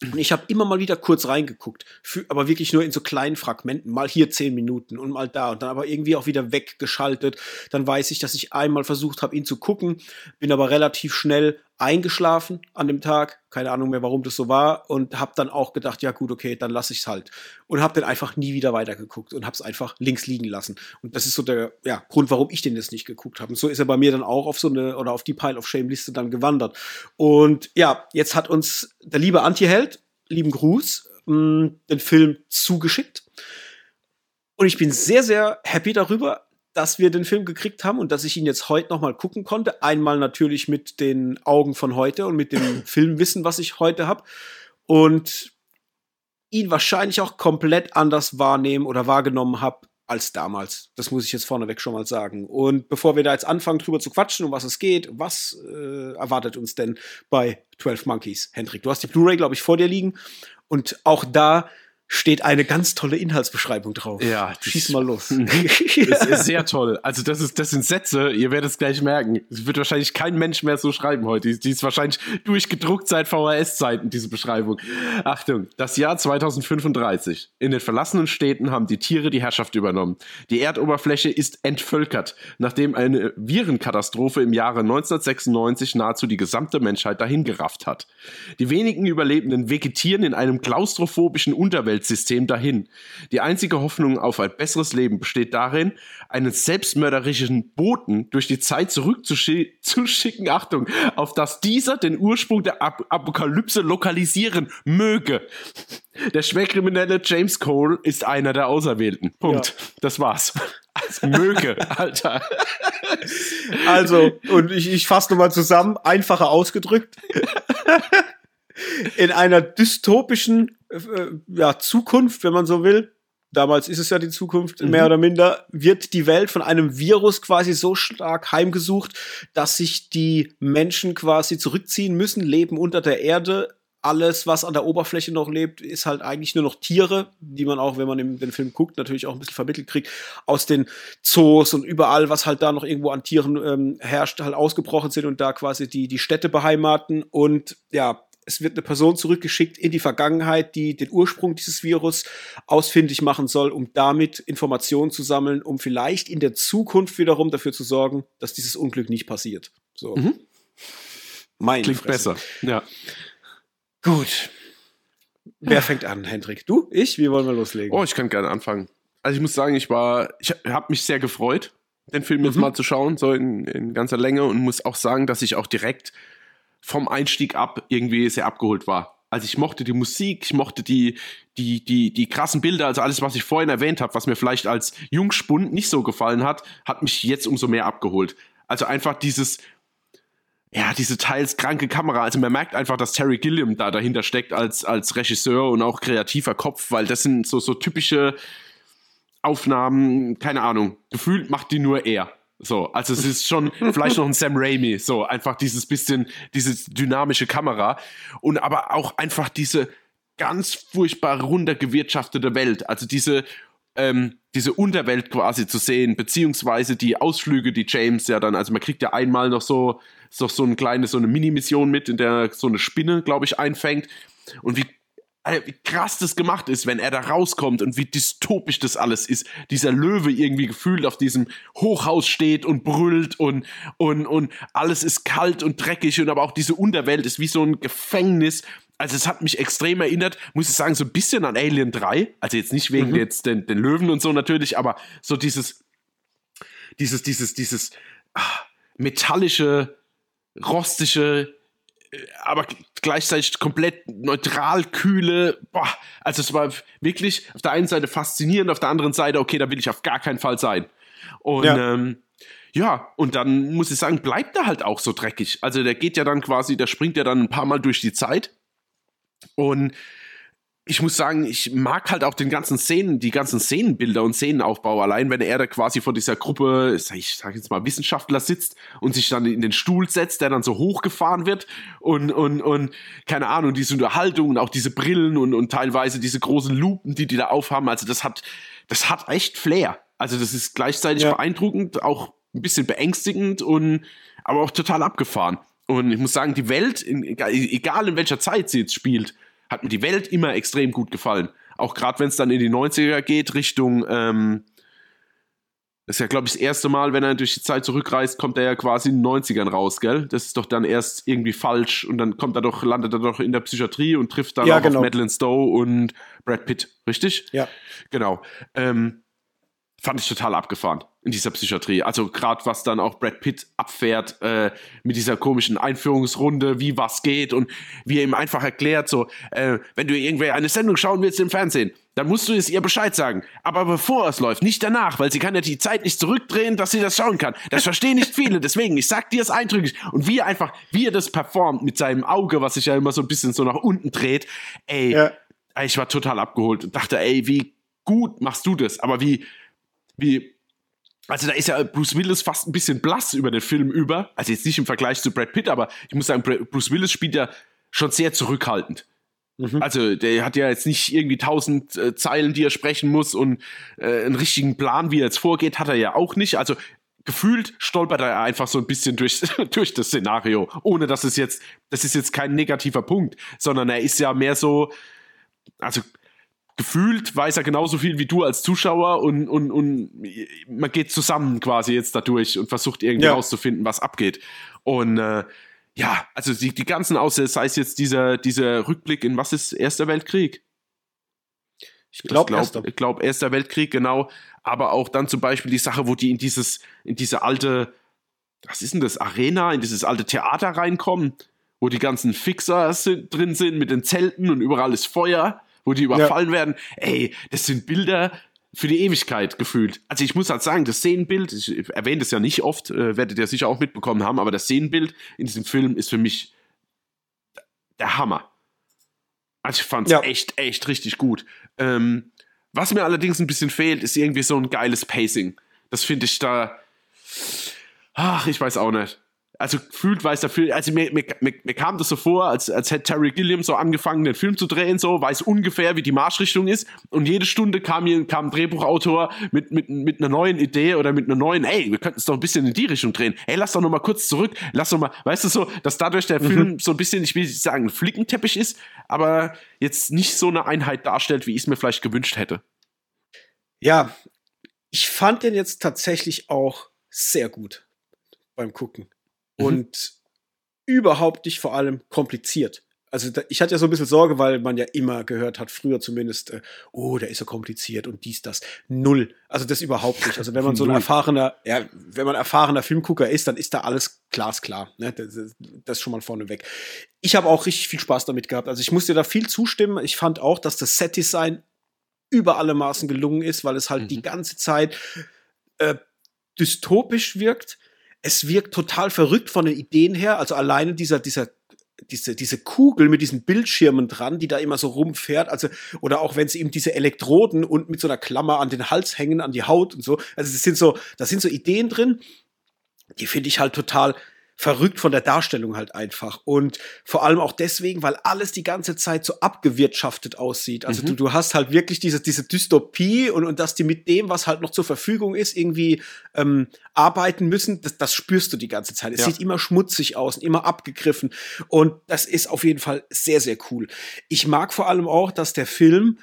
Und ich habe immer mal wieder kurz reingeguckt, für, aber wirklich nur in so kleinen Fragmenten, mal hier zehn Minuten und mal da und dann aber irgendwie auch wieder weggeschaltet. Dann weiß ich, dass ich einmal versucht habe, ihn zu gucken, bin aber relativ schnell eingeschlafen an dem Tag, keine Ahnung mehr, warum das so war und habe dann auch gedacht, ja gut, okay, dann lasse ich es halt. Und habe dann einfach nie wieder weitergeguckt und habe es einfach links liegen lassen. Und das ist so der ja, Grund, warum ich den jetzt nicht geguckt habe und so ist er bei mir dann auch auf so eine oder auf die Pile of Shame Liste dann gewandert. Und ja, jetzt hat uns der liebe Antiheld, lieben Gruß, mh, mm, den Film zugeschickt. Und ich bin sehr sehr happy darüber, dass wir den Film gekriegt haben und dass ich ihn jetzt heute noch mal gucken konnte. Einmal natürlich mit den Augen von heute und mit dem Filmwissen, was ich heute habe. Und ihn wahrscheinlich auch komplett anders wahrnehmen oder wahrgenommen habe als damals. Das muss ich jetzt vorneweg schon mal sagen. Und bevor wir da jetzt anfangen, drüber zu quatschen, um was es geht, was äh, erwartet uns denn bei 12 Monkeys? Hendrik, du hast die Blu-ray, glaube ich, vor dir liegen. Und auch da steht eine ganz tolle Inhaltsbeschreibung drauf. Ja, schieß mal los. das ist sehr toll. Also das ist, das sind Sätze, ihr werdet es gleich merken. Es wird wahrscheinlich kein Mensch mehr so schreiben heute. Die, die ist wahrscheinlich durchgedruckt seit VHS-Zeiten, diese Beschreibung. Achtung, das Jahr 2035. In den verlassenen Städten haben die Tiere die Herrschaft übernommen. Die Erdoberfläche ist entvölkert, nachdem eine Virenkatastrophe im Jahre 1996 nahezu die gesamte Menschheit dahingerafft hat. Die wenigen Überlebenden vegetieren in einem klaustrophobischen Unterwelt Umweltsystem dahin. Die einzige Hoffnung auf ein besseres Leben besteht darin, einen selbstmörderischen Boten durch die Zeit zurückzuschicken, Achtung, auf dass dieser den Ursprung der Ap Apokalypse lokalisieren möge. Der Schwerkriminelle James Cole ist einer der Auserwählten. Punkt. Ja. Das war's. Also, möge, Alter. Also, und ich, ich fasse nochmal zusammen, einfacher ausgedrückt. In einer dystopischen ja, Zukunft, wenn man so will, damals ist es ja die Zukunft, mhm. mehr oder minder, wird die Welt von einem Virus quasi so stark heimgesucht, dass sich die Menschen quasi zurückziehen müssen, leben unter der Erde. Alles, was an der Oberfläche noch lebt, ist halt eigentlich nur noch Tiere, die man auch, wenn man den Film guckt, natürlich auch ein bisschen vermittelt kriegt, aus den Zoos und überall, was halt da noch irgendwo an Tieren ähm, herrscht, halt ausgebrochen sind und da quasi die, die Städte beheimaten. Und ja, es wird eine Person zurückgeschickt in die Vergangenheit, die den Ursprung dieses Virus ausfindig machen soll, um damit Informationen zu sammeln, um vielleicht in der Zukunft wiederum dafür zu sorgen, dass dieses Unglück nicht passiert. So. Mhm. Mein Klingt Fresse. besser. Ja. Gut. Wer fängt an, Hendrik? Du? Ich? Wie wollen wir loslegen? Oh, ich kann gerne anfangen. Also ich muss sagen, ich war, ich habe mich sehr gefreut, den Film jetzt mhm. mal zu schauen, so in, in ganzer Länge und muss auch sagen, dass ich auch direkt vom Einstieg ab irgendwie sehr abgeholt war. Also ich mochte die Musik, ich mochte die, die, die, die krassen Bilder, also alles, was ich vorhin erwähnt habe, was mir vielleicht als Jungspund nicht so gefallen hat, hat mich jetzt umso mehr abgeholt. Also einfach dieses, ja, diese teils kranke Kamera. Also man merkt einfach, dass Terry Gilliam da dahinter steckt als, als Regisseur und auch kreativer Kopf, weil das sind so, so typische Aufnahmen, keine Ahnung, gefühlt macht die nur er. So, also es ist schon vielleicht noch ein Sam Raimi, so einfach dieses bisschen, diese dynamische Kamera und aber auch einfach diese ganz furchtbar runtergewirtschaftete Welt, also diese ähm, diese Unterwelt quasi zu sehen, beziehungsweise die Ausflüge, die James ja dann, also man kriegt ja einmal noch so, so, so eine kleine, so eine Mini-Mission mit, in der so eine Spinne, glaube ich, einfängt. Und wie wie krass das gemacht ist, wenn er da rauskommt und wie dystopisch das alles ist. Dieser Löwe irgendwie gefühlt auf diesem Hochhaus steht und brüllt und, und, und alles ist kalt und dreckig und aber auch diese Unterwelt ist wie so ein Gefängnis. Also es hat mich extrem erinnert, muss ich sagen, so ein bisschen an Alien 3. Also jetzt nicht wegen mhm. jetzt den, den Löwen und so natürlich, aber so dieses, dieses, dieses, dieses ah, metallische, rostige, aber gleichzeitig komplett neutral, kühle. Boah, also es war wirklich auf der einen Seite faszinierend, auf der anderen Seite, okay, da will ich auf gar keinen Fall sein. Und ja. Ähm, ja, und dann muss ich sagen, bleibt er halt auch so dreckig. Also der geht ja dann quasi, der springt ja dann ein paar Mal durch die Zeit. Und ich muss sagen, ich mag halt auch den ganzen Szenen, die ganzen Szenenbilder und Szenenaufbau. Allein wenn er da quasi vor dieser Gruppe, ich sag jetzt mal Wissenschaftler sitzt und sich dann in den Stuhl setzt, der dann so hochgefahren wird und, und, und keine Ahnung, diese Unterhaltung und auch diese Brillen und, und teilweise diese großen Lupen, die die da aufhaben. Also das hat, das hat echt Flair. Also das ist gleichzeitig ja. beeindruckend, auch ein bisschen beängstigend und aber auch total abgefahren. Und ich muss sagen, die Welt, egal in welcher Zeit sie jetzt spielt, hat mir die Welt immer extrem gut gefallen. Auch gerade wenn es dann in die 90er geht, Richtung, ähm, das ist ja, glaube ich, das erste Mal, wenn er durch die Zeit zurückreist, kommt er ja quasi in den 90ern raus, gell? Das ist doch dann erst irgendwie falsch und dann kommt er doch, landet er doch in der Psychiatrie und trifft dann ja, auch genau. auf Madeline Stowe und Brad Pitt, richtig? Ja. Genau. Ähm, fand ich total abgefahren in dieser Psychiatrie. Also gerade was dann auch Brad Pitt abfährt äh, mit dieser komischen Einführungsrunde, wie was geht und wie er ihm einfach erklärt, so, äh, wenn du irgendwer eine Sendung schauen willst im Fernsehen, dann musst du es ihr Bescheid sagen. Aber bevor es läuft, nicht danach, weil sie kann ja die Zeit nicht zurückdrehen, dass sie das schauen kann. Das verstehen nicht viele, deswegen, ich sag dir es eindrücklich. Und wie er einfach, wie er das performt mit seinem Auge, was sich ja immer so ein bisschen so nach unten dreht, ey, ja. ich war total abgeholt und dachte, ey, wie gut machst du das, aber wie, wie also da ist ja Bruce Willis fast ein bisschen blass über den Film über. Also jetzt nicht im Vergleich zu Brad Pitt, aber ich muss sagen, Bruce Willis spielt ja schon sehr zurückhaltend. Mhm. Also der hat ja jetzt nicht irgendwie tausend äh, Zeilen, die er sprechen muss und äh, einen richtigen Plan, wie er jetzt vorgeht, hat er ja auch nicht. Also gefühlt stolpert er einfach so ein bisschen durch, durch das Szenario, ohne dass es jetzt, das ist jetzt kein negativer Punkt, sondern er ist ja mehr so, also gefühlt weiß er genauso viel wie du als Zuschauer und, und, und man geht zusammen quasi jetzt dadurch und versucht irgendwie ja. rauszufinden, was abgeht. Und äh, ja, also die, die ganzen Aussätze, sei es jetzt dieser, dieser Rückblick in was ist Erster Weltkrieg? Ich glaube, glaub, Erster. Ich glaube, Erster Weltkrieg, genau. Aber auch dann zum Beispiel die Sache, wo die in dieses, in diese alte, was ist denn das, Arena, in dieses alte Theater reinkommen, wo die ganzen Fixer sind, drin sind mit den Zelten und überall ist Feuer wo die überfallen ja. werden. Ey, das sind Bilder für die Ewigkeit gefühlt. Also ich muss halt sagen, das Szenenbild, ich erwähne das ja nicht oft, äh, werdet ihr sicher auch mitbekommen haben, aber das Szenenbild in diesem Film ist für mich der Hammer. Also ich fand es ja. echt, echt richtig gut. Ähm, Was mir allerdings ein bisschen fehlt, ist irgendwie so ein geiles Pacing. Das finde ich da. Ach, ich weiß auch nicht also gefühlt weiß der Film, also mir, mir, mir, mir kam das so vor, als, als hätte Terry Gilliam so angefangen, den Film zu drehen, so, weiß ungefähr, wie die Marschrichtung ist. Und jede Stunde kam hier kam ein Drehbuchautor mit, mit, mit einer neuen Idee oder mit einer neuen, ey, wir könnten es doch ein bisschen in die Richtung drehen. Ey, lass doch noch mal kurz zurück, lass doch mal, weißt du so, dass dadurch der mhm. Film so ein bisschen, ich will nicht sagen, ein Flickenteppich ist, aber jetzt nicht so eine Einheit darstellt, wie ich es mir vielleicht gewünscht hätte. Ja, ich fand den jetzt tatsächlich auch sehr gut beim Gucken mhm. und überhaupt nicht vor allem kompliziert. Also da, ich hatte ja so ein bisschen Sorge, weil man ja immer gehört hat, früher zumindest, äh, oh, der ist so kompliziert und dies, das. Null. Also das überhaupt nicht. Also wenn man so ein erfahrener, ja, wenn man erfahrener Filmgucker ist, dann ist da alles glasklar. Ne? Das, das ist schon mal vorneweg. Ich habe auch richtig viel Spaß damit gehabt. Also ich muss dir da viel zustimmen. Ich fand auch, dass das Set-Design über alle Maßen gelungen ist, weil es halt mhm. die ganze Zeit äh, dystopisch wirkt es wirkt total verrückt von den Ideen her. Also alleine dieser, dieser, diese, diese Kugel mit diesen Bildschirmen dran, die da immer so rumfährt. Also, oder auch wenn sie eben diese Elektroden und mit so einer Klammer an den Hals hängen, an die Haut und so. Also, das sind so, das sind so Ideen drin, die finde ich halt total verrückt von der Darstellung halt einfach. Und vor allem auch deswegen, weil alles die ganze Zeit so abgewirtschaftet aussieht. Also mhm. du, du hast halt wirklich diese, diese Dystopie und, und dass die mit dem, was halt noch zur Verfügung ist, irgendwie ähm, arbeiten müssen, das, das spürst du die ganze Zeit. Es ja. sieht immer schmutzig aus und immer abgegriffen. Und das ist auf jeden Fall sehr, sehr cool. Ich mag vor allem auch, dass der Film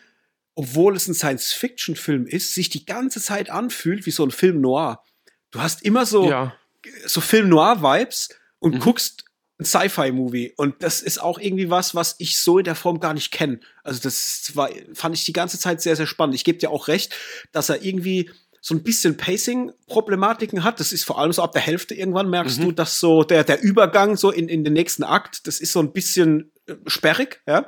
obwohl es ein Science-Fiction-Film ist, sich die ganze Zeit anfühlt wie so ein Film noir. Du hast immer so, ja so Film Noir-Vibes und mhm. guckst ein Sci-Fi-Movie. Und das ist auch irgendwie was, was ich so in der Form gar nicht kenne. Also, das war, fand ich die ganze Zeit sehr, sehr spannend. Ich gebe dir auch recht, dass er irgendwie so ein bisschen Pacing-Problematiken hat. Das ist vor allem so ab der Hälfte irgendwann merkst mhm. du, dass so der, der Übergang so in, in den nächsten Akt, das ist so ein bisschen äh, sperrig, ja.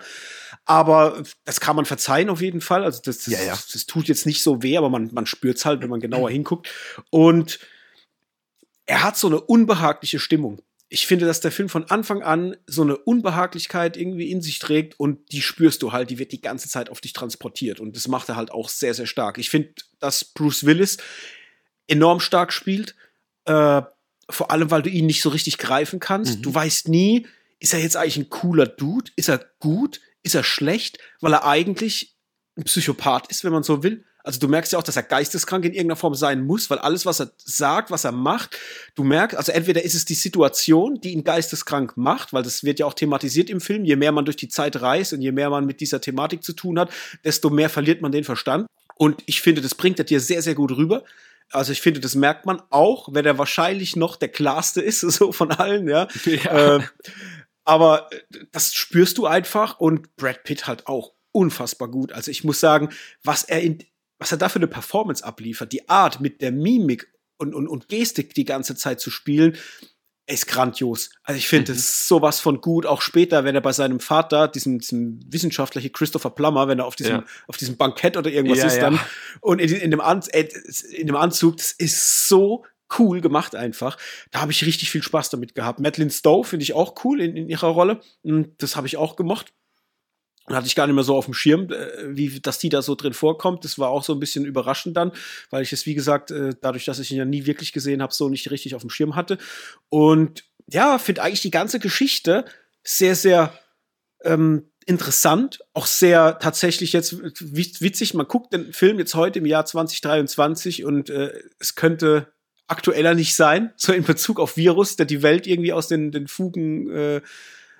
Aber das kann man verzeihen auf jeden Fall. Also das, das, ja, ja. das, tut jetzt nicht so weh, aber man, man spürt es halt, wenn man genauer hinguckt. Und er hat so eine unbehagliche Stimmung. Ich finde, dass der Film von Anfang an so eine Unbehaglichkeit irgendwie in sich trägt und die spürst du halt, die wird die ganze Zeit auf dich transportiert und das macht er halt auch sehr, sehr stark. Ich finde, dass Bruce Willis enorm stark spielt, äh, vor allem, weil du ihn nicht so richtig greifen kannst. Mhm. Du weißt nie, ist er jetzt eigentlich ein cooler Dude? Ist er gut? Ist er schlecht? Weil er eigentlich ein Psychopath ist, wenn man so will. Also du merkst ja auch, dass er geisteskrank in irgendeiner Form sein muss, weil alles, was er sagt, was er macht, du merkst, also entweder ist es die Situation, die ihn geisteskrank macht, weil das wird ja auch thematisiert im Film, je mehr man durch die Zeit reist und je mehr man mit dieser Thematik zu tun hat, desto mehr verliert man den Verstand. Und ich finde, das bringt er dir sehr, sehr gut rüber. Also ich finde, das merkt man auch, wenn er wahrscheinlich noch der klarste ist, so von allen, ja. ja. Äh, aber das spürst du einfach und Brad Pitt halt auch unfassbar gut. Also ich muss sagen, was er in, was er da für eine Performance abliefert, die Art mit der Mimik und, und, und Gestik die ganze Zeit zu spielen, ist grandios. Also ich finde, mhm. ist sowas von gut. Auch später, wenn er bei seinem Vater, diesem, diesem Wissenschaftler hier, Christopher Plummer, wenn er auf diesem, ja. auf diesem Bankett oder irgendwas ja, ist dann, und in, in, dem An in dem Anzug, das ist so cool gemacht einfach. Da habe ich richtig viel Spaß damit gehabt. Madeline Stowe finde ich auch cool in, in ihrer Rolle. Das habe ich auch gemocht hatte ich gar nicht mehr so auf dem Schirm, äh, wie dass die da so drin vorkommt. Das war auch so ein bisschen überraschend dann, weil ich es, wie gesagt, äh, dadurch, dass ich ihn ja nie wirklich gesehen habe, so nicht richtig auf dem Schirm hatte. Und ja, finde eigentlich die ganze Geschichte sehr, sehr ähm, interessant, auch sehr tatsächlich jetzt witzig. Man guckt den Film jetzt heute im Jahr 2023 und äh, es könnte aktueller nicht sein, so in Bezug auf Virus, der die Welt irgendwie aus den, den Fugen äh,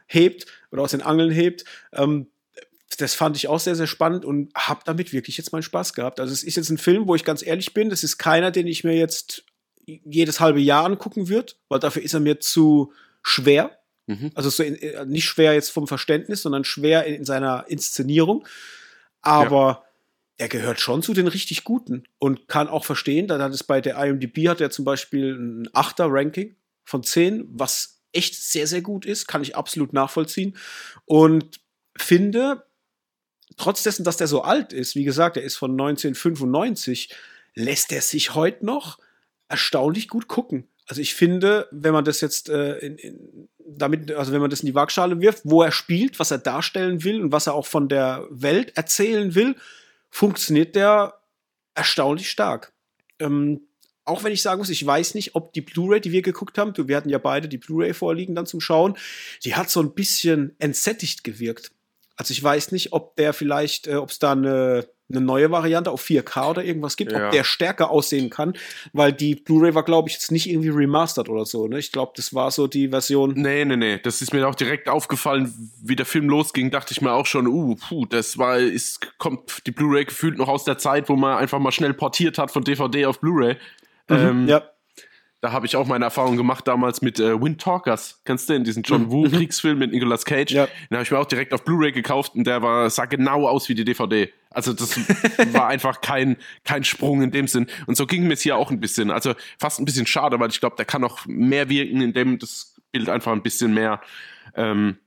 hebt oder aus den Angeln hebt. Ähm, das fand ich auch sehr, sehr spannend und habe damit wirklich jetzt meinen Spaß gehabt. Also es ist jetzt ein Film, wo ich ganz ehrlich bin, das ist keiner, den ich mir jetzt jedes halbe Jahr angucken würde, weil dafür ist er mir zu schwer. Mhm. Also so in, äh, nicht schwer jetzt vom Verständnis, sondern schwer in, in seiner Inszenierung. Aber ja. er gehört schon zu den richtig Guten und kann auch verstehen, da hat es bei der IMDb hat er zum Beispiel ein Achter Ranking von 10, was echt sehr, sehr gut ist, kann ich absolut nachvollziehen. Und finde, trotz dessen, dass der so alt ist, wie gesagt, er ist von 1995, lässt er sich heute noch erstaunlich gut gucken. Also ich finde, wenn man das jetzt äh, in, in, damit, also wenn man das in die Waagschale wirft, wo er spielt, was er darstellen will und was er auch von der Welt erzählen will, funktioniert der erstaunlich stark. Ähm, auch wenn ich sagen muss, ich weiß nicht, ob die Blu-ray, die wir geguckt haben, wir hatten ja beide die Blu-ray vorliegen dann zum Schauen, die hat so ein bisschen entsättigt gewirkt. Also ich weiß nicht, ob der vielleicht, äh, ob es da eine, eine neue Variante auf 4K oder irgendwas gibt, ja. ob der stärker aussehen kann, weil die Blu-ray war, glaube ich, jetzt nicht irgendwie remastered oder so. Ne? Ich glaube, das war so die Version. Nee, nee, nee. Das ist mir auch direkt aufgefallen, wie der Film losging, dachte ich mir auch schon, uh, puh, das war, ist, kommt die Blu-ray gefühlt noch aus der Zeit, wo man einfach mal schnell portiert hat von DVD auf Blu-ray. Mhm, ähm, ja. Da habe ich auch meine Erfahrung gemacht damals mit äh, Wind Talkers. Kennst du den, diesen John mhm. Woo Kriegsfilm mit Nicolas Cage? Ja. Den habe ich mir auch direkt auf Blu-ray gekauft und der war, sah genau aus wie die DVD. Also das war einfach kein, kein Sprung in dem Sinn. Und so ging mir es hier auch ein bisschen. Also fast ein bisschen schade, weil ich glaube, der kann noch mehr wirken, indem das Bild einfach ein bisschen mehr, ähm,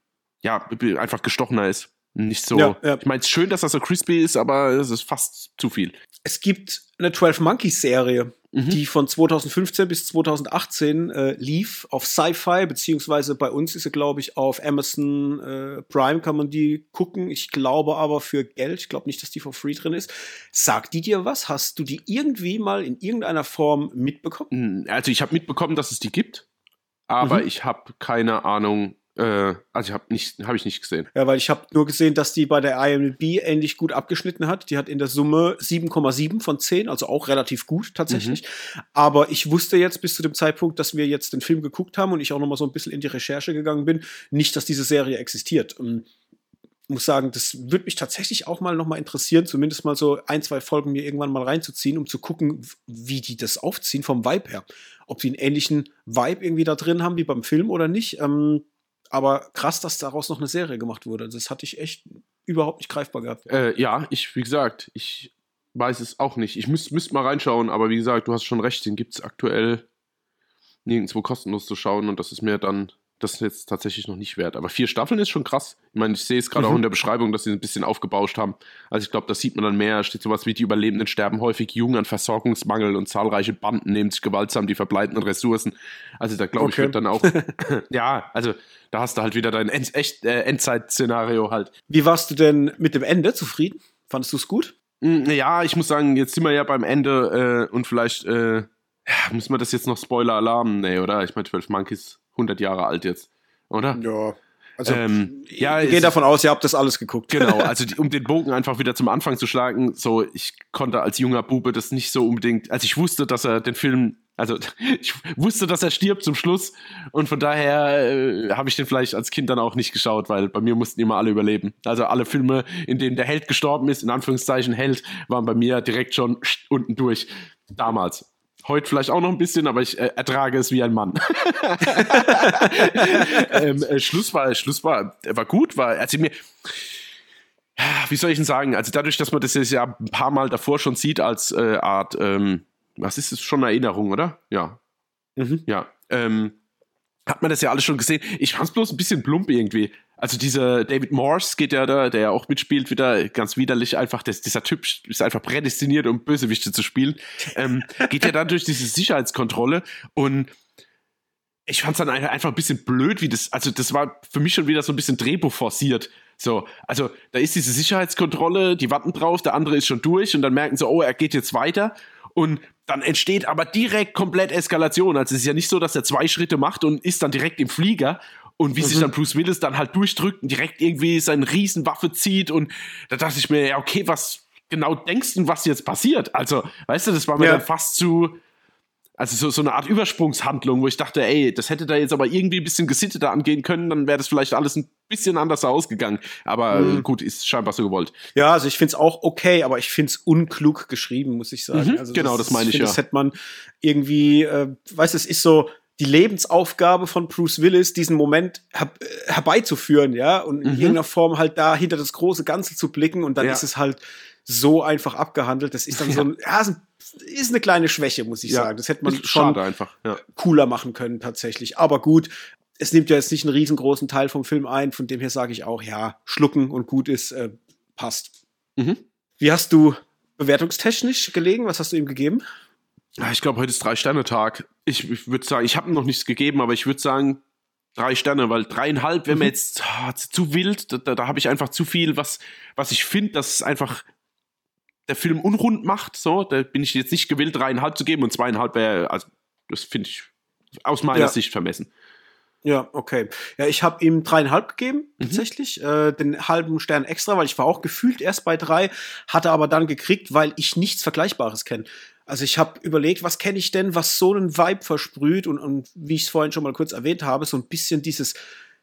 ja, einfach gestochener ist. Nicht so. Ja, ja. Ich meine, es ist schön, dass das so crispy ist, aber es ist fast zu viel. Es gibt eine 12 Monkeys Serie mhm. die von 2015 bis 2018 äh, lief auf Sci-Fi, beziehungsweise bei uns ist sie, glaube ich, auf Amazon äh, Prime kann man die gucken. Ich glaube aber für Geld. Ich glaube nicht, dass die for free drin ist. Sagt die dir was? Hast du die irgendwie mal in irgendeiner Form mitbekommen? Hm, also ich habe mitbekommen, dass es die gibt, aber mhm. ich habe keine Ahnung, äh, also habe nicht, habe ich nicht gesehen. Ja, weil ich habe nur gesehen, dass die bei der IMDb ähnlich gut abgeschnitten hat. Die hat in der Summe 7,7 von 10, also auch relativ gut tatsächlich. Mhm. Aber ich wusste jetzt bis zu dem Zeitpunkt, dass wir jetzt den Film geguckt haben und ich auch noch mal so ein bisschen in die Recherche gegangen bin, nicht, dass diese Serie existiert. Ich muss sagen, das würde mich tatsächlich auch mal noch mal interessieren, zumindest mal so ein, zwei Folgen mir irgendwann mal reinzuziehen, um zu gucken, wie die das aufziehen vom Vibe her. Ob sie einen ähnlichen Vibe irgendwie da drin haben wie beim Film oder nicht. Ähm, aber krass, dass daraus noch eine Serie gemacht wurde. Das hatte ich echt überhaupt nicht greifbar gehabt. Äh, ja, ich, wie gesagt, ich weiß es auch nicht. Ich müsste müsst mal reinschauen, aber wie gesagt, du hast schon recht, den gibt es aktuell nirgendwo kostenlos zu schauen und das ist mir dann das ist jetzt tatsächlich noch nicht wert. Aber vier Staffeln ist schon krass. Ich meine, ich sehe es gerade mhm. auch in der Beschreibung, dass sie ein bisschen aufgebauscht haben. Also ich glaube, das sieht man dann mehr. Steht sowas wie, die Überlebenden sterben häufig jung an Versorgungsmangel und zahlreiche Banden nehmen sich gewaltsam die verbleibenden Ressourcen. Also da glaube okay. ich, wird dann auch, ja, also da hast du halt wieder dein End echt, äh, Endzeit-Szenario halt. Wie warst du denn mit dem Ende zufrieden? Fandest du es gut? Hm, ja, ich muss sagen, jetzt sind wir ja beim Ende äh, und vielleicht äh, ja, muss man das jetzt noch Spoiler-Alarm? Nee, oder? Ich meine, 12 Monkeys 100 Jahre alt jetzt, oder? Ja. Also, ähm, ja, ich gehe davon aus, ihr habt das alles geguckt. Genau, also die, um den Bogen einfach wieder zum Anfang zu schlagen, so, ich konnte als junger Bube das nicht so unbedingt, also ich wusste, dass er den Film, also ich wusste, dass er stirbt zum Schluss und von daher äh, habe ich den vielleicht als Kind dann auch nicht geschaut, weil bei mir mussten immer alle überleben. Also alle Filme, in denen der Held gestorben ist, in Anführungszeichen Held, waren bei mir direkt schon unten durch, damals. Heute vielleicht auch noch ein bisschen, aber ich äh, ertrage es wie ein Mann. ähm, äh, Schluss war, Schluss war, war gut, war, also mir, wie soll ich denn sagen, also dadurch, dass man das jetzt ja ein paar Mal davor schon sieht als äh, Art, ähm, was ist es, schon Erinnerung, oder? Ja. Mhm. Ja. Ähm, hat man das ja alles schon gesehen. Ich fand es bloß ein bisschen plump irgendwie. Also dieser David Morse geht ja da, der ja auch mitspielt, wieder ganz widerlich einfach. Das, dieser Typ ist einfach prädestiniert, um Bösewichte zu spielen. Ähm, geht ja dann durch diese Sicherheitskontrolle und ich fand es dann einfach ein bisschen blöd, wie das, also das war für mich schon wieder so ein bisschen Drehbuch forciert. So, also da ist diese Sicherheitskontrolle, die warten drauf, der andere ist schon durch und dann merken sie, oh, er geht jetzt weiter und dann entsteht aber direkt komplett Eskalation. Also es ist ja nicht so, dass er zwei Schritte macht und ist dann direkt im Flieger und wie mhm. sich dann Bruce Willis dann halt durchdrückt und direkt irgendwie seine Riesenwaffe zieht und da dachte ich mir, ja, okay, was genau denkst du, was jetzt passiert? Also, weißt du, das war mir ja. dann fast zu, also so, so eine Art Übersprungshandlung, wo ich dachte, ey, das hätte da jetzt aber irgendwie ein bisschen gesitteter angehen können, dann wäre das vielleicht alles ein bisschen anders ausgegangen. Aber mhm. gut, ist scheinbar so gewollt. Ja, also ich finde es auch okay, aber ich finde es unklug geschrieben, muss ich sagen. Mhm, also genau, das, meine ich, ich ja. Das hätte man irgendwie, äh, weißt du, es ist so, die Lebensaufgabe von Bruce Willis, diesen Moment her herbeizuführen, ja, und in mhm. irgendeiner Form halt da hinter das große Ganze zu blicken und dann ja. ist es halt so einfach abgehandelt. Das ist dann ja. so ein, ja, ist eine kleine Schwäche, muss ich ja. sagen. Das hätte man schon einfach, ja. cooler machen können, tatsächlich. Aber gut, es nimmt ja jetzt nicht einen riesengroßen Teil vom Film ein, von dem her sage ich auch, ja, schlucken und gut ist, äh, passt. Mhm. Wie hast du bewertungstechnisch gelegen? Was hast du ihm gegeben? Ich glaube, heute ist Drei-Sterne-Tag. Ich, ich würde sagen, ich habe noch nichts gegeben, aber ich würde sagen, drei Sterne, weil dreieinhalb wäre mir mhm. jetzt oh, zu wild. Da, da, da habe ich einfach zu viel, was, was ich finde, dass es einfach der Film unrund macht. So, da bin ich jetzt nicht gewillt, dreieinhalb zu geben und zweieinhalb wäre, also das finde ich aus meiner ja. Sicht vermessen. Ja, okay. Ja, ich habe ihm dreieinhalb gegeben, mhm. tatsächlich. Äh, den halben Stern extra, weil ich war auch gefühlt erst bei drei, hatte aber dann gekriegt, weil ich nichts Vergleichbares kenne. Also ich habe überlegt, was kenne ich denn, was so einen Vibe versprüht und, und wie ich es vorhin schon mal kurz erwähnt habe, so ein bisschen dieses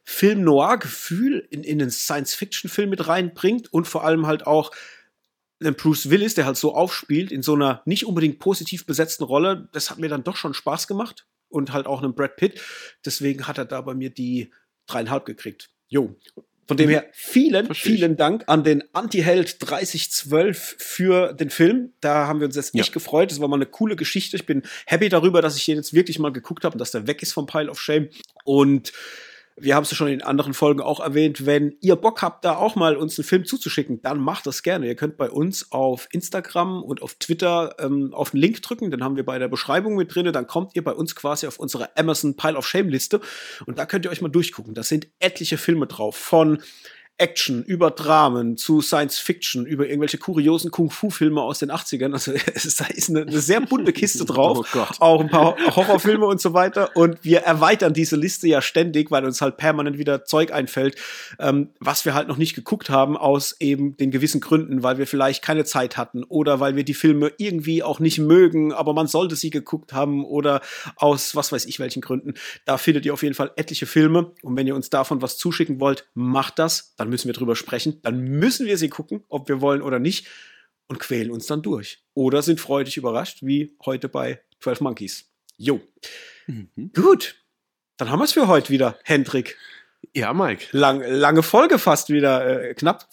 Film-Noir-Gefühl in, in einen Science-Fiction-Film mit reinbringt und vor allem halt auch einen Bruce Willis, der halt so aufspielt in so einer nicht unbedingt positiv besetzten Rolle. Das hat mir dann doch schon Spaß gemacht und halt auch einen Brad Pitt. Deswegen hat er da bei mir die dreieinhalb gekriegt. Jo. Von dem her vielen, vielen Dank an den Anti-Held 3012 für den Film. Da haben wir uns jetzt ja. echt gefreut. Das war mal eine coole Geschichte. Ich bin happy darüber, dass ich den jetzt wirklich mal geguckt habe und dass der weg ist vom Pile of Shame. Und wir haben es ja schon in anderen Folgen auch erwähnt, wenn ihr Bock habt, da auch mal uns einen Film zuzuschicken, dann macht das gerne. Ihr könnt bei uns auf Instagram und auf Twitter ähm, auf den Link drücken, den haben wir bei der Beschreibung mit drin, dann kommt ihr bei uns quasi auf unsere Amazon Pile of Shame Liste und da könnt ihr euch mal durchgucken. Da sind etliche Filme drauf von Action, über Dramen, zu Science Fiction, über irgendwelche kuriosen Kung-Fu-Filme aus den 80ern. Also es ist, da ist eine, eine sehr bunte Kiste drauf. Oh auch ein paar Horrorfilme und so weiter. Und wir erweitern diese Liste ja ständig, weil uns halt permanent wieder Zeug einfällt, ähm, was wir halt noch nicht geguckt haben, aus eben den gewissen Gründen, weil wir vielleicht keine Zeit hatten oder weil wir die Filme irgendwie auch nicht mögen, aber man sollte sie geguckt haben oder aus was weiß ich welchen Gründen. Da findet ihr auf jeden Fall etliche Filme. Und wenn ihr uns davon was zuschicken wollt, macht das. Dann dann müssen wir drüber sprechen, dann müssen wir sie gucken, ob wir wollen oder nicht und quälen uns dann durch. Oder sind freudig überrascht, wie heute bei 12 Monkeys. Jo. Mhm. Gut. Dann haben wir es für heute wieder, Hendrik. Ja, Mike. Lang, lange Folge fast wieder. Äh, knapp,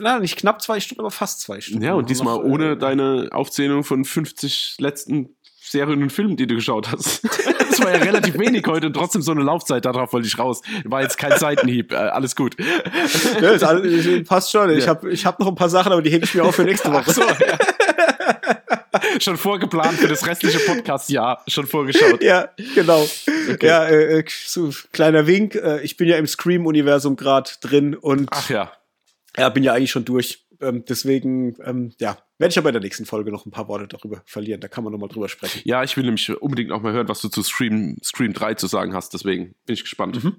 na, nicht knapp zwei Stunden, aber fast zwei Stunden. Ja, und diesmal noch, ohne äh, deine Aufzählung von 50 letzten Serien und Filmen, die du geschaut hast. das war ja relativ wenig heute und trotzdem so eine Laufzeit, darauf wollte ich raus. War jetzt kein Seitenhieb, äh, alles gut. Ja, alles, passt schon. Ich ja. habe ich hab noch ein paar Sachen, aber die hebe ich mir auf für nächste Woche. Ach so, ja. schon vorgeplant für das restliche Podcast-Jahr, schon vorgeschaut. Ja, genau. Okay. Ja, äh, äh so kleiner Wink. Äh, ich bin ja im Scream-Universum gerade drin und Ach ja. Ja, bin ja eigentlich schon durch. Ähm, deswegen, ähm, ja, werde ich aber in der nächsten Folge noch ein paar Worte darüber verlieren. Da kann man nochmal drüber sprechen. Ja, ich will nämlich unbedingt auch mal hören, was du zu Scream, Scream 3 zu sagen hast. Deswegen bin ich gespannt. Mhm.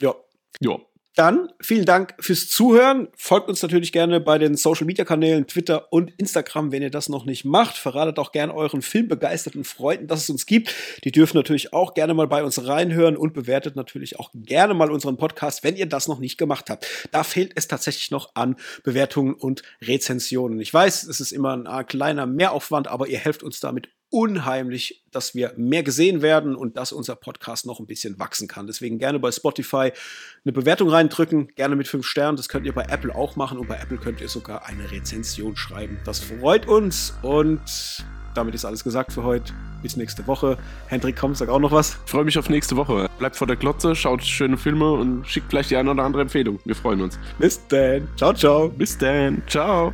Ja. Ja. Dann vielen Dank fürs Zuhören. Folgt uns natürlich gerne bei den Social Media Kanälen Twitter und Instagram, wenn ihr das noch nicht macht. Verratet auch gerne euren filmbegeisterten Freunden, dass es uns gibt. Die dürfen natürlich auch gerne mal bei uns reinhören und bewertet natürlich auch gerne mal unseren Podcast, wenn ihr das noch nicht gemacht habt. Da fehlt es tatsächlich noch an Bewertungen und Rezensionen. Ich weiß, es ist immer ein kleiner Mehraufwand, aber ihr helft uns damit unheimlich, dass wir mehr gesehen werden und dass unser Podcast noch ein bisschen wachsen kann. Deswegen gerne bei Spotify eine Bewertung reindrücken, gerne mit fünf Sternen. Das könnt ihr bei Apple auch machen und bei Apple könnt ihr sogar eine Rezension schreiben. Das freut uns und damit ist alles gesagt für heute. Bis nächste Woche. Hendrik, komm, sag auch noch was. freue mich auf nächste Woche. Bleibt vor der Glotze, schaut schöne Filme und schickt gleich die eine oder andere Empfehlung. Wir freuen uns. Bis dann. Ciao, ciao. Bis dann. Ciao.